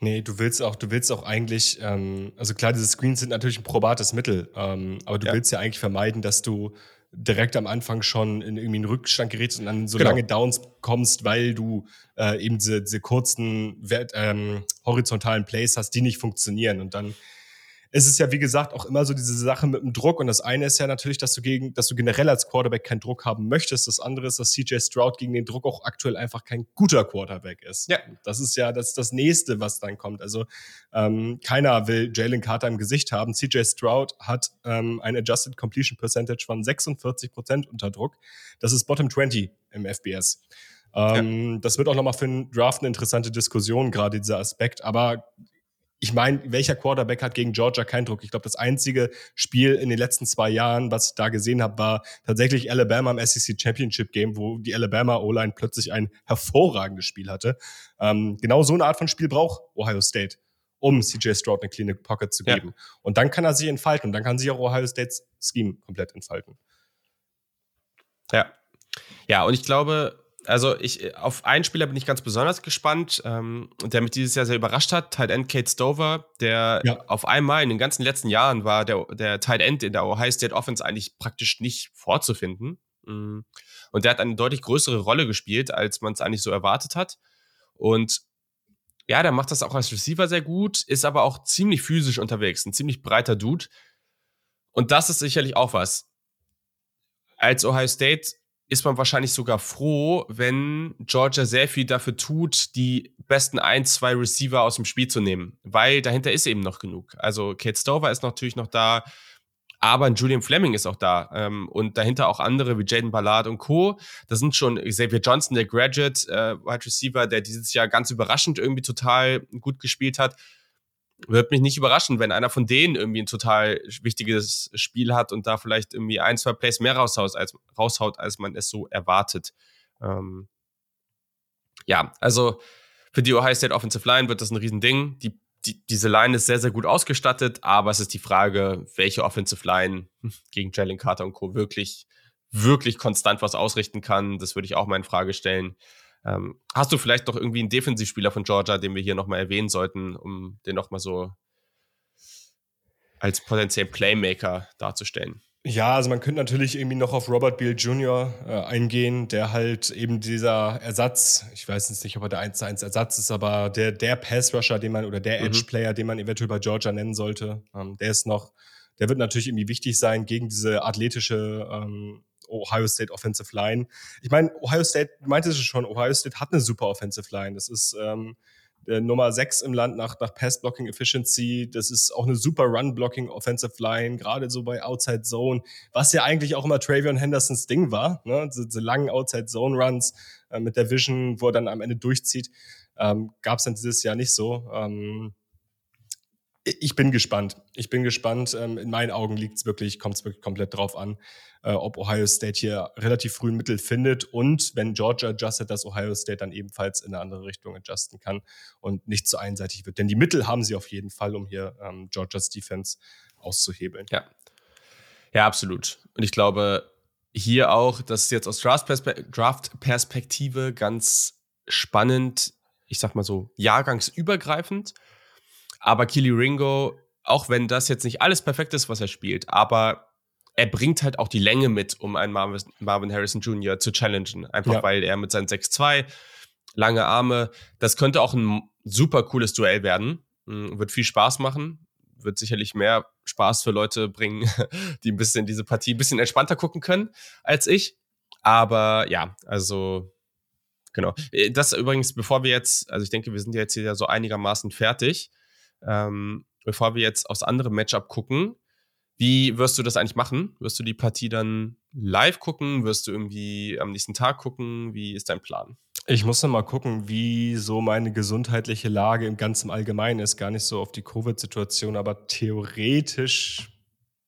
Speaker 4: Nee, du willst auch, du willst auch eigentlich, ähm, also klar, diese Screens sind natürlich ein probates Mittel, ähm, aber du ja. willst ja eigentlich vermeiden, dass du direkt am Anfang schon in irgendwie einen Rückstand gerätst und dann so genau. lange Downs kommst, weil du äh, eben diese, diese kurzen ähm, horizontalen Plays hast, die nicht funktionieren. Und dann es ist ja, wie gesagt, auch immer so diese Sache mit dem Druck. Und das eine ist ja natürlich, dass du gegen, dass du generell als Quarterback keinen Druck haben möchtest. Das andere ist, dass CJ Stroud gegen den Druck auch aktuell einfach kein guter Quarterback ist. Ja. Das ist ja das, das nächste, was dann kommt. Also ähm, keiner will Jalen Carter im Gesicht haben. CJ Stroud hat ähm, ein Adjusted Completion Percentage von 46 Prozent unter Druck. Das ist Bottom 20 im FBS. Ähm, ja. Das wird auch nochmal für den Draft eine interessante Diskussion, gerade dieser Aspekt. Aber ich meine, welcher Quarterback hat gegen Georgia keinen Druck? Ich glaube, das einzige Spiel in den letzten zwei Jahren, was ich da gesehen habe, war tatsächlich Alabama im SEC Championship Game, wo die Alabama O-Line plötzlich ein hervorragendes Spiel hatte. Ähm, genau so eine Art von Spiel braucht Ohio State, um CJ Stroud eine clean Pocket zu geben. Ja. Und dann kann er sich entfalten und dann kann sich auch Ohio States Scheme komplett entfalten.
Speaker 1: Ja. Ja, und ich glaube, also ich, auf einen Spieler bin ich ganz besonders gespannt, ähm, der mich dieses Jahr sehr überrascht hat, Tight End Kate Stover, der ja. auf einmal in den ganzen letzten Jahren war der, der Tight End in der Ohio State Offense eigentlich praktisch nicht vorzufinden. Mm. Und der hat eine deutlich größere Rolle gespielt, als man es eigentlich so erwartet hat. Und ja, der macht das auch als Receiver sehr gut, ist aber auch ziemlich physisch unterwegs, ein ziemlich breiter Dude. Und das ist sicherlich auch was. Als Ohio State ist man wahrscheinlich sogar froh, wenn Georgia sehr viel dafür tut, die besten ein, zwei Receiver aus dem Spiel zu nehmen, weil dahinter ist eben noch genug. Also Kate Stover ist natürlich noch da, aber Julian Fleming ist auch da ähm, und dahinter auch andere wie Jaden Ballard und Co. Das sind schon Xavier Johnson, der Graduate äh, Wide Receiver, der dieses Jahr ganz überraschend irgendwie total gut gespielt hat würde mich nicht überraschen, wenn einer von denen irgendwie ein total wichtiges Spiel hat und da vielleicht irgendwie ein, zwei Plays mehr raushaut, als, raushaut, als man es so erwartet. Ähm ja, also für die Ohio State Offensive Line wird das ein Riesending. Die, die, diese Line ist sehr, sehr gut ausgestattet, aber es ist die Frage, welche Offensive Line gegen Jalen Carter und Co. wirklich, wirklich konstant was ausrichten kann. Das würde ich auch mal in Frage stellen. Ähm, hast du vielleicht noch irgendwie einen Defensivspieler von Georgia, den wir hier nochmal erwähnen sollten, um den nochmal so als potenziellen Playmaker darzustellen?
Speaker 4: Ja, also man könnte natürlich irgendwie noch auf Robert Beal Jr. Äh, eingehen, der halt eben dieser Ersatz, ich weiß jetzt nicht, ob er der 1 1 Ersatz ist, aber der, der Pass-Rusher, den man, oder der mhm. Edge-Player, den man eventuell bei Georgia nennen sollte, ähm, der ist noch, der wird natürlich irgendwie wichtig sein gegen diese athletische ähm, Ohio State Offensive Line. Ich meine, Ohio State, meinte es schon, Ohio State hat eine super Offensive Line. Das ist ähm, der Nummer 6 im Land nach, nach Pass-Blocking Efficiency. Das ist auch eine super Run-Blocking Offensive Line, gerade so bei Outside Zone, was ja eigentlich auch immer Travion Hendersons Ding war. Ne? Diese, diese langen Outside Zone Runs äh, mit der Vision, wo er dann am Ende durchzieht, ähm, gab es dann dieses Jahr nicht so. Ähm, ich bin gespannt. Ich bin gespannt. Ähm, in meinen Augen liegt es wirklich, kommt es wirklich komplett drauf an, äh, ob Ohio State hier relativ früh ein Mittel findet und wenn Georgia adjustet, dass Ohio State dann ebenfalls in eine andere Richtung adjusten kann und nicht zu einseitig wird. Denn die Mittel haben sie auf jeden Fall, um hier ähm, Georgias Defense auszuhebeln.
Speaker 1: Ja. Ja, absolut. Und ich glaube, hier auch, das ist jetzt aus Draft-Perspektive ganz spannend, ich sag mal so, jahrgangsübergreifend aber Kili Ringo, auch wenn das jetzt nicht alles perfekt ist, was er spielt, aber er bringt halt auch die Länge mit, um einen Marvin, Marvin Harrison Jr. zu challengen. Einfach ja. weil er mit seinen 6'2, lange Arme, das könnte auch ein super cooles Duell werden. Hm, wird viel Spaß machen. Wird sicherlich mehr Spaß für Leute bringen, die ein bisschen diese Partie ein bisschen entspannter gucken können als ich. Aber ja, also genau. Äh, das übrigens, bevor wir jetzt, also ich denke, wir sind jetzt hier so einigermaßen fertig. Ähm, bevor wir jetzt aufs andere Matchup gucken, Wie wirst du das eigentlich machen? Wirst du die Partie dann live gucken? Wirst du irgendwie am nächsten Tag gucken? Wie ist dein Plan?
Speaker 4: Ich muss noch mal gucken, wie so meine gesundheitliche Lage im ganzen Allgemeinen ist. Gar nicht so auf die Covid-Situation, aber theoretisch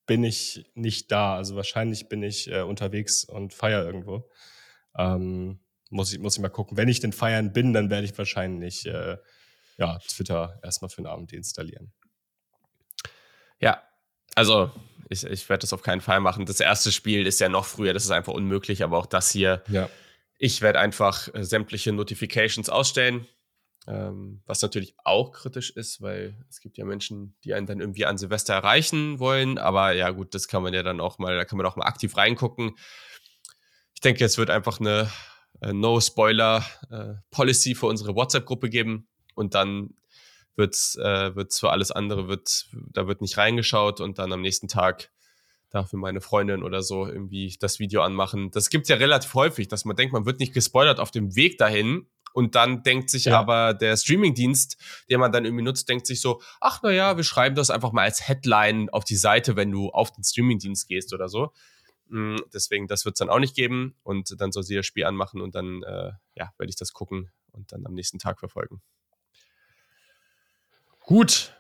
Speaker 4: bin ich nicht da. Also wahrscheinlich bin ich äh, unterwegs und feier irgendwo. Ähm, muss, ich, muss ich mal gucken. Wenn ich denn feiern bin, dann werde ich wahrscheinlich äh, ja, Twitter erstmal für den Abend installieren.
Speaker 1: Ja, also ich, ich werde das auf keinen Fall machen. Das erste Spiel ist ja noch früher, das ist einfach unmöglich, aber auch das hier.
Speaker 4: Ja.
Speaker 1: Ich werde einfach äh, sämtliche Notifications ausstellen. Ähm, was natürlich auch kritisch ist, weil es gibt ja Menschen, die einen dann irgendwie an Silvester erreichen wollen. Aber ja, gut, das kann man ja dann auch mal, da kann man auch mal aktiv reingucken. Ich denke, es wird einfach eine äh, No-Spoiler-Policy äh, für unsere WhatsApp-Gruppe geben. Und dann wird's, äh, wird's für alles andere, wird, da wird nicht reingeschaut und dann am nächsten Tag darf mir meine Freundin oder so irgendwie das Video anmachen. Das gibt's ja relativ häufig, dass man denkt, man wird nicht gespoilert auf dem Weg dahin und dann denkt sich ja. aber der Streamingdienst, den man dann irgendwie nutzt, denkt sich so, ach na ja, wir schreiben das einfach mal als Headline auf die Seite, wenn du auf den Streamingdienst gehst oder so. Mm, deswegen, das wird es dann auch nicht geben. Und dann soll sie das Spiel anmachen und dann äh, ja, werde ich das gucken und dann am nächsten Tag verfolgen. Gut.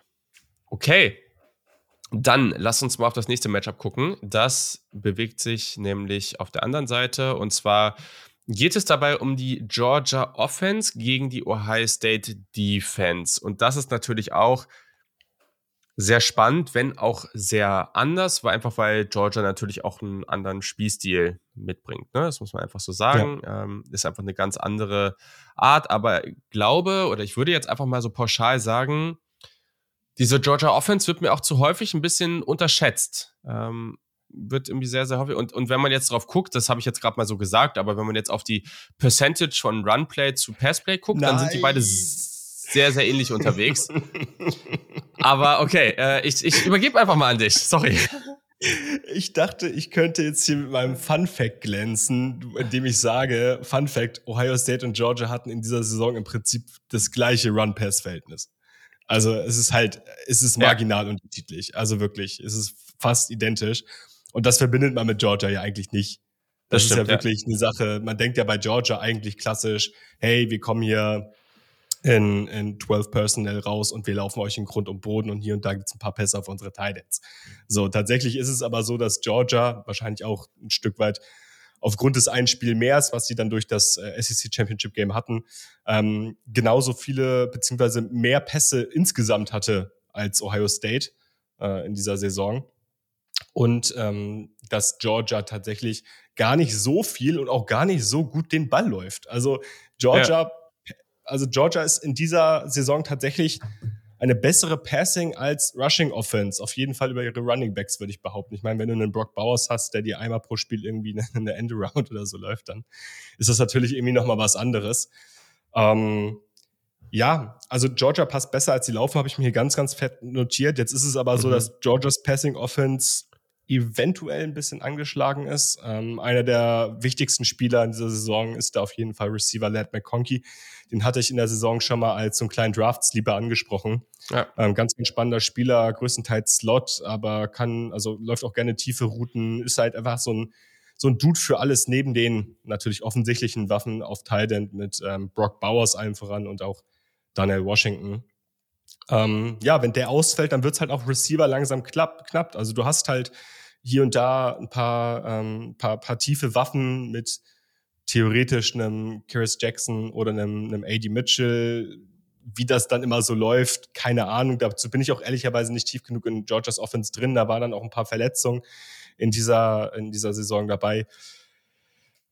Speaker 1: Okay. Dann lass uns mal auf das nächste Matchup gucken. Das bewegt sich nämlich auf der anderen Seite und zwar geht es dabei um die Georgia Offense gegen die Ohio State Defense. Und das ist natürlich auch sehr spannend, wenn auch sehr anders, weil einfach weil Georgia natürlich auch einen anderen Spielstil mitbringt. Ne? Das muss man einfach so sagen. Ja. Ähm, ist einfach eine ganz andere Art. Aber ich glaube, oder ich würde jetzt einfach mal so pauschal sagen, diese Georgia Offense wird mir auch zu häufig ein bisschen unterschätzt. Ähm, wird irgendwie sehr, sehr häufig. Und, und wenn man jetzt drauf guckt, das habe ich jetzt gerade mal so gesagt, aber wenn man jetzt auf die Percentage von Runplay zu Passplay guckt, Nein. dann sind die beide sehr, sehr ähnlich unterwegs. aber okay, äh, ich, ich übergebe einfach mal an dich. Sorry.
Speaker 4: Ich dachte, ich könnte jetzt hier mit meinem Fun Fact glänzen, indem ich sage, Fun Fact, Ohio State und Georgia hatten in dieser Saison im Prinzip das gleiche Run-Pass-Verhältnis. Also es ist halt, es ist marginal ja. unterschiedlich. Also wirklich, es ist fast identisch. Und das verbindet man mit Georgia ja eigentlich nicht. Das, das stimmt, ist ja wirklich ja. eine Sache. Man denkt ja bei Georgia eigentlich klassisch, hey, wir kommen hier in, in 12 Personnel raus und wir laufen euch in Grund und Boden und hier und da gibt's ein paar Pässe auf unsere Titans. So, tatsächlich ist es aber so, dass Georgia wahrscheinlich auch ein Stück weit aufgrund des einen Spiel mehrs, was sie dann durch das äh, SEC Championship Game hatten, ähm, genauso viele beziehungsweise mehr Pässe insgesamt hatte als Ohio State äh, in dieser Saison und ähm, dass Georgia tatsächlich gar nicht so viel und auch gar nicht so gut den Ball läuft. Also Georgia, ja. also Georgia ist in dieser Saison tatsächlich eine bessere Passing als Rushing Offense. Auf jeden Fall über ihre Running Backs, würde ich behaupten. Ich meine, wenn du einen Brock Bowers hast, der dir einmal pro Spiel irgendwie eine Endaround oder so läuft, dann ist das natürlich irgendwie nochmal was anderes. Ähm, ja, also Georgia passt besser als sie laufen, habe ich mir hier ganz, ganz fett notiert. Jetzt ist es aber mhm. so, dass Georgias Passing Offense eventuell ein bisschen angeschlagen ist. Ähm, einer der wichtigsten Spieler in dieser Saison ist da auf jeden Fall Receiver Lad McConkey. Den hatte ich in der Saison schon mal als so einen kleinen Draft-Sleeper angesprochen. Ja. Ähm, ganz, ganz spannender Spieler, größtenteils Slot, aber kann, also läuft auch gerne tiefe Routen, ist halt einfach so ein, so ein Dude für alles neben den natürlich offensichtlichen Waffen auf Thailand mit ähm, Brock Bowers allen voran und auch Daniel Washington. Ähm, ja, wenn der ausfällt, dann wird's halt auch Receiver langsam knapp. knapp. Also du hast halt hier und da ein paar, ähm, paar, paar tiefe Waffen mit theoretisch einem Chris Jackson oder einem, einem AD Mitchell. Wie das dann immer so läuft, keine Ahnung. Dazu bin ich auch ehrlicherweise nicht tief genug in Georgias Offense drin. Da waren dann auch ein paar Verletzungen in dieser, in dieser Saison dabei.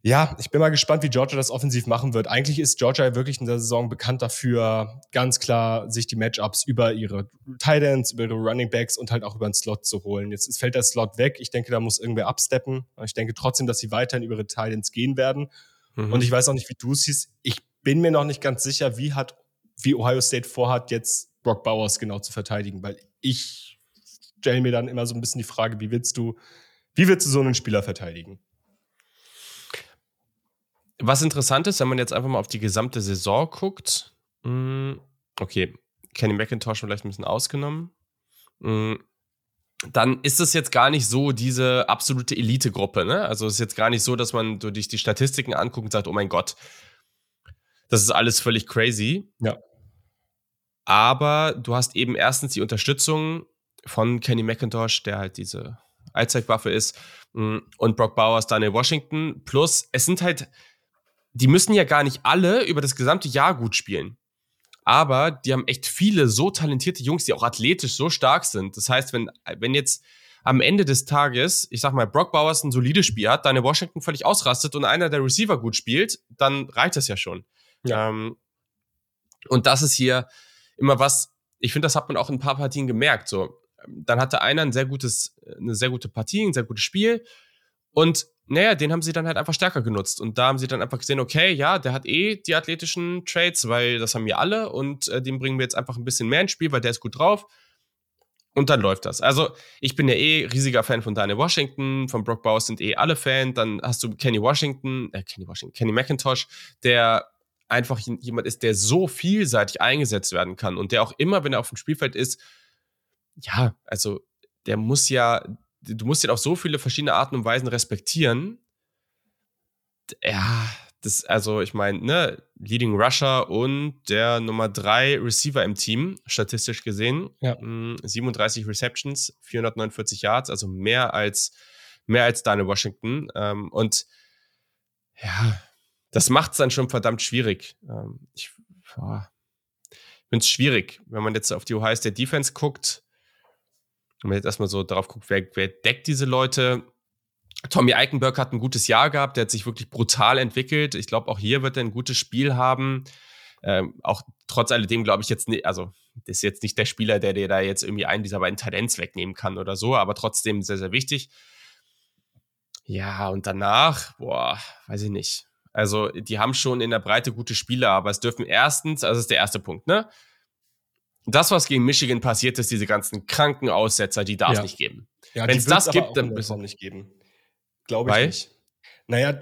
Speaker 4: Ja, ich bin mal gespannt, wie Georgia das offensiv machen wird. Eigentlich ist Georgia wirklich in der Saison bekannt dafür, ganz klar sich die Matchups über ihre Titans, über ihre Running Backs und halt auch über den Slot zu holen. Jetzt fällt der Slot weg. Ich denke, da muss irgendwer absteppen. Ich denke trotzdem, dass sie weiterhin über ihre Titans gehen werden. Mhm. Und ich weiß auch nicht, wie du es siehst. Ich bin mir noch nicht ganz sicher, wie hat, wie Ohio State vorhat, jetzt Brock Bowers genau zu verteidigen, weil ich stelle mir dann immer so ein bisschen die Frage, wie willst du, wie willst du so einen Spieler verteidigen?
Speaker 1: Was interessant ist, wenn man jetzt einfach mal auf die gesamte Saison guckt, mh, hm, okay, Kenny McIntosh vielleicht ein bisschen ausgenommen. Mh, hm, dann ist es jetzt gar nicht so diese absolute Elite-Gruppe. Ne? Also es ist jetzt gar nicht so, dass man die, die Statistiken anguckt und sagt, oh mein Gott, das ist alles völlig crazy.
Speaker 4: Ja.
Speaker 1: Aber du hast eben erstens die Unterstützung von Kenny McIntosh, der halt diese Allzeitwaffe ist, mm, und Brock Bowers, Daniel Washington. Plus, es sind halt, die müssen ja gar nicht alle über das gesamte Jahr gut spielen. Aber die haben echt viele so talentierte Jungs, die auch athletisch so stark sind. Das heißt, wenn, wenn jetzt am Ende des Tages, ich sag mal, Brock Bowers ein solides Spiel hat, Daniel Washington völlig ausrastet und einer der Receiver gut spielt, dann reicht das ja schon. Ja. Ähm, und das ist hier immer was, ich finde, das hat man auch in ein paar Partien gemerkt. So, dann hatte einer ein sehr gutes, eine sehr gute Partie, ein sehr gutes Spiel. Und naja, den haben sie dann halt einfach stärker genutzt. Und da haben sie dann einfach gesehen, okay, ja, der hat eh die athletischen Trades, weil das haben wir alle und äh, den bringen wir jetzt einfach ein bisschen mehr ins Spiel, weil der ist gut drauf. Und dann läuft das. Also, ich bin ja eh riesiger Fan von Daniel Washington, von Brock Bowers sind eh alle Fan. Dann hast du Kenny Washington, äh, Kenny Washington, Kenny McIntosh, der einfach jemand ist, der so vielseitig eingesetzt werden kann und der auch immer, wenn er auf dem Spielfeld ist, ja, also der muss ja, du musst ihn auf so viele verschiedene Arten und Weisen respektieren. Ja, das, also ich meine, ne, Leading Rusher und der Nummer 3 Receiver im Team, statistisch gesehen. Ja. 37 hm, Receptions, 449 Yards, also mehr als, mehr als Daniel Washington. Ähm, und ja, das macht es dann schon verdammt schwierig. Ähm, ich finde es schwierig, wenn man jetzt auf die Ohio State Defense guckt. Wenn man jetzt erstmal so darauf guckt, wer, wer deckt diese Leute. Tommy Eichenberg hat ein gutes Jahr gehabt, der hat sich wirklich brutal entwickelt. Ich glaube, auch hier wird er ein gutes Spiel haben. Ähm, auch trotz alledem glaube ich jetzt nicht, also das ist jetzt nicht der Spieler, der dir da jetzt irgendwie einen dieser beiden Talents wegnehmen kann oder so, aber trotzdem sehr, sehr wichtig. Ja, und danach, boah, weiß ich nicht. Also, die haben schon in der Breite gute Spieler, aber es dürfen erstens, also das ist der erste Punkt, ne? Das, was gegen Michigan passiert ist, diese ganzen kranken Aussetzer, die darf es ja. nicht geben.
Speaker 4: Ja, Wenn es das gibt, dann muss es nicht geben. Glaube ich Weil? nicht. Naja,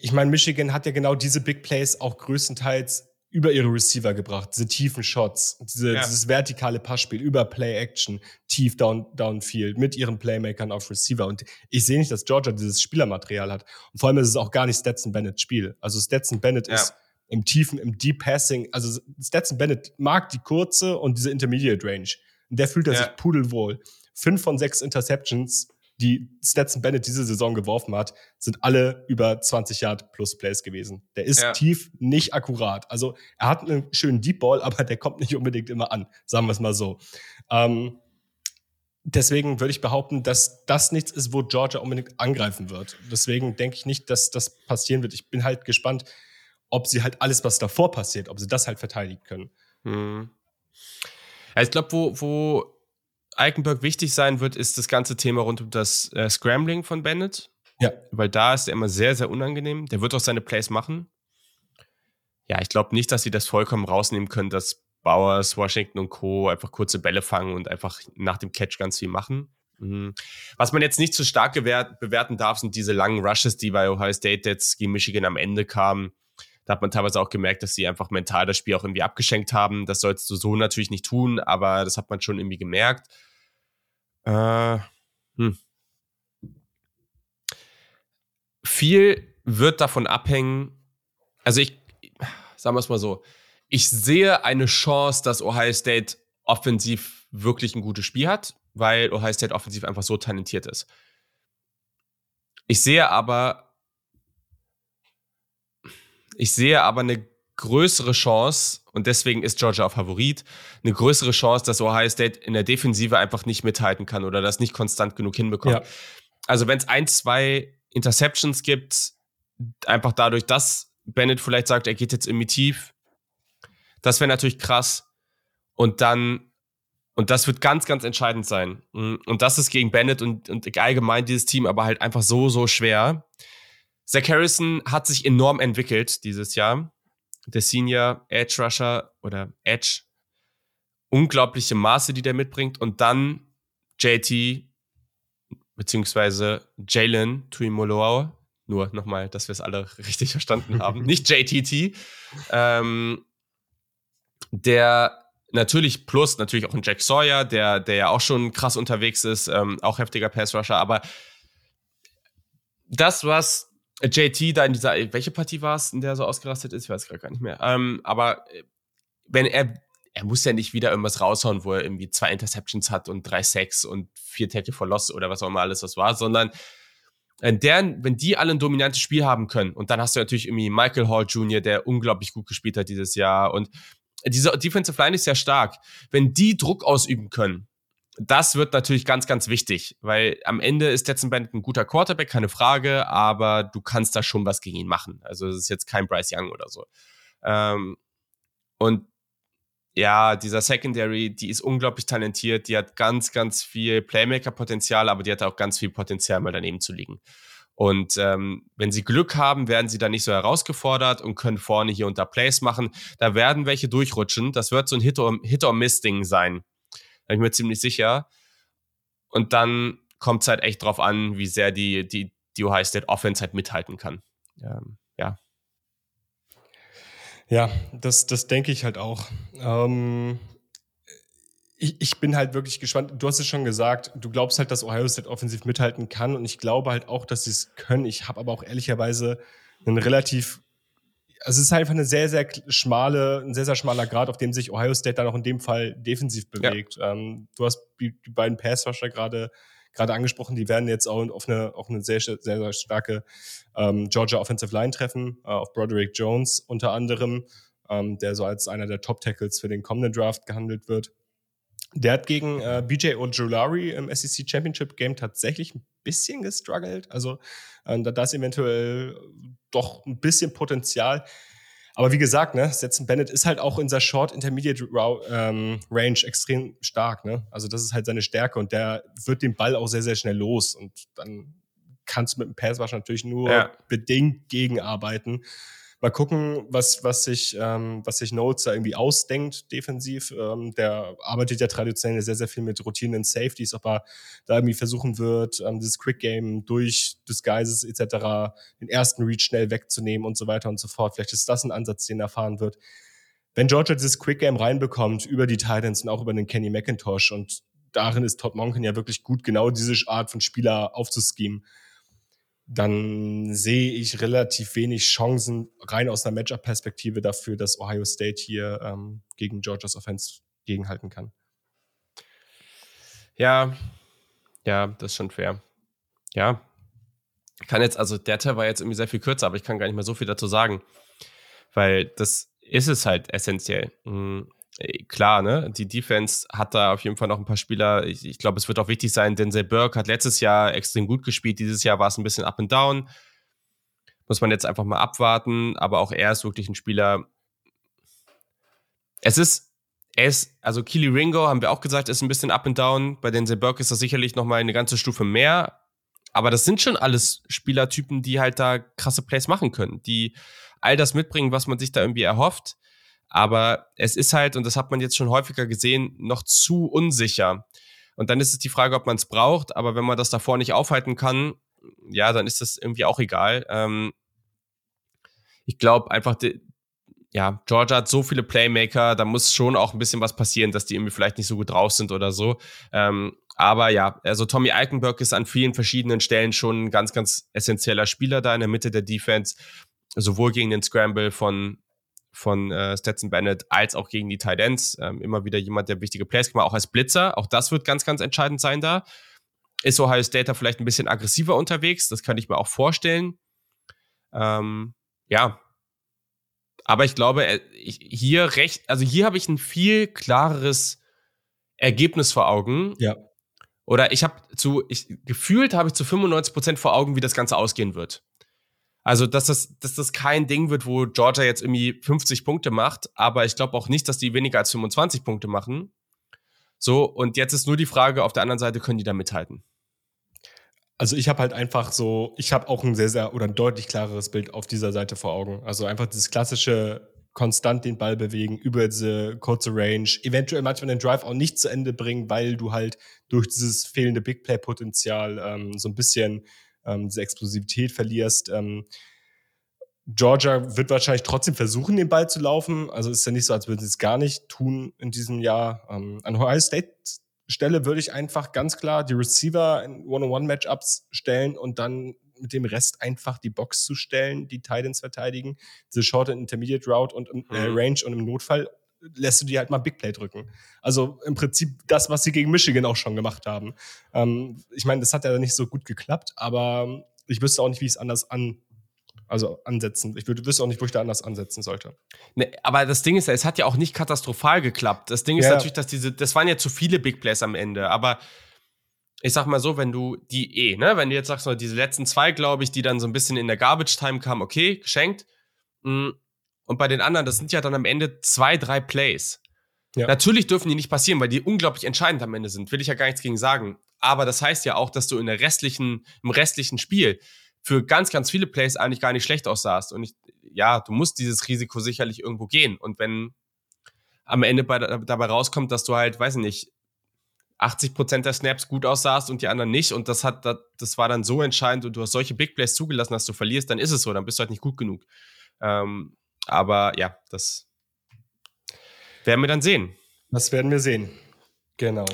Speaker 4: ich meine, Michigan hat ja genau diese Big Plays auch größtenteils über ihre Receiver gebracht, diese tiefen Shots, diese, ja. dieses vertikale Passspiel über Play-Action, tief down, downfield, mit ihren Playmakern auf Receiver. Und ich sehe nicht, dass Georgia dieses Spielermaterial hat. Und vor allem ist es auch gar nicht Stetson Bennett Spiel. Also Stetson Bennett ja. ist im tiefen, im Deep Passing. Also Stetson Bennett mag die kurze und diese Intermediate Range. Und der fühlt er ja. sich pudelwohl. Fünf von sechs Interceptions die Stetson Bennett diese Saison geworfen hat, sind alle über 20 Yard plus Plays gewesen. Der ist ja. tief nicht akkurat. Also er hat einen schönen Deep Ball, aber der kommt nicht unbedingt immer an, sagen wir es mal so. Ähm, deswegen würde ich behaupten, dass das nichts ist, wo Georgia unbedingt angreifen wird. Deswegen denke ich nicht, dass das passieren wird. Ich bin halt gespannt, ob sie halt alles, was davor passiert, ob sie das halt verteidigen können. Hm.
Speaker 1: Ja, ich glaube, wo, wo Eichenberg wichtig sein wird, ist das ganze Thema rund um das äh, Scrambling von Bennett.
Speaker 4: Ja.
Speaker 1: Weil da ist er immer sehr, sehr unangenehm. Der wird auch seine Plays machen. Ja, ich glaube nicht, dass sie das vollkommen rausnehmen können, dass Bowers, Washington und Co. einfach kurze Bälle fangen und einfach nach dem Catch ganz viel machen. Mhm. Was man jetzt nicht zu stark bewerten darf, sind diese langen Rushes, die bei Ohio State jetzt gegen Michigan am Ende kamen. Da hat man teilweise auch gemerkt, dass sie einfach mental das Spiel auch irgendwie abgeschenkt haben. Das sollst du so natürlich nicht tun, aber das hat man schon irgendwie gemerkt. Äh, hm. Viel wird davon abhängen. Also ich, sagen wir es mal so, ich sehe eine Chance, dass Ohio State offensiv wirklich ein gutes Spiel hat, weil Ohio State offensiv einfach so talentiert ist. Ich sehe aber, ich sehe aber eine größere Chance, und deswegen ist Georgia auch Favorit, eine größere Chance, dass Ohio State in der Defensive einfach nicht mithalten kann oder das nicht konstant genug hinbekommt. Ja. Also wenn es ein, zwei Interceptions gibt, einfach dadurch, dass Bennett vielleicht sagt, er geht jetzt irgendwie tief, das wäre natürlich krass. Und dann, und das wird ganz, ganz entscheidend sein. Und das ist gegen Bennett und, und allgemein dieses Team aber halt einfach so, so schwer. Zach Harrison hat sich enorm entwickelt dieses Jahr der Senior Edge Rusher oder Edge. Unglaubliche Maße, die der mitbringt. Und dann JT, beziehungsweise Jalen Tuimoloau. Nur nochmal, dass wir es alle richtig verstanden haben. Nicht JTT. Ähm, der natürlich plus natürlich auch ein Jack Sawyer, der, der ja auch schon krass unterwegs ist, ähm, auch heftiger Pass-Rusher, aber das, was JT da in dieser, welche Partie war es, in der er so ausgerastet ist, ich weiß gerade gar nicht mehr, ähm, aber äh, wenn er, er muss ja nicht wieder irgendwas raushauen, wo er irgendwie zwei Interceptions hat und drei Sacks und vier Tackle for Loss oder was auch immer alles das war, sondern wenn, der, wenn die alle ein dominantes Spiel haben können und dann hast du natürlich irgendwie Michael Hall Jr., der unglaublich gut gespielt hat dieses Jahr und diese Defensive Line ist sehr stark. Wenn die Druck ausüben können, das wird natürlich ganz, ganz wichtig, weil am Ende ist Stetson Bennett ein guter Quarterback, keine Frage, aber du kannst da schon was gegen ihn machen. Also es ist jetzt kein Bryce Young oder so. Ähm, und ja, dieser Secondary, die ist unglaublich talentiert, die hat ganz, ganz viel Playmaker-Potenzial, aber die hat auch ganz viel Potenzial, mal daneben zu liegen. Und ähm, wenn sie Glück haben, werden sie dann nicht so herausgefordert und können vorne hier unter Plays machen. Da werden welche durchrutschen. Das wird so ein Hit-or-Miss-Ding sein. Da bin ich mir ziemlich sicher. Und dann kommt es halt echt drauf an, wie sehr die, die, die Ohio State Offense halt mithalten kann. Ähm, ja.
Speaker 4: Ja, das, das denke ich halt auch. Ähm, ich, ich bin halt wirklich gespannt. Du hast es schon gesagt, du glaubst halt, dass Ohio State offensiv mithalten kann und ich glaube halt auch, dass sie es können. Ich habe aber auch ehrlicherweise einen relativ also es ist einfach eine sehr, sehr schmale, ein sehr, sehr schmaler Grad, auf dem sich Ohio State dann auch in dem Fall defensiv bewegt. Ja. Ähm, du hast die, die beiden Passrusher gerade gerade angesprochen, die werden jetzt auch auf eine, auf eine sehr, sehr, sehr starke ähm, Georgia Offensive Line treffen, äh, auf Broderick Jones unter anderem, ähm, der so als einer der Top-Tackles für den kommenden Draft gehandelt wird. Der hat gegen äh, BJ Ojulari im SEC Championship Game tatsächlich ein bisschen gestruggelt. Also äh, da ist eventuell doch ein bisschen Potenzial. Aber wie gesagt, ne, Setzen Bennett ist halt auch in der Short Intermediate ähm, Range extrem stark. Ne? Also das ist halt seine Stärke und der wird den Ball auch sehr, sehr schnell los. Und dann kannst du mit dem Passwash natürlich nur ja. bedingt gegenarbeiten. Mal gucken, was, was sich, ähm, was sich Notes da irgendwie ausdenkt, defensiv. Ähm, der arbeitet ja traditionell sehr, sehr viel mit und Safeties, ob er da irgendwie versuchen wird, ähm, dieses Quick Game durch Disguises etc. den ersten Read schnell wegzunehmen und so weiter und so fort. Vielleicht ist das ein Ansatz, den er fahren wird. Wenn Georgia dieses Quick Game reinbekommt über die Titans und auch über den Kenny McIntosh und darin ist Todd Monken ja wirklich gut, genau diese Art von Spieler aufzuschemen dann sehe ich relativ wenig Chancen rein aus einer Matchup-Perspektive dafür, dass Ohio State hier ähm, gegen Georgias Offense gegenhalten kann.
Speaker 1: Ja, ja, das ist schon fair. Ja. Kann jetzt, also der Teil war jetzt irgendwie sehr viel kürzer, aber ich kann gar nicht mehr so viel dazu sagen. Weil das ist es halt essentiell. Äh, klar, ne? Die Defense hat da auf jeden Fall noch ein paar Spieler. Ich, ich glaube, es wird auch wichtig sein, Denzel Burke hat letztes Jahr extrem gut gespielt. Dieses Jahr war es ein bisschen up and down. Muss man jetzt einfach mal abwarten. Aber auch er ist wirklich ein Spieler. Es ist, er ist, also Keely Ringo, haben wir auch gesagt, ist ein bisschen up and down. Bei Denzel Burke ist das sicherlich nochmal eine ganze Stufe mehr. Aber das sind schon alles Spielertypen, die halt da krasse Plays machen können, die all das mitbringen, was man sich da irgendwie erhofft. Aber es ist halt, und das hat man jetzt schon häufiger gesehen, noch zu unsicher. Und dann ist es die Frage, ob man es braucht. Aber wenn man das davor nicht aufhalten kann, ja, dann ist das irgendwie auch egal. Ähm, ich glaube einfach, die, ja, Georgia hat so viele Playmaker, da muss schon auch ein bisschen was passieren, dass die irgendwie vielleicht nicht so gut drauf sind oder so. Ähm, aber ja, also Tommy Eichenberg ist an vielen verschiedenen Stellen schon ein ganz, ganz essentieller Spieler da in der Mitte der Defense. Sowohl gegen den Scramble von von äh, Stetson Bennett als auch gegen die Tight Ends. Ähm, immer wieder jemand, der wichtige Plays gemacht, auch als Blitzer. Auch das wird ganz, ganz entscheidend sein da. Ist Ohio State da vielleicht ein bisschen aggressiver unterwegs? Das kann ich mir auch vorstellen. Ähm, ja. Aber ich glaube, äh, hier recht, also hier habe ich ein viel klareres Ergebnis vor Augen.
Speaker 4: Ja.
Speaker 1: Oder ich habe zu, ich, gefühlt habe ich zu 95 Prozent vor Augen, wie das Ganze ausgehen wird. Also, dass das, dass das kein Ding wird, wo Georgia jetzt irgendwie 50 Punkte macht, aber ich glaube auch nicht, dass die weniger als 25 Punkte machen. So, und jetzt ist nur die Frage, auf der anderen Seite können die da mithalten.
Speaker 4: Also ich habe halt einfach so, ich habe auch ein sehr, sehr oder ein deutlich klareres Bild auf dieser Seite vor Augen. Also einfach dieses klassische konstant den Ball bewegen über diese kurze Range, eventuell manchmal den Drive auch nicht zu Ende bringen, weil du halt durch dieses fehlende Big Play Potenzial ähm, so ein bisschen ähm, diese Explosivität verlierst. Ähm, Georgia wird wahrscheinlich trotzdem versuchen, den Ball zu laufen. Also ist ja nicht so, als würden sie es gar nicht tun in diesem Jahr. Ähm, an Ohio State Stelle würde ich einfach ganz klar die Receiver in One-on-One-Matchups stellen und dann mit dem Rest einfach die Box zu stellen, die Titans verteidigen, diese Short and Intermediate Route und äh, mhm. Range und im Notfall lässt du die halt mal Big Play drücken. Also im Prinzip das, was sie gegen Michigan auch schon gemacht haben. Ähm, ich meine, das hat ja nicht so gut geklappt, aber ich wüsste auch nicht, wie ich es anders an, also ansetzen. Ich würde, wüsste auch nicht, wo ich da anders ansetzen sollte.
Speaker 1: Nee, aber das Ding ist, es hat ja auch nicht katastrophal geklappt. Das Ding ist ja. natürlich, dass diese, das waren ja zu viele Big Plays am Ende, aber ich sag mal so, wenn du die eh, ne, wenn du jetzt sagst, diese letzten zwei, glaube ich, die dann so ein bisschen in der Garbage Time kamen, okay, geschenkt. Mm, und bei den anderen, das sind ja dann am Ende zwei, drei Plays. Ja. Natürlich dürfen die nicht passieren, weil die unglaublich entscheidend am Ende sind. Will ich ja gar nichts gegen sagen. Aber das heißt ja auch, dass du in der restlichen, im restlichen Spiel für ganz, ganz viele Plays eigentlich gar nicht schlecht aussahst. Und ich, ja, du musst dieses Risiko sicherlich irgendwo gehen. Und wenn am Ende bei, dabei rauskommt, dass du halt, weiß ich nicht, 80 Prozent der Snaps gut aussahst und die anderen nicht und das hat, das war dann so entscheidend und du hast solche Big Plays zugelassen, dass du verlierst, dann ist es so, dann bist du halt nicht gut genug. Ähm, aber ja, das werden wir dann sehen.
Speaker 4: Das werden wir sehen. Genau.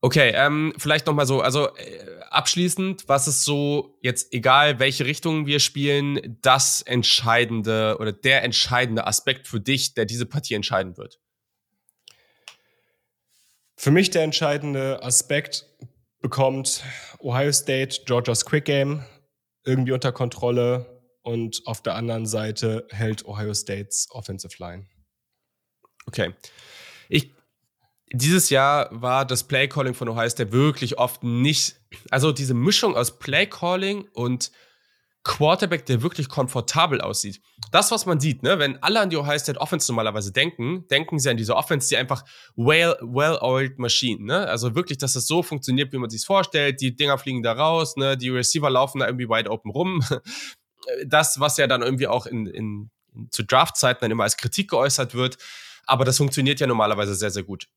Speaker 1: Okay, ähm, vielleicht noch mal so, also äh, abschließend, was ist so jetzt egal, welche Richtung wir spielen, das entscheidende oder der entscheidende Aspekt für dich, der diese Partie entscheiden wird?
Speaker 4: Für mich der entscheidende Aspekt bekommt Ohio State Georgia's Quick Game irgendwie unter Kontrolle und auf der anderen Seite hält Ohio States Offensive Line.
Speaker 1: Okay. Ich, dieses Jahr war das Playcalling von Ohio State wirklich oft nicht, also diese Mischung aus Playcalling und Quarterback, der wirklich komfortabel aussieht. Das, was man sieht, ne, wenn alle an die Ohio State Offense normalerweise denken, denken sie an diese Offense, die einfach well, well-oiled Machine, ne? Also wirklich, dass das so funktioniert, wie man sich vorstellt. Die Dinger fliegen da raus, ne? Die Receiver laufen da irgendwie wide open rum. das, was ja dann irgendwie auch in, in, in zu Draftzeiten dann immer als Kritik geäußert wird. Aber das funktioniert ja normalerweise sehr, sehr gut.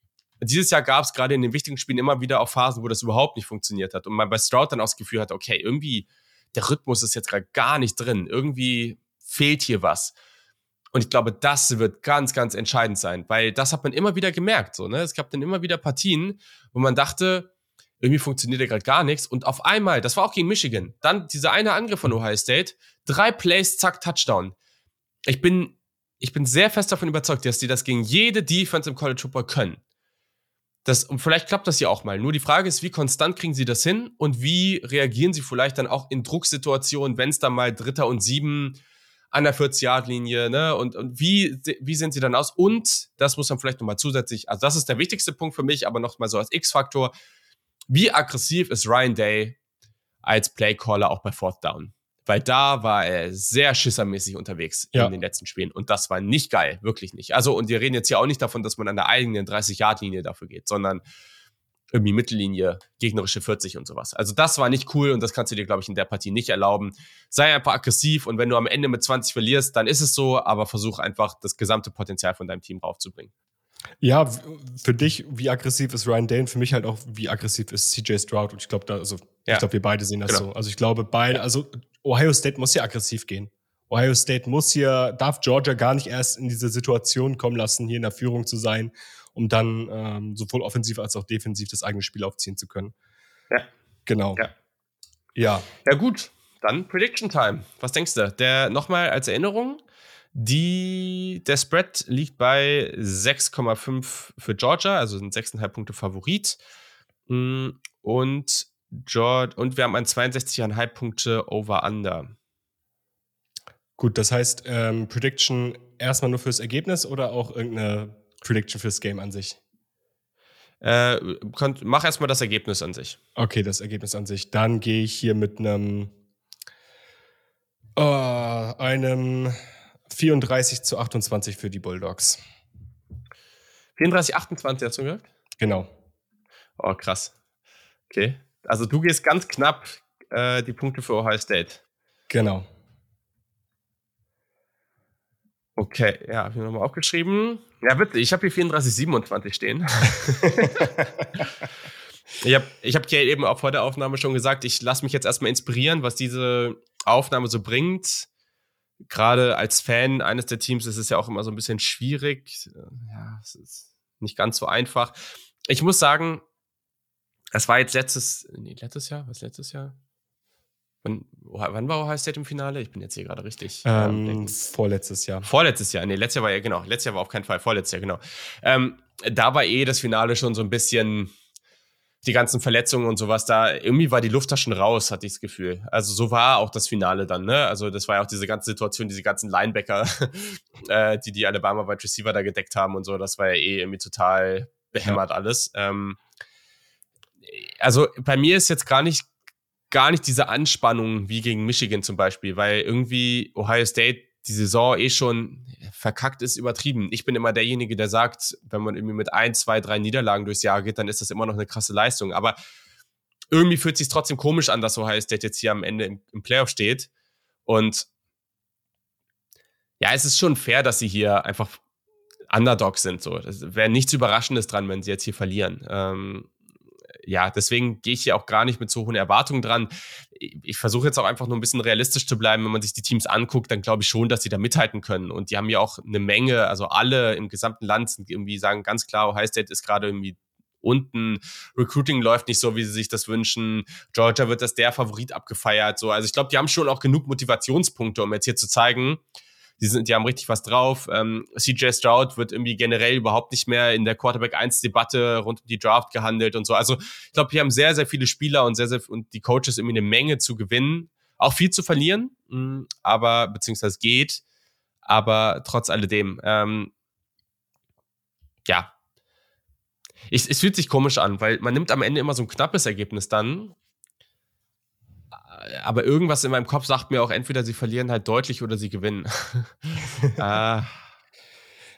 Speaker 1: Dieses Jahr gab es gerade in den wichtigen Spielen immer wieder auch Phasen, wo das überhaupt nicht funktioniert hat. Und man bei Stroud dann auch das Gefühl hat, okay, irgendwie der Rhythmus ist jetzt gerade gar nicht drin. Irgendwie fehlt hier was. Und ich glaube, das wird ganz, ganz entscheidend sein, weil das hat man immer wieder gemerkt. So, ne? Es gab dann immer wieder Partien, wo man dachte, irgendwie funktioniert ja gerade gar nichts. Und auf einmal, das war auch gegen Michigan, dann dieser eine Angriff von Ohio State, drei Plays, zack, Touchdown. Ich bin, ich bin sehr fest davon überzeugt, dass die das gegen jede Defense im College Football können. Das, und vielleicht klappt das ja auch mal. Nur die Frage ist, wie konstant kriegen sie das hin und wie reagieren sie vielleicht dann auch in Drucksituationen, wenn es dann mal Dritter und Sieben an der 40-Yard-Linie, ne? Und, und wie, wie sehen sie dann aus? Und das muss man vielleicht nochmal zusätzlich, also das ist der wichtigste Punkt für mich, aber nochmal so als X-Faktor. Wie aggressiv ist Ryan Day als Playcaller auch bei Fourth Down? Weil da war er sehr schissermäßig unterwegs ja. in den letzten Spielen. Und das war nicht geil, wirklich nicht. Also, und wir reden jetzt hier auch nicht davon, dass man an der eigenen 30-Yard-Linie dafür geht, sondern irgendwie Mittellinie, gegnerische 40 und sowas. Also das war nicht cool und das kannst du dir, glaube ich, in der Partie nicht erlauben. Sei einfach aggressiv und wenn du am Ende mit 20 verlierst, dann ist es so, aber versuch einfach das gesamte Potenzial von deinem Team raufzubringen.
Speaker 4: Ja, für dich, wie aggressiv ist Ryan Dane? Für mich halt auch, wie aggressiv ist CJ Stroud? Und ich glaube, da, also, ja. ich glaube, wir beide sehen das genau. so. Also ich glaube, beide, also Ohio State muss hier aggressiv gehen. Ohio State muss hier, darf Georgia gar nicht erst in diese Situation kommen lassen, hier in der Führung zu sein, um dann ähm, sowohl offensiv als auch defensiv das eigene Spiel aufziehen zu können.
Speaker 1: Ja.
Speaker 4: Genau.
Speaker 1: Ja. Ja, ja gut. Dann Prediction Time. Was denkst du? Der nochmal als Erinnerung, die, der Spread liegt bei 6,5 für Georgia, also sind 6,5 Punkte Favorit. Mm, und, George, und wir haben ein 62,5 Punkte Over-Under.
Speaker 4: Gut, das heißt, ähm, Prediction erstmal nur fürs Ergebnis oder auch irgendeine Prediction fürs Game an sich?
Speaker 1: Äh, könnt, mach erstmal das Ergebnis an sich.
Speaker 4: Okay, das Ergebnis an sich. Dann gehe ich hier mit einem, uh, einem 34 zu 28 für die Bulldogs.
Speaker 1: 34, 28 hast du gehört?
Speaker 4: Genau.
Speaker 1: Oh, krass. Okay. Also du gehst ganz knapp äh, die Punkte für Ohio State.
Speaker 4: Genau.
Speaker 1: Okay, ja, habe ich nochmal aufgeschrieben. Ja, bitte, ich habe hier 34, 27 stehen. ich habe ich hab ja eben auch vor der Aufnahme schon gesagt, ich lasse mich jetzt erstmal inspirieren, was diese Aufnahme so bringt gerade als Fan eines der Teams ist es ja auch immer so ein bisschen schwierig. Ja, es ist nicht ganz so einfach. Ich muss sagen, es war jetzt letztes, nee, letztes Jahr, was letztes Jahr? Wann, wann war Ohio State im Finale? Ich bin jetzt hier gerade richtig.
Speaker 4: Ähm, ähm vorletztes Jahr.
Speaker 1: Vorletztes Jahr, nee, letztes Jahr war ja, genau. Letztes Jahr war auf keinen Fall, vorletztes Jahr, genau. Ähm, da war eh das Finale schon so ein bisschen die ganzen Verletzungen und sowas, da irgendwie war die Luft da schon raus, hatte ich das Gefühl. Also so war auch das Finale dann, ne? Also das war ja auch diese ganze Situation, diese ganzen Linebacker, äh, die die Alabama Wide Receiver da gedeckt haben und so, das war ja eh irgendwie total behämmert ja. alles. Ähm, also bei mir ist jetzt gar nicht gar nicht diese Anspannung wie gegen Michigan zum Beispiel, weil irgendwie Ohio State die Saison eh schon verkackt ist, übertrieben. Ich bin immer derjenige, der sagt, wenn man irgendwie mit ein, zwei, drei Niederlagen durchs Jahr geht, dann ist das immer noch eine krasse Leistung. Aber irgendwie fühlt es sich trotzdem komisch an, dass Ohio State jetzt hier am Ende im, im Playoff steht. Und ja, es ist schon fair, dass sie hier einfach Underdogs sind. So, das wäre nichts Überraschendes dran, wenn sie jetzt hier verlieren. Ähm, ja, deswegen gehe ich hier auch gar nicht mit so hohen Erwartungen dran. Ich versuche jetzt auch einfach nur ein bisschen realistisch zu bleiben. Wenn man sich die Teams anguckt, dann glaube ich schon, dass sie da mithalten können. Und die haben ja auch eine Menge, also alle im gesamten Land sind irgendwie sagen ganz klar, Ohio State ist gerade irgendwie unten. Recruiting läuft nicht so, wie sie sich das wünschen. Georgia wird als der Favorit abgefeiert. So, also ich glaube, die haben schon auch genug Motivationspunkte, um jetzt hier zu zeigen, die, sind, die haben richtig was drauf. Ähm, CJ Stroud wird irgendwie generell überhaupt nicht mehr in der Quarterback 1-Debatte rund um die Draft gehandelt und so. Also ich glaube, wir haben sehr, sehr viele Spieler und sehr, sehr und die Coaches irgendwie eine Menge zu gewinnen. Auch viel zu verlieren, mh, mm, aber beziehungsweise geht. Aber trotz alledem, ähm, ja, ich, es fühlt sich komisch an, weil man nimmt am Ende immer so ein knappes Ergebnis dann aber irgendwas in meinem Kopf sagt mir auch, entweder sie verlieren halt deutlich oder sie gewinnen.
Speaker 4: äh,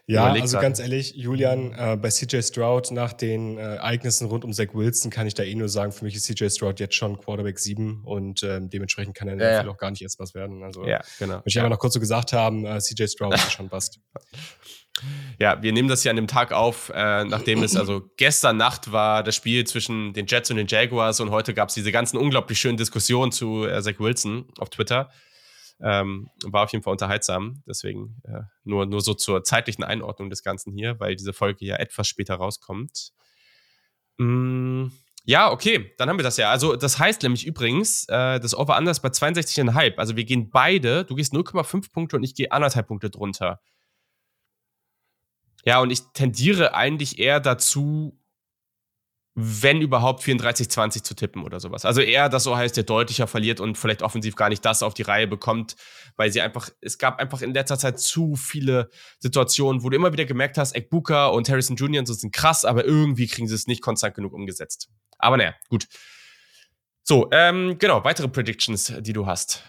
Speaker 4: ja, also ganz ehrlich, Julian, äh, bei CJ Stroud nach den äh, Ereignissen rund um Zach Wilson kann ich da eh nur sagen, für mich ist CJ Stroud jetzt schon Quarterback 7 und ähm, dementsprechend kann er ja, ja. auch gar nicht erst was werden. Also,
Speaker 1: ja, genau.
Speaker 4: Möchte ich aber noch kurz so gesagt haben, äh, CJ Stroud ist schon bast.
Speaker 1: Ja, wir nehmen das ja an dem Tag auf, äh, nachdem es also gestern Nacht war das Spiel zwischen den Jets und den Jaguars und heute gab es diese ganzen unglaublich schönen Diskussionen zu äh, Zach Wilson auf Twitter. Ähm, war auf jeden Fall unterhaltsam. Deswegen äh, nur, nur so zur zeitlichen Einordnung des Ganzen hier, weil diese Folge ja etwas später rauskommt. Mm, ja, okay, dann haben wir das ja. Also, das heißt nämlich übrigens, äh, das Over-Under ist bei 62,5. Also, wir gehen beide, du gehst 0,5 Punkte und ich gehe anderthalb Punkte drunter. Ja, und ich tendiere eigentlich eher dazu, wenn überhaupt 34-20 zu tippen oder sowas. Also eher, dass so heißt, der deutlicher verliert und vielleicht offensiv gar nicht das auf die Reihe bekommt, weil sie einfach, es gab einfach in letzter Zeit zu viele Situationen, wo du immer wieder gemerkt hast, Ekbuka und Harrison Jr. sind krass, aber irgendwie kriegen sie es nicht konstant genug umgesetzt. Aber naja, gut. So, ähm, genau, weitere Predictions, die du hast.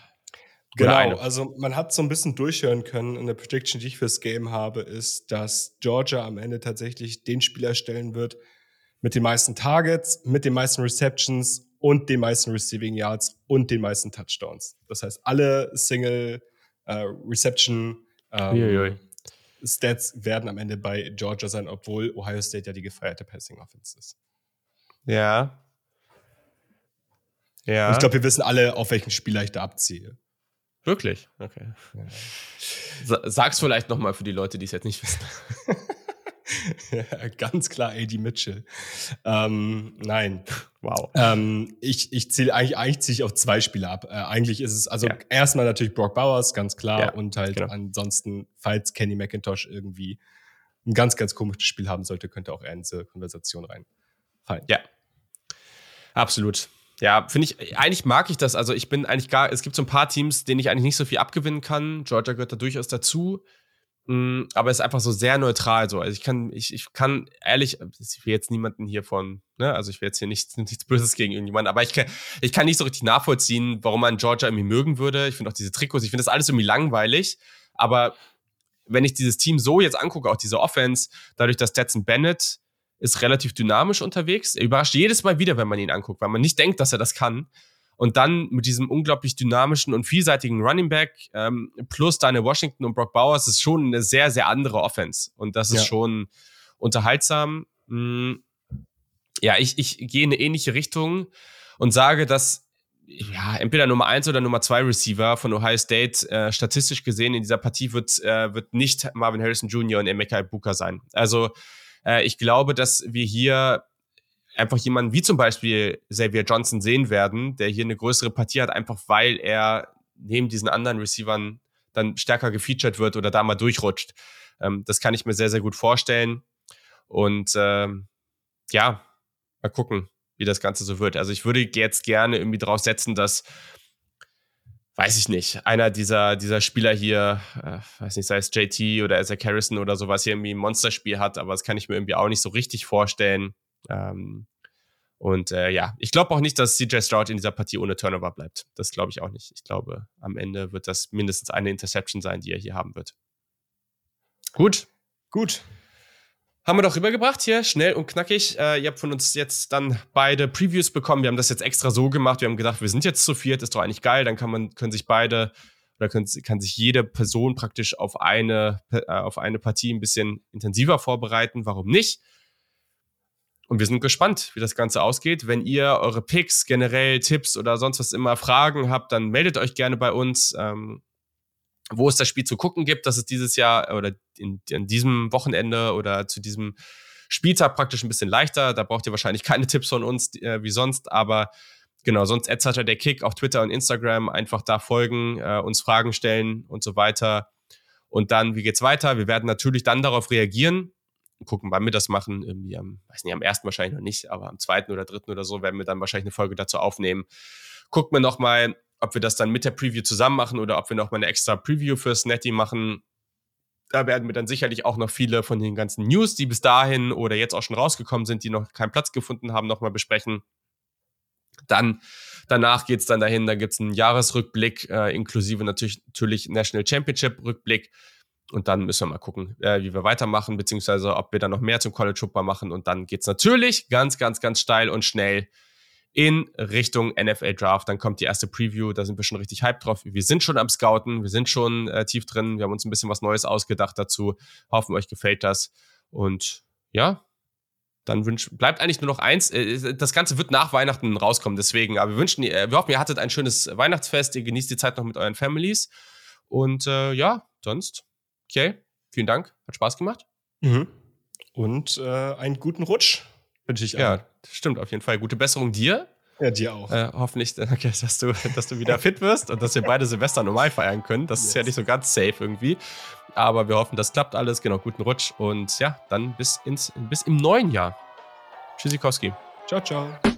Speaker 4: Genau, also man hat so ein bisschen durchhören können. In der Prediction, die ich fürs Game habe, ist, dass Georgia am Ende tatsächlich den Spieler stellen wird mit den meisten Targets, mit den meisten Receptions und den meisten Receiving Yards und den meisten Touchdowns. Das heißt, alle Single äh, Reception ähm, Stats werden am Ende bei Georgia sein, obwohl Ohio State ja die gefeierte Passing Offense ist.
Speaker 1: Ja.
Speaker 4: Ja. Und ich glaube, wir wissen alle, auf welchen Spieler ich da abziehe.
Speaker 1: Wirklich? Okay. Ja. Sag's vielleicht nochmal für die Leute, die es jetzt nicht wissen.
Speaker 4: ganz klar AD Mitchell. Ähm, nein. Wow. Ähm, ich ich zähle eigentlich, eigentlich ziehe ich auf zwei Spiele ab. Äh, eigentlich ist es, also ja. erstmal natürlich Brock Bowers, ganz klar. Ja, und halt genau. ansonsten, falls Kenny McIntosh irgendwie ein ganz, ganz komisches Spiel haben sollte, könnte auch er in diese Konversation reinfallen.
Speaker 1: Ja. Absolut. Ja, finde ich, eigentlich mag ich das. Also ich bin eigentlich gar, es gibt so ein paar Teams, denen ich eigentlich nicht so viel abgewinnen kann. Georgia gehört da durchaus dazu. Mm, aber es ist einfach so sehr neutral so. Also ich kann, ich, ich kann ehrlich, ich will jetzt niemanden hier von, ne, also ich will jetzt hier nichts, nichts Böses gegen irgendjemanden, aber ich kann, ich kann nicht so richtig nachvollziehen, warum man Georgia irgendwie mögen würde. Ich finde auch diese Trikots, ich finde das alles irgendwie langweilig. Aber wenn ich dieses Team so jetzt angucke, auch diese Offense, dadurch, dass Stetson Bennett ist relativ dynamisch unterwegs. Er überrascht jedes Mal wieder, wenn man ihn anguckt, weil man nicht denkt, dass er das kann. Und dann mit diesem unglaublich dynamischen und vielseitigen Running Back ähm, plus deine Washington und Brock Bowers ist schon eine sehr, sehr andere Offense. Und das ist ja. schon unterhaltsam. Hm. Ja, ich, ich gehe in eine ähnliche Richtung und sage, dass ja, entweder Nummer 1 oder Nummer 2 Receiver von Ohio State. Äh, statistisch gesehen in dieser Partie wird, äh, wird nicht Marvin Harrison Jr. und Emeka Booker sein. Also äh, ich glaube, dass wir hier einfach jemanden wie zum Beispiel Xavier Johnson sehen werden, der hier eine größere Partie hat, einfach weil er neben diesen anderen Receivern dann stärker gefeatured wird oder da mal durchrutscht. Ähm, das kann ich mir sehr, sehr gut vorstellen. Und ähm, ja, mal gucken, wie das Ganze so wird. Also ich würde jetzt gerne irgendwie drauf setzen, dass, weiß ich nicht, einer dieser, dieser Spieler hier, äh, weiß nicht, sei es JT oder Isaac Harrison oder sowas, hier irgendwie ein Monsterspiel hat, aber das kann ich mir irgendwie auch nicht so richtig vorstellen. Ähm, und äh, ja, ich glaube auch nicht, dass CJ Stroud in dieser Partie ohne Turnover bleibt. Das glaube ich auch nicht. Ich glaube, am Ende wird das mindestens eine Interception sein, die er hier haben wird. Gut. Gut. Haben wir doch rübergebracht hier, schnell und knackig. Äh, ihr habt von uns jetzt dann beide Previews bekommen. Wir haben das jetzt extra so gemacht. Wir haben gedacht, wir sind jetzt zu viert, ist doch eigentlich geil. Dann kann man, können sich beide oder können, kann sich jede Person praktisch auf eine, äh, auf eine Partie ein bisschen intensiver vorbereiten. Warum nicht? Und wir sind gespannt, wie das Ganze ausgeht. Wenn ihr eure Picks, generell Tipps oder sonst was immer Fragen habt, dann meldet euch gerne bei uns. Ähm, wo es das Spiel zu gucken gibt, dass es dieses Jahr oder in, in diesem Wochenende oder zu diesem Spieltag praktisch ein bisschen leichter. Da braucht ihr wahrscheinlich keine Tipps von uns äh, wie sonst, aber genau, sonst Edzard der Kick auf Twitter und Instagram einfach da folgen, äh, uns Fragen stellen und so weiter. Und dann, wie geht's weiter? Wir werden natürlich dann darauf reagieren, gucken, wann wir das machen. Irgendwie am, weiß nicht, am ersten wahrscheinlich noch nicht, aber am zweiten oder dritten oder so werden wir dann wahrscheinlich eine Folge dazu aufnehmen. Guckt mir nochmal, ob wir das dann mit der Preview zusammen machen oder ob wir nochmal eine extra Preview fürs Netty machen. Da werden wir dann sicherlich auch noch viele von den ganzen News, die bis dahin oder jetzt auch schon rausgekommen sind, die noch keinen Platz gefunden haben, nochmal besprechen. Dann danach geht es dann dahin, da gibt es einen Jahresrückblick, äh, inklusive natürlich, natürlich National Championship-Rückblick. Und dann müssen wir mal gucken, äh, wie wir weitermachen, beziehungsweise ob wir dann noch mehr zum College Football machen. Und dann geht es natürlich ganz, ganz, ganz steil und schnell in Richtung NFL Draft. Dann kommt die erste Preview, da sind wir schon richtig hyped drauf. Wir sind schon am Scouten, wir sind schon äh, tief drin, wir haben uns ein bisschen was Neues ausgedacht dazu. Hoffen, euch gefällt das. Und ja, dann wünsch, bleibt eigentlich nur noch eins. Äh, das Ganze wird nach Weihnachten rauskommen, deswegen. Aber wir wünschen, äh, wir hoffen, ihr hattet ein schönes Weihnachtsfest, ihr genießt die Zeit noch mit euren Families. Und äh, ja, sonst, okay, vielen Dank, hat Spaß gemacht.
Speaker 4: Mhm. Und äh, einen guten Rutsch wünsche ich
Speaker 1: Ja, stimmt auf jeden Fall. Gute Besserung dir.
Speaker 4: Ja, dir auch.
Speaker 1: Äh, hoffentlich, okay, dass, du, dass du wieder fit wirst und dass wir beide Silvester normal feiern können. Das yes. ist ja nicht so ganz safe irgendwie. Aber wir hoffen, das klappt alles. Genau, guten Rutsch. Und ja, dann bis, ins, bis im neuen Jahr. Tschüssikowski.
Speaker 4: Ciao, ciao.